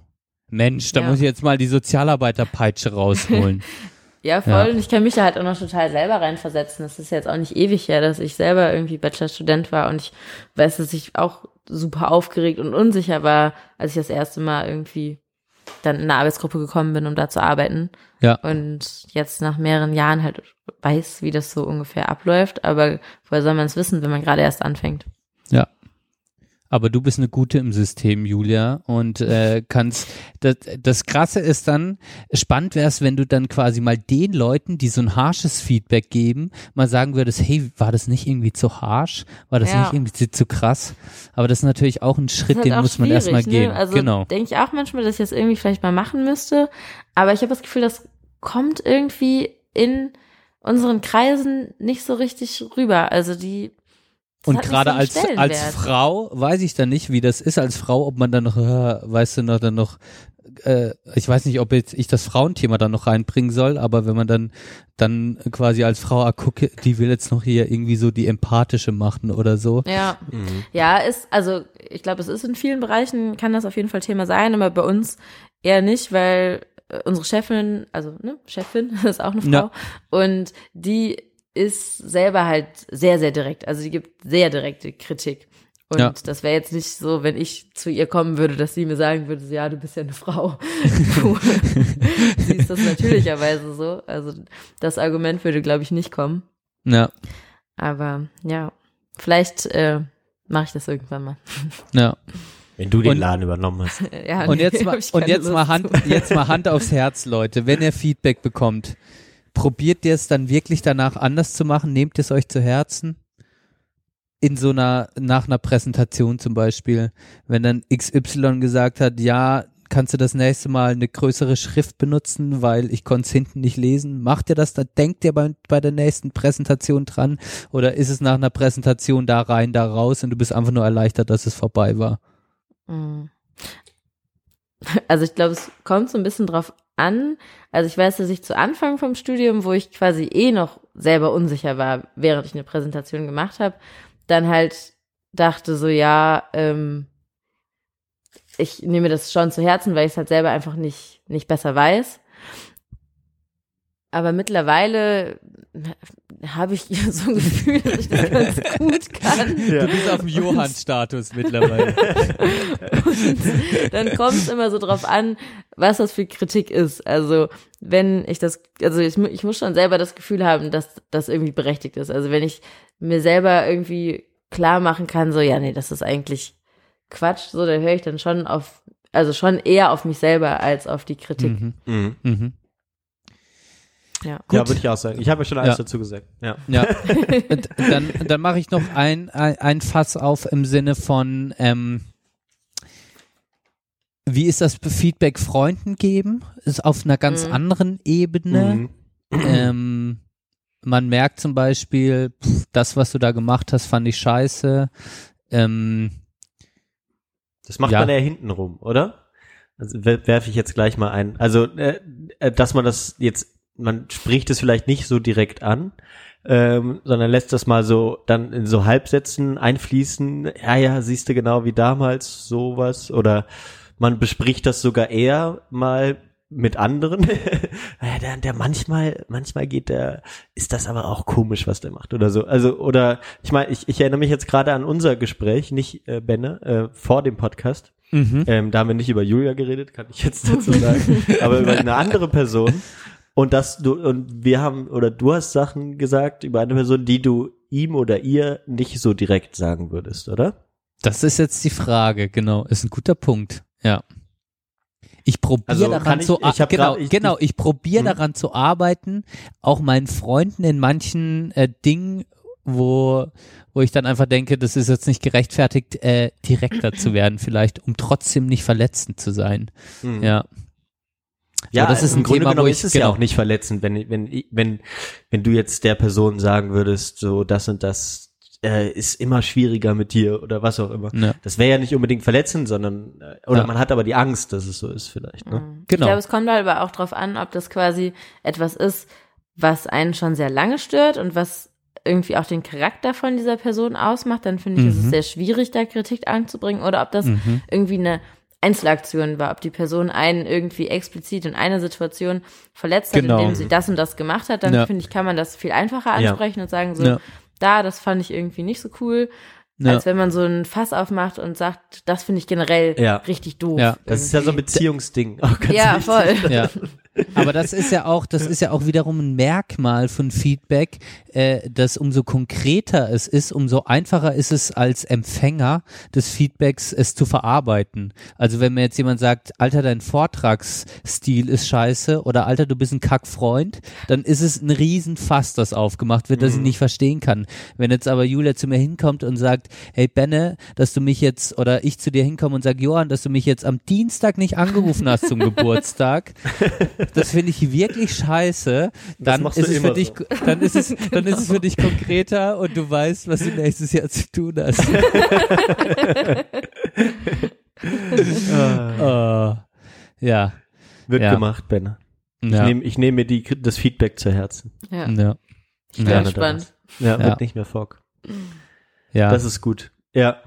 Mensch, da Ja. muss ich jetzt mal die Sozialarbeiterpeitsche rausholen. Ja, voll. Ja. Und ich kann mich da halt auch noch total selber reinversetzen. Das ist jetzt auch nicht ewig her, dass ich selber irgendwie Bachelorstudent war und ich weiß, dass ich auch super aufgeregt und unsicher war, als ich das erste Mal irgendwie dann in eine Arbeitsgruppe gekommen bin, um da zu arbeiten. Ja. Und jetzt nach mehreren Jahren halt weiß, wie das so ungefähr abläuft. Aber woher soll man es wissen, wenn man gerade erst anfängt? Ja. Aber du bist eine gute im System, Julia, und äh, kannst. Das, das Krasse ist dann, spannend wäre es, wenn du dann quasi mal den Leuten, die so ein harsches Feedback geben, mal sagen würdest, hey, war das nicht irgendwie zu harsch? War das Ja. nicht irgendwie zu, zu krass? Aber das ist natürlich auch ein Schritt, den halt auch muss man erstmal schwierig, gehen. Ne? Also genau. denke ich auch manchmal, dass ich das irgendwie vielleicht mal machen müsste. Aber ich habe das Gefühl, das kommt irgendwie in unseren Kreisen nicht so richtig rüber. Also die das Und gerade so als, als. Frau weiß ich dann nicht, wie das ist als Frau, ob man dann noch, äh, weißt du noch, dann noch, äh, ich weiß nicht, ob jetzt ich das Frauenthema dann noch reinbringen soll, aber wenn man dann, dann quasi als Frau, ah, gucke, die will jetzt noch hier irgendwie so die empathische machen oder so. Ja, Mhm. ja, ist, also ich glaube, es ist in vielen Bereichen, kann das auf jeden Fall Thema sein, aber bei uns eher nicht, weil äh, unsere Chefin, also ne, Chefin ist auch eine Frau Ja. und die ist selber halt sehr, sehr direkt. Also die gibt sehr direkte Kritik. Und Ja. das wäre jetzt nicht so, wenn ich zu ihr kommen würde, dass sie mir sagen würde, ja, du bist ja eine Frau. Du siehst das natürlicherweise so. Also das Argument würde, glaube ich, nicht kommen. Ja, Aber ja, vielleicht äh, mache ich das irgendwann mal. ja. Wenn du den Und- Laden übernommen hast. Ja, Und nee, jetzt mal, und jetzt mal Hand, zu. jetzt mal Hand aufs Herz, Leute. Wenn ihr Feedback bekommt, probiert ihr es dann wirklich danach anders zu machen? Nehmt es euch zu Herzen? In so einer, nach einer Präsentation zum Beispiel, wenn dann XY gesagt hat, ja, kannst du das nächste Mal eine größere Schrift benutzen, weil ich konnte es hinten nicht lesen. Macht ihr das, da denkt ihr bei, bei der nächsten Präsentation dran? Oder ist es nach einer Präsentation da rein, da raus und du bist einfach nur erleichtert, dass es vorbei war? Mm. Also ich glaube, es kommt so ein bisschen drauf an. Also ich weiß, dass ich zu Anfang vom Studium, wo ich quasi eh noch selber unsicher war, während ich eine Präsentation gemacht habe, dann halt dachte so, ja, ähm, ich nehme das schon zu Herzen, weil ich es halt selber einfach nicht, nicht besser weiß. Aber mittlerweile habe ich so ein Gefühl, dass ich das ganz gut kann. Du bist auf dem Johann-Status mittlerweile. Und dann kommt es immer so drauf an, was das für Kritik ist. Also wenn ich das, also ich, ich muss schon selber das Gefühl haben, dass das irgendwie berechtigt ist. Also wenn ich mir selber irgendwie klar machen kann, so ja, nee, das ist eigentlich Quatsch, so, dann höre ich dann schon auf, also schon eher auf mich selber als auf die Kritik. Mhm. Mhm. Mhm. Ja. Ja, würde ich auch sagen. Ich habe ja schon alles Ja. dazu gesagt. Ja. Ja. Dann dann mache ich noch ein, ein, ein Fass auf im Sinne von, ähm, wie ist das Feedback Freunden geben? Ist auf einer ganz Mhm. anderen Ebene. Mhm. Ähm, man merkt zum Beispiel, pff, das, was du da gemacht hast, fand ich scheiße. Ähm, Das macht Ja. man ja hintenrum, oder? Also wer- werfe ich jetzt gleich mal ein. Also, äh, äh, dass man das jetzt, man spricht es vielleicht nicht so direkt an, ähm, sondern lässt das mal so dann in so Halbsätzen einfließen. Ja, ja, siehst du genau wie damals sowas. Oder man bespricht das sogar eher mal mit anderen. ja, der, der manchmal, manchmal geht der, ist das aber auch komisch, was der macht oder so. Also, oder ich meine, ich, ich erinnere mich jetzt gerade an unser Gespräch, nicht äh, Benne, äh, vor dem Podcast. mhm. Ähm, da haben wir nicht über Julia geredet, kann ich jetzt dazu sagen, aber über eine andere Person. Und das du und wir haben oder du hast Sachen gesagt über eine Person, die du ihm oder ihr nicht so direkt sagen würdest, oder? Das ist jetzt die Frage, genau. Ist ein guter Punkt, ja. Ich probiere Also daran ich- zu ich genau, grad- ich- genau, ich probiere Hm. daran zu arbeiten, auch meinen Freunden in manchen äh, Dingen, wo wo ich dann einfach denke, das ist jetzt nicht gerechtfertigt, äh, direkter zu werden, vielleicht, um trotzdem nicht verletzend zu sein. Hm. Ja. Ja, Aber das ist ein Grunde Thema, genommen wo ist ich- es genau. ja auch nicht verletzend, wenn wenn wenn wenn du jetzt der Person sagen würdest, so das und das äh, ist immer schwieriger mit dir oder was auch immer. Ja. Das wäre ja nicht unbedingt verletzend, sondern äh, oder Ja. man hat aber die Angst, dass es so ist vielleicht. Ne? Mhm. Genau. Ich glaube, es kommt halt aber auch drauf an, ob das quasi etwas ist, was einen schon sehr lange stört und was irgendwie auch den Charakter von dieser Person ausmacht, dann finde ich, ist Mhm. es sehr schwierig, da Kritik anzubringen. Oder ob das Mhm. irgendwie eine Einzelaktion war, ob die Person einen irgendwie explizit in einer Situation verletzt hat, Genau. indem sie das und das gemacht hat, dann Ja. finde ich, kann man das viel einfacher Ja. ansprechen und sagen so, Ja. da, das fand ich irgendwie nicht so cool, Ja. als wenn man so ein Fass aufmacht und sagt, das finde ich generell Ja. richtig doof. Ja. Das ist ja so ein Beziehungsding. Ganz Ja, wichtig. voll. Aber das ist ja auch, das ist ja auch wiederum ein Merkmal von Feedback, äh, dass umso konkreter es ist, umso einfacher ist es als Empfänger des Feedbacks, es zu verarbeiten. Also wenn mir jetzt jemand sagt, Alter, dein Vortragsstil ist scheiße oder Alter, du bist ein Kackfreund, dann ist es ein Riesenfass, das aufgemacht wird, das ich nicht verstehen kann. Wenn jetzt aber Julia zu mir hinkommt und sagt, hey Benne, dass du mich jetzt, oder ich zu dir hinkomme und sage, Johann, dass du mich jetzt am Dienstag nicht angerufen hast zum Geburtstag, das finde ich wirklich scheiße, dann ist es für dich, so. dann ist es, dann ist es für dich konkreter und du weißt, was du nächstes Jahr zu tun hast. oh, ja, Wird Ja. gemacht, Ben. Ich ja, nehme ich nehm mir die, das Feedback zu Herzen. Ja, ja, ich bin Ja, gespannt. Ja, Ja. wird nicht mehr Fog. ja. Das ist gut. Ja.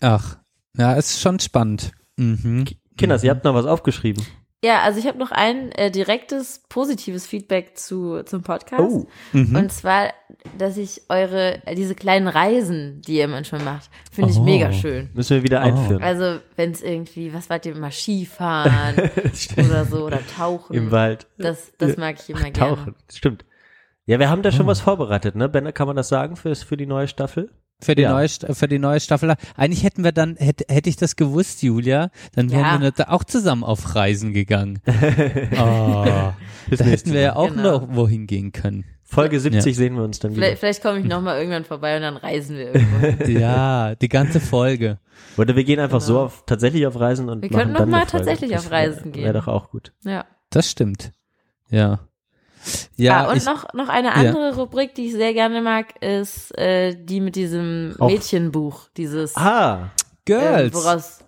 Ach, ja, ist schon spannend. Mhm. Kinders, ihr habt noch was aufgeschrieben. Ja, also ich habe noch ein äh, direktes positives Feedback zu zum Podcast. Oh. Mhm. Und zwar, dass ich eure, äh, diese kleinen Reisen, die ihr manchmal macht, finde ich Oh. mega schön. Müssen wir wieder einführen. Also, wenn es irgendwie, was wart ihr immer, Skifahren oder so, oder Tauchen. Im Wald. Das, das mag ich immer gerne. Tauchen. Stimmt. Ja, wir haben da Oh. schon was vorbereitet, ne? Ben, kann man das sagen für, für die neue Staffel? Für die Ja. neue für die neue Staffel. Eigentlich hätten wir dann hätte hätte ich das gewusst, Julia, dann wären Ja. wir da auch zusammen auf Reisen gegangen. oh, da hätten wir ja auch Genau. noch wohin gehen können. Folge 70 sehen wir uns dann wieder. Vielleicht, vielleicht komme ich nochmal irgendwann vorbei und dann reisen wir irgendwo. Ja, die ganze Folge. Oder wir gehen einfach so Genau. auf, tatsächlich auf Reisen und Wir machen könnten dann noch mal eine Folge. tatsächlich auf Reisen wär- gehen. Wäre doch auch gut. Ja. Das stimmt. Ja. Ja, ah, und noch, noch eine andere Rubrik, die ich sehr gerne mag, ist äh, die mit diesem Mädchenbuch. Dieses Ah, äh, Girls. woraus,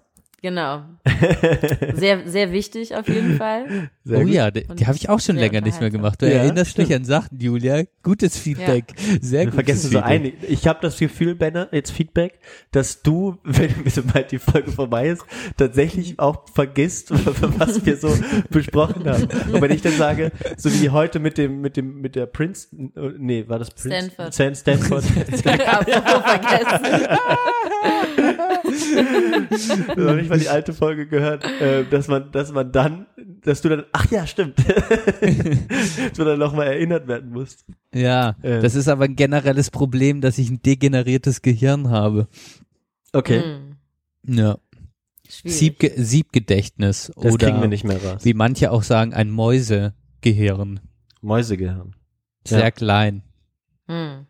genau. sehr, sehr wichtig auf jeden Fall. sehr oh gut. ja, die, die habe ich auch schon sehr länger nicht mehr gemacht. Du Ja, erinnerst mich stimmt. an Sachen, Julia. Gutes Feedback. Sehr Wir gutes vergessen so Feedback. einig. Ich habe das Gefühl, Benner, jetzt Feedback, dass du, wenn sobald die Folge vorbei ist, tatsächlich auch vergisst, was wir so besprochen haben. Und wenn ich dann sage, so wie heute mit dem, mit dem, mit der Princeton, äh, nee, war das Princeton? Stanford. Stan- Stanford. Apropos vergessen. Mal die alte Folge gehört, äh, dass man, dass man dann, dass du dann, ach ja, stimmt, dass du dann nochmal erinnert werden musst. Ja, Äh. das ist aber ein generelles Problem, dass ich ein degeneriertes Gehirn habe. Okay, Hm, Ja. Siebge Siebgedächtnis das oder kriegen wir nicht mehr raus. wie manche auch sagen, ein Mäusegehirn. Mäusegehirn. Sehr Ja. klein. Hm.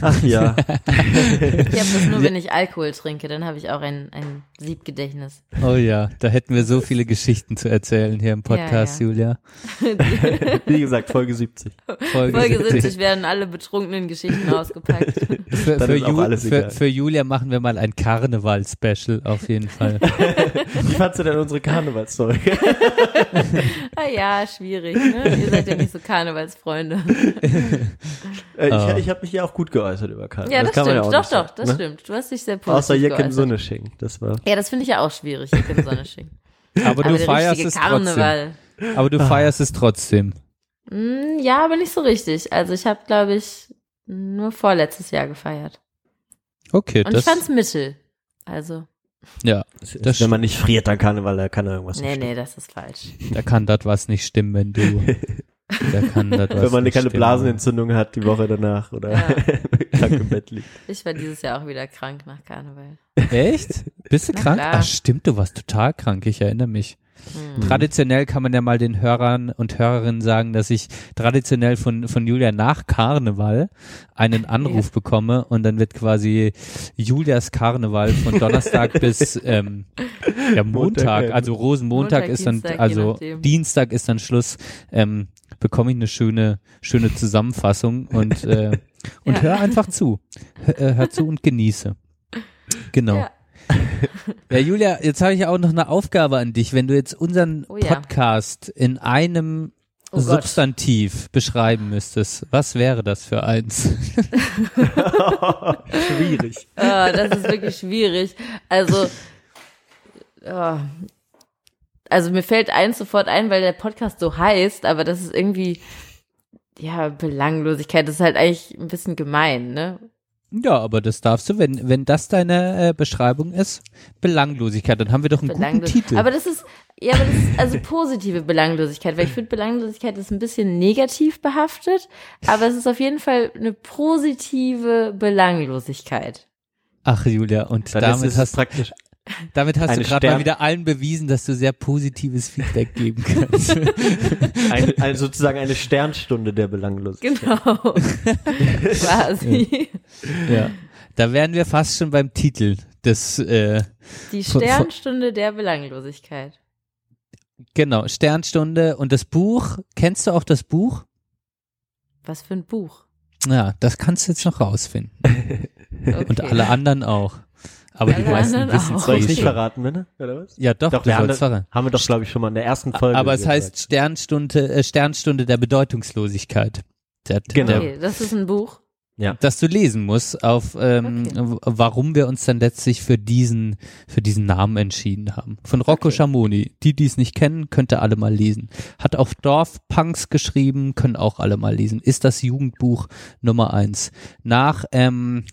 Ach ja. Ich habe das nur, wenn ich Alkohol trinke, dann habe ich auch ein, ein Siebgedächtnis. Oh ja, da hätten wir so viele Geschichten zu erzählen hier im Podcast, Ja, Julia. Wie gesagt, Folge 70. Folge, Folge 70. 70 werden alle betrunkenen Geschichten ausgepackt. Für, für, Ju für, für Julia machen wir mal ein Karneval-Special auf jeden Fall. Wie fandst du denn unsere Karnevalsstory? ah ja, schwierig, ne? Ihr seid ja nicht so Karnevalsfreunde. Äh, ich ich habe mich ja auch gut geäußert über Karneval. Ja, das, kann man stimmt. auch doch, nicht doch, sagen, das ne? stimmt. Du hast dich sehr positiv Außer geäußert. Sonnesching. Das war. Ja, das finde ich ja auch schwierig, Jecken Sonnesching. Aber du Aber der feierst richtige es trotzdem. Aber du feierst es trotzdem. Hm, ja, aber nicht so richtig. Also ich habe, glaube ich, nur vorletztes Jahr gefeiert. Okay, Und das, ich fand's mittel. Also, ja, Das Das wenn man nicht friert an Karneval, da kann da irgendwas nee, nicht nee, das ist falsch. da kann das was nicht stimmen, wenn du, da kann das Wenn man eine keine stimmen. Blasenentzündung hat die Woche danach oder Ja. krank im Bett liegt. Ich war dieses Jahr auch wieder krank nach Karneval. Echt? Bist du Na krank? klar. Ach stimmt, du warst total krank, ich erinnere mich. Hm. Traditionell kann man ja mal den Hörern und Hörerinnen sagen, dass ich traditionell von, von Julia nach Karneval einen Anruf bekomme und dann wird quasi Julias Karneval von Donnerstag bis ähm, ja, Montag, Montag, ja. also Rosenmontag Montag, ist dann, Dienstag, also. Dienstag ist dann Schluss, ähm, bekomme ich eine schöne, schöne Zusammenfassung und, äh, und Ja. hör einfach zu. Hör, äh, hör zu und genieße. Genau. Ja. Ja, Julia, jetzt habe ich ja auch noch eine Aufgabe an dich. Wenn du jetzt unseren Oh ja. Podcast in einem Oh Gott. Substantiv beschreiben müsstest, was wäre das für eins? Schwierig. Ah, das ist wirklich schwierig. Also, ja. Also mir fällt eins sofort ein, weil der Podcast so heißt, aber das ist irgendwie, ja, Belanglosigkeit. Das ist halt eigentlich ein bisschen gemein, ne? Ja, aber das darfst du, wenn, wenn das deine äh, Beschreibung ist, Belanglosigkeit, dann haben wir doch einen guten. Titel. Aber das ist, Ja, aber das ist also positive Belanglosigkeit, weil ich finde, Belanglosigkeit ist ein bisschen negativ behaftet, aber es ist auf jeden Fall eine positive Belanglosigkeit. Ach, Julia, und Dann damit ist es hast, praktisch damit hast du eine gerade mal wieder allen bewiesen, dass du sehr positives Feedback geben kannst. ein, ein, sozusagen eine Sternstunde der Belanglosigkeit. Genau. Quasi. ja. Da wären wir fast schon beim Titel des, äh, Die Sternstunde der Belanglosigkeit. genau, Sternstunde und das Buch. Kennst du auch das Buch? Was für ein Buch. Ja, das kannst du jetzt noch rausfinden. Okay. Und alle anderen auch. Aber die Alle meisten anderen wissen es auch. Soll ich eh nicht verraten, ne? Oder was? Ja, doch, Doch, du wir haben, verraten. haben wir doch, glaube ich, schon mal in der ersten Folge. Aber es gesagt. heißt Sternstunde, äh, Sternstunde der Bedeutungslosigkeit. Der, Genau. der, Okay, das ist ein Buch. das du lesen musst, auf ähm, Okay. warum wir uns dann letztlich für diesen für diesen Namen entschieden haben. Von Rocco Okay. Schamoni. Die, die es nicht kennen, könnt ihr alle mal lesen. Hat auf Dorfpunks geschrieben, können auch alle mal lesen. Ist das Jugendbuch Nummer eins. Nach ähm,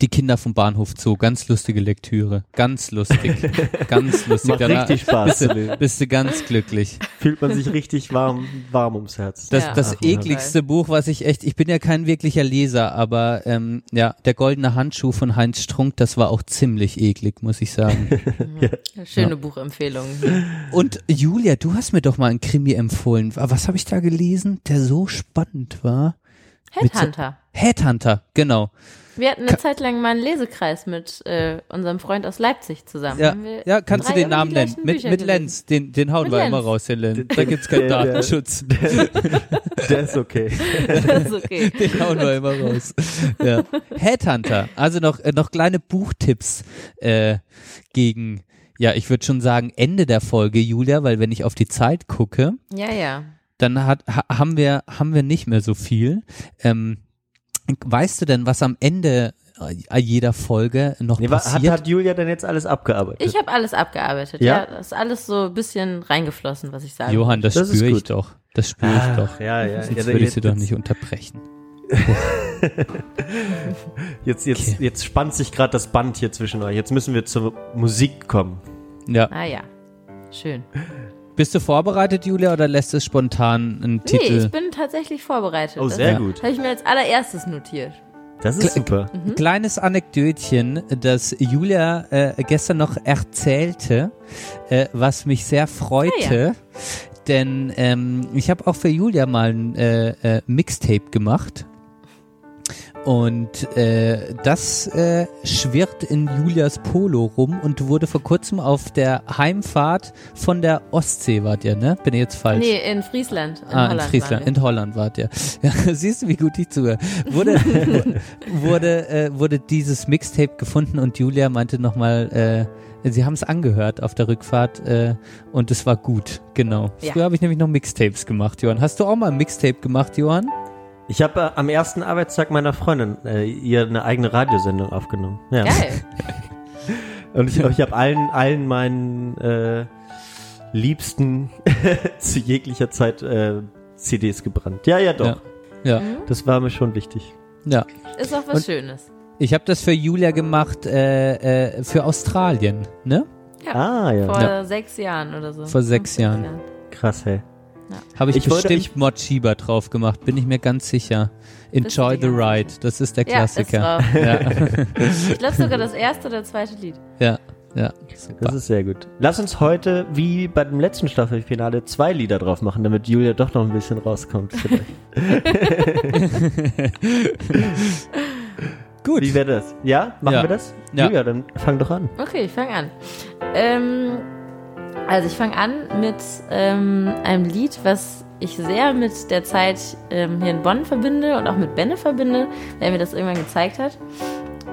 die Kinder vom Bahnhof Zoo. Ganz lustige Lektüre. Ganz lustig. ganz lustig. Macht Danach richtig Spaß bist du, bist du ganz glücklich. Fühlt man sich richtig warm, warm ums Herz. Das, Ja. das Ach, ja. ekligste Buch, was ich echt, ich bin ja kein wirklicher Leser, aber ähm, ja, der goldene Handschuh von Heinz Strunk, das war auch ziemlich eklig, muss ich sagen. Schöne Buchempfehlung. Und Julia, du hast mir doch mal ein Krimi empfohlen. Was habe ich da gelesen, der so spannend war? So- Headhunter. Headhunter, genau. Wir hatten eine Zeit lang mal einen Lesekreis mit äh, unserem Freund aus Leipzig zusammen. Ja, ja kannst du den Namen nennen? Mit, Bücher mit. Lenz, den, den hauen Mit wir immer Lenz. raus, den Lenz. Da gibt's keinen Der- der- Datenschutz. Der ist okay. Das ist okay. Den hauen wir immer raus. Ja. Headhunter, also noch, äh, noch kleine Buchtipps äh, gegen, ja, ich würde schon sagen, Ende der Folge, Julia, weil wenn ich auf die Zeit gucke, Ja, ja. dann hat, ha, haben, wir, haben wir nicht mehr so viel. Ähm, weißt du denn, was am Ende äh, jeder Folge noch Nee, wa- hat, passiert? hat Julia denn jetzt alles abgearbeitet? Ich habe alles abgearbeitet. Ja? Ja? das ist alles so ein bisschen reingeflossen, was ich sage. Johann, das, Das spüre ich doch. Das spüre ich Ach, doch. Ja, ja. Jetzt ja, würde ich sie doch nicht unterbrechen. Jetzt, jetzt, Okay. jetzt spannt sich gerade das Band hier zwischen euch. Jetzt müssen wir zur Musik kommen. Ja. Ah ja. Schön. Bist du vorbereitet, Julia, oder lässt es spontan einen Nee, Titel? ich bin tatsächlich vorbereitet. Oh, Das sehr Ja. gut. habe ich mir als allererstes notiert. Das ist super. Mhm. Kleines Anekdötchen, das Julia äh, gestern noch erzählte, äh, was mich sehr freute. Ah, Denn ähm, ich habe auch für Julia mal ein äh, äh, Mixtape gemacht. Und äh, das äh, schwirrt in Julias Polo rum und wurde vor kurzem auf der Heimfahrt von der Ostsee, wart ihr, ne? Bin ich jetzt falsch? Nee, in Friesland. In ah, Holland. in Friesland, in Holland wart ihr. Ja, siehst du, wie gut ich zuhöre. Wurde, wurde, äh, wurde dieses Mixtape gefunden und Julia meinte nochmal, äh, sie haben es angehört auf der Rückfahrt äh, und es war gut, genau. Ja. Früher habe ich nämlich noch Mixtapes gemacht, Johann. Hast du auch mal ein Mixtape gemacht, Johann? Ich habe äh, am ersten Arbeitstag meiner Freundin äh, ihr eine eigene Radiosendung aufgenommen. Ja. Geil. Und ich, ich habe allen, allen meinen äh, Liebsten zu jeglicher Zeit äh, CDs gebrannt. Ja, ja, doch. Ja. Ja, Mhm. Das war mir schon wichtig. ja. Ist auch was Und- Schönes. Ich habe das für Julia gemacht, äh, äh, für Australien, ne? Ah, ja. Vor Ja. sechs Jahren oder so. Vor sechs Fünf, Jahren. Krass, hey. Habe ich, Ich wollte- bestimmt ich- Mod Schieber drauf gemacht, bin ich mir ganz sicher. Enjoy the Ride, das ist der Ja, ist Klassiker. drauf. Ja, Ich glaube sogar das erste oder zweite Lied. ja, ja. Super. Das ist sehr gut. Lass uns heute, wie bei dem letzten Staffelfinale, zwei Lieder drauf machen, damit Julia doch noch ein bisschen rauskommt. Gut. Wie wäre das? Ja? Machen Ja. wir das? Ja. Julia, dann fang doch an. Okay, ich fange an. Ähm, also ich fange an mit ähm, einem Lied, was ich sehr mit der Zeit ähm, hier in Bonn verbinde und auch mit Benne verbinde, der mir das irgendwann gezeigt hat.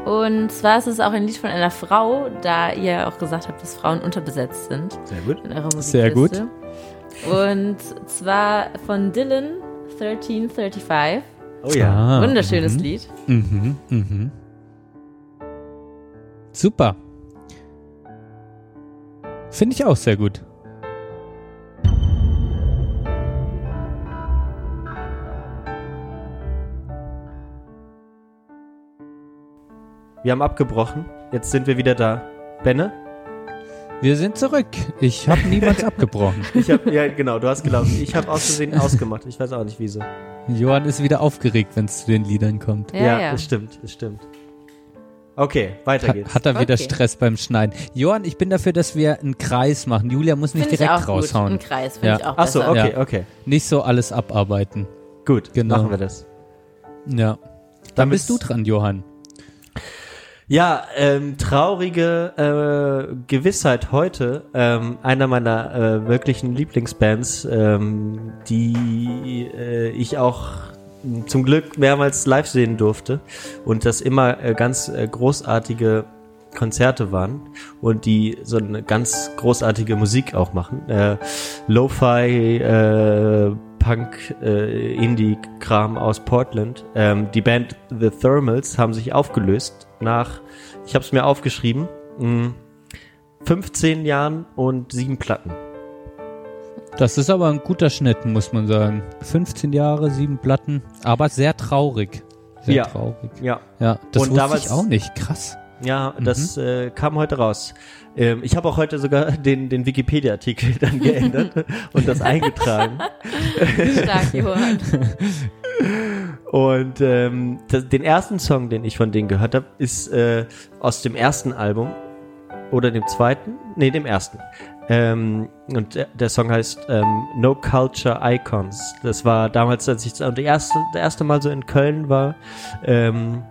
Und zwar ist es auch ein Lied von einer Frau, da ihr auch gesagt habt, dass Frauen unterbesetzt sind Sehr gut. in eurer Musikliste. Sehr gut. Und zwar von Dylan 1335. Oh ja. Wunderschönes mhm. Lied. Mhm, mhm. Super. Finde ich auch sehr gut. Wir haben abgebrochen. Jetzt sind wir wieder da. Benne? Wir sind zurück. Ich habe niemals abgebrochen. Ich hab, ja, genau, du hast gelaufen. Ich habe aus Versehen ausgemacht. Ich weiß auch nicht wieso. Johann ist wieder aufgeregt, wenn es zu den Liedern kommt. Ja, ja. das stimmt, das stimmt. Okay, weiter geht's. Hat er wieder Okay. Stress beim Schneiden. Johann, ich bin dafür, dass wir einen Kreis machen. Julia muss nicht Finde ich direkt auch gut. raushauen. Ein Kreis finde Ja. ich auch Ach so, besser. okay, Ja. okay. Nicht so alles abarbeiten. Gut, Genau. machen wir das. Ja. Dann Damit- bist du dran, Johann. Ja, ähm, traurige äh, Gewissheit heute. Ähm, einer meiner äh, wirklichen Lieblingsbands, ähm, die äh, ich auch zum Glück mehrmals live sehen durfte und das immer äh, ganz äh, großartige Konzerte waren und die so eine ganz großartige Musik auch machen. Äh, Lo-Fi, äh, Punk, äh, Indie-Kram aus Portland. Ähm, die Band The Thermals haben sich aufgelöst nach, ich habe es mir aufgeschrieben, mh, 15 Jahren und sieben Platten. Das ist aber ein guter Schnitt, muss man sagen. 15 Jahre, sieben Platten, aber sehr traurig. Sehr Ja. traurig. Ja, Ja, das Und wusste ich auch nicht. Krass. Ja, das äh, kam heute raus. Ähm, ich habe auch heute sogar den, den Wikipedia-Artikel dann geändert und das eingetragen. Stark, Johann. Und ähm, das, den ersten Song, den ich von denen gehört habe, ist äh, aus dem ersten Album oder dem zweiten, nee, dem ersten. Ähm, und der, der Song heißt ähm, No Culture Icons. Das war damals, als ich das erste, das erste Mal so in Köln war, ähm,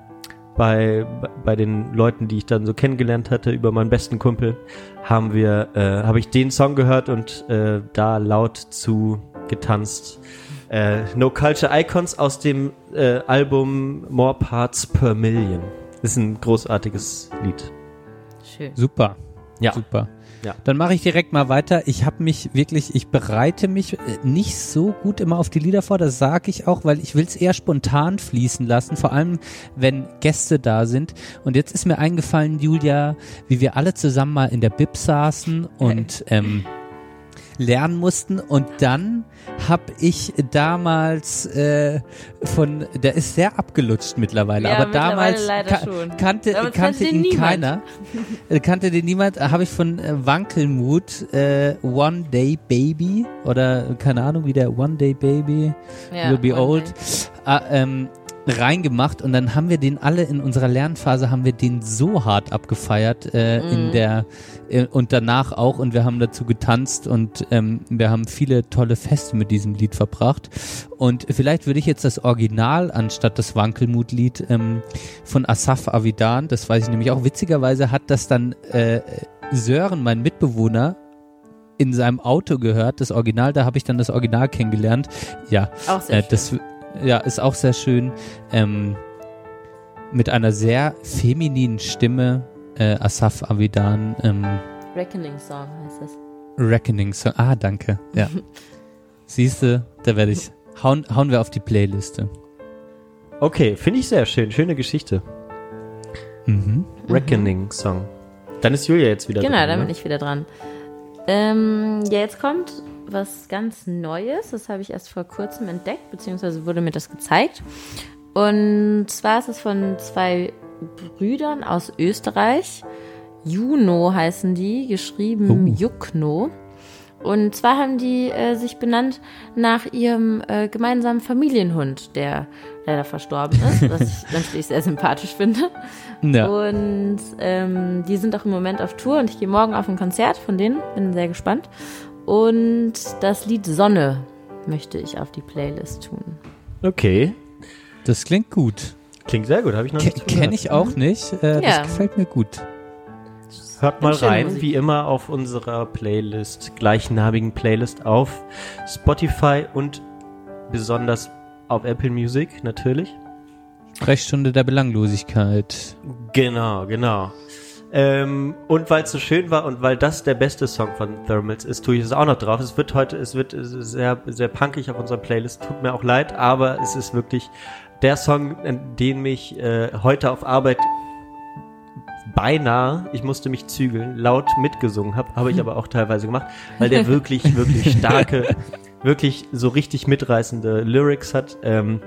bei, bei den Leuten, die ich dann so kennengelernt hatte, über meinen besten Kumpel, haben wir, äh, habe ich den Song gehört und äh, da laut zu getanzt. Äh, no Culture Icons aus dem äh, Album More Parts Per Million. Ist ein großartiges Lied. Schön. Super. Ja. Super. Ja. Dann mache ich direkt mal weiter. Ich habe mich wirklich, ich bereite mich äh, nicht so gut immer auf die Lieder vor, das sage ich auch, weil ich will es eher spontan fließen lassen, vor allem wenn Gäste da sind. Und jetzt ist mir eingefallen, Julia, wie wir alle zusammen mal in der Bib saßen und ähm, lernen mussten. Und dann habe ich damals äh, von, der ist sehr abgelutscht mittlerweile, Ja, aber mittlerweile damals ka- kannte, Damals kannte ihn niemand. keiner. Äh, kannte den niemand, äh, habe ich von äh, Wankelmut äh, One Day Baby oder keine Ahnung wie der One Day Baby Ja, Will Be Old. Äh, ähm, reingemacht und dann haben wir den alle in unserer Lernphase haben wir den so hart abgefeiert äh, in Mhm. der äh, und danach auch und wir haben dazu getanzt und ähm, wir haben viele tolle Feste mit diesem Lied verbracht und vielleicht würde ich jetzt das Original anstatt das Wankelmut-Lied ähm, von Asaf Avidan, das weiß ich nämlich auch witzigerweise hat das dann äh, Sören, mein Mitbewohner in seinem Auto gehört, das Original, da habe ich dann das Original kennengelernt. Ja, Auch sehr äh, schön. Ja, ist auch sehr schön. Ähm, mit einer sehr femininen Stimme. Äh, Asaf Avidan, ähm, Reckoning Song heißt es. Reckoning Song. Ah, danke. Ja. Siehste, da werde ich. Hauen, hauen wir auf die Playliste. Okay, finde ich sehr schön. Schöne Geschichte. Mhm. Reckoning Song. Dann ist Julia jetzt wieder Genau, dran. da ne? bin ich wieder dran. Ähm, ja, jetzt kommt was ganz Neues. Das habe ich erst vor kurzem entdeckt, beziehungsweise wurde mir das gezeigt. Und zwar ist es von zwei Brüdern aus Österreich. Juno heißen die, geschrieben Oh. Jukno. Und zwar haben die äh, sich benannt nach ihrem äh, gemeinsamen Familienhund, der leider verstorben ist, was ich natürlich sehr sympathisch finde. Ja. Und ähm, die sind auch im Moment auf Tour und ich gehe morgen auf ein Konzert von denen. Bin sehr gespannt. Und das Lied Sonne möchte ich auf die Playlist tun. Okay. Das klingt gut. Klingt sehr gut, habe ich noch nicht Kenne ich auch nicht. Äh, Ja. Das gefällt mir gut. Hört mal rein, Musik. wie immer auf unserer Playlist, gleichnamigen Playlist auf Spotify und besonders auf Apple Music natürlich. Sprechstunde der Belanglosigkeit. Genau, genau. Ähm, und weil es so schön war und weil das der beste Song von Thermals ist, tue ich es auch noch drauf. Es wird heute, es wird sehr, sehr punkig auf unserer Playlist. Tut mir auch leid, aber es ist wirklich der Song, den mich äh, heute auf Arbeit beinahe, ich musste mich zügeln, laut mitgesungen habe, habe ich aber auch teilweise gemacht, weil der wirklich, wirklich starke, wirklich so richtig mitreißende Lyrics hat. Ähm,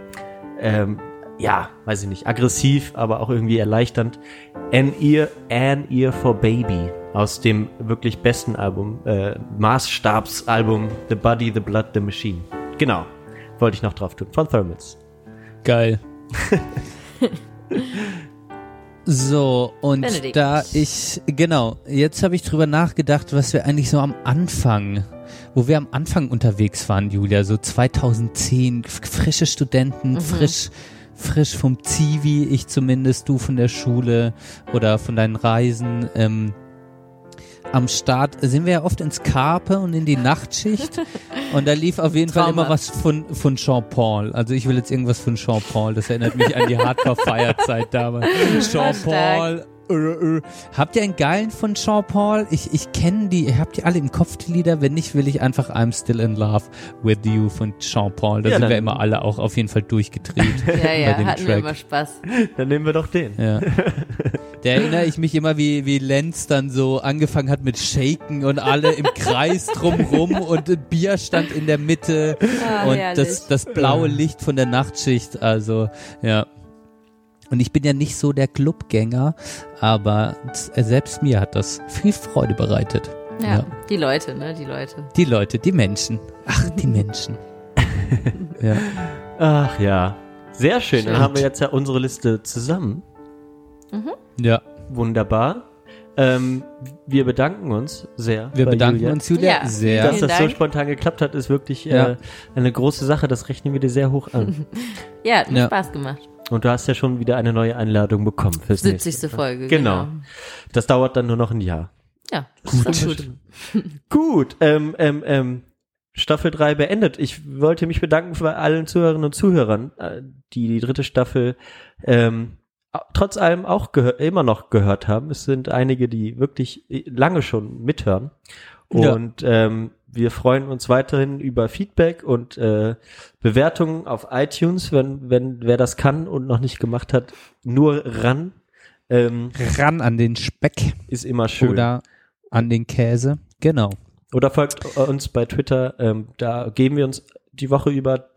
ähm, ja, weiß ich nicht, aggressiv, aber auch irgendwie erleichternd. An Ear, An Ear for Baby aus dem wirklich besten Album, äh, Maßstabsalbum The Body, The Blood, The Machine. Genau, wollte ich noch drauf tun, von Thermals. Geil. so, und Benedikt. da ich, genau, jetzt habe ich drüber nachgedacht, was wir eigentlich so am Anfang, wo wir am Anfang unterwegs waren, Julia, so 2010, f- frische Studenten, frisch, frisch vom Zivi, ich zumindest, du von der Schule oder von deinen Reisen, ähm, am Start sind wir ja oft ins Carpe und in die Nachtschicht. Und da lief auf jeden Fall Trauma. immer was von, von Jean-Paul. Also ich will jetzt irgendwas von Jean-Paul. Das erinnert mich an die Hardcore-Feierzeit damals. Jean-Paul. Äh, äh. Habt ihr einen geilen von Jean-Paul? Ich, ich kenne die, habt ihr alle im Kopf die Lieder? Wenn nicht, will ich einfach I'm Still in Love with You von Jean-Paul. Da Ja, sind wir immer alle auch auf jeden Fall durchgedreht. Ja, bei ja, dem hatten wir Track. immer Spaß. Dann nehmen wir doch den. Ja. Da erinnere ich mich immer, wie, wie Lenz dann so angefangen hat mit Shaken und alle im Kreis drumrum und ein Bier stand in der Mitte Ah, und herrlich. das, das blaue Licht von der Nachtschicht. Also, ja. Und ich bin ja nicht so der Clubgänger, aber z- selbst mir hat das viel Freude bereitet. ja, ja. die Leute, ne, die Leute. Die Leute, die Menschen. Ach, die Menschen. ja. Ach ja. Sehr schön. Dann Schön. haben wir jetzt ja unsere Liste zusammen. ja, Wunderbar. Ähm, wir bedanken uns sehr. wir bei bedanken Julia. uns, Julia, Ja. sehr. Dass Vielen das so Dank. spontan geklappt hat, ist wirklich Ja. äh, eine große Sache. Das rechnen wir dir sehr hoch an. Ja, hat mir Ja. Spaß gemacht. Und du hast ja schon wieder eine neue Einladung bekommen fürs 70. nächste. Folge. Genau. Das dauert dann nur noch ein Jahr. Ja, Gut. gut. gut. Gut, ähm, ähm, ähm, Staffel 3 beendet. Ich wollte mich bedanken bei allen Zuhörerinnen und Zuhörern, äh, die die dritte Staffel ähm, trotz allem auch immer noch gehört haben. Es sind einige, die wirklich äh, lange schon mithören. Ja. Und ähm, wir freuen uns weiterhin über Feedback und äh, Bewertungen auf iTunes, wenn, wenn wer das kann und noch nicht gemacht hat, nur ran. Ähm, Ran an den Speck ist immer schön. oder an den Käse. Genau. Oder folgt uns bei Twitter. Ähm, da geben wir uns die Woche über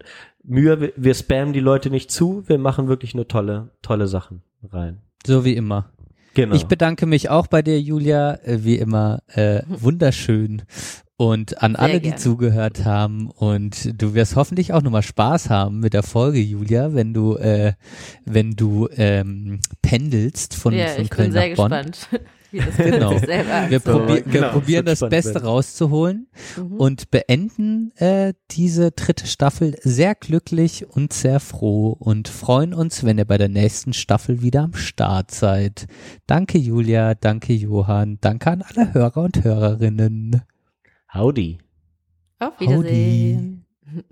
Mühe. Wir, wir spammen die Leute nicht zu. Wir machen wirklich nur tolle, tolle Sachen rein. So wie immer. Genau. Ich bedanke mich auch bei dir, Julia, äh, wie immer äh, wunderschön. Und an Sehr alle, die gerne. zugehört haben. Und du wirst hoffentlich auch nochmal Spaß haben mit der Folge, Julia, wenn du, äh, wenn du ähm, pendelst von, Ja, von ich Köln bin sehr nach Bonn. gespannt, wie das Genau. mit sich selber Wir, So, probi wir genau, probieren das Beste werden. rauszuholen Mhm. und beenden äh, diese dritte Staffel sehr glücklich und sehr froh und freuen uns, wenn ihr bei der nächsten Staffel wieder am Start seid. Danke Julia, danke Johann, danke an alle Hörer und Hörerinnen. Howdy. Auf Wiedersehen.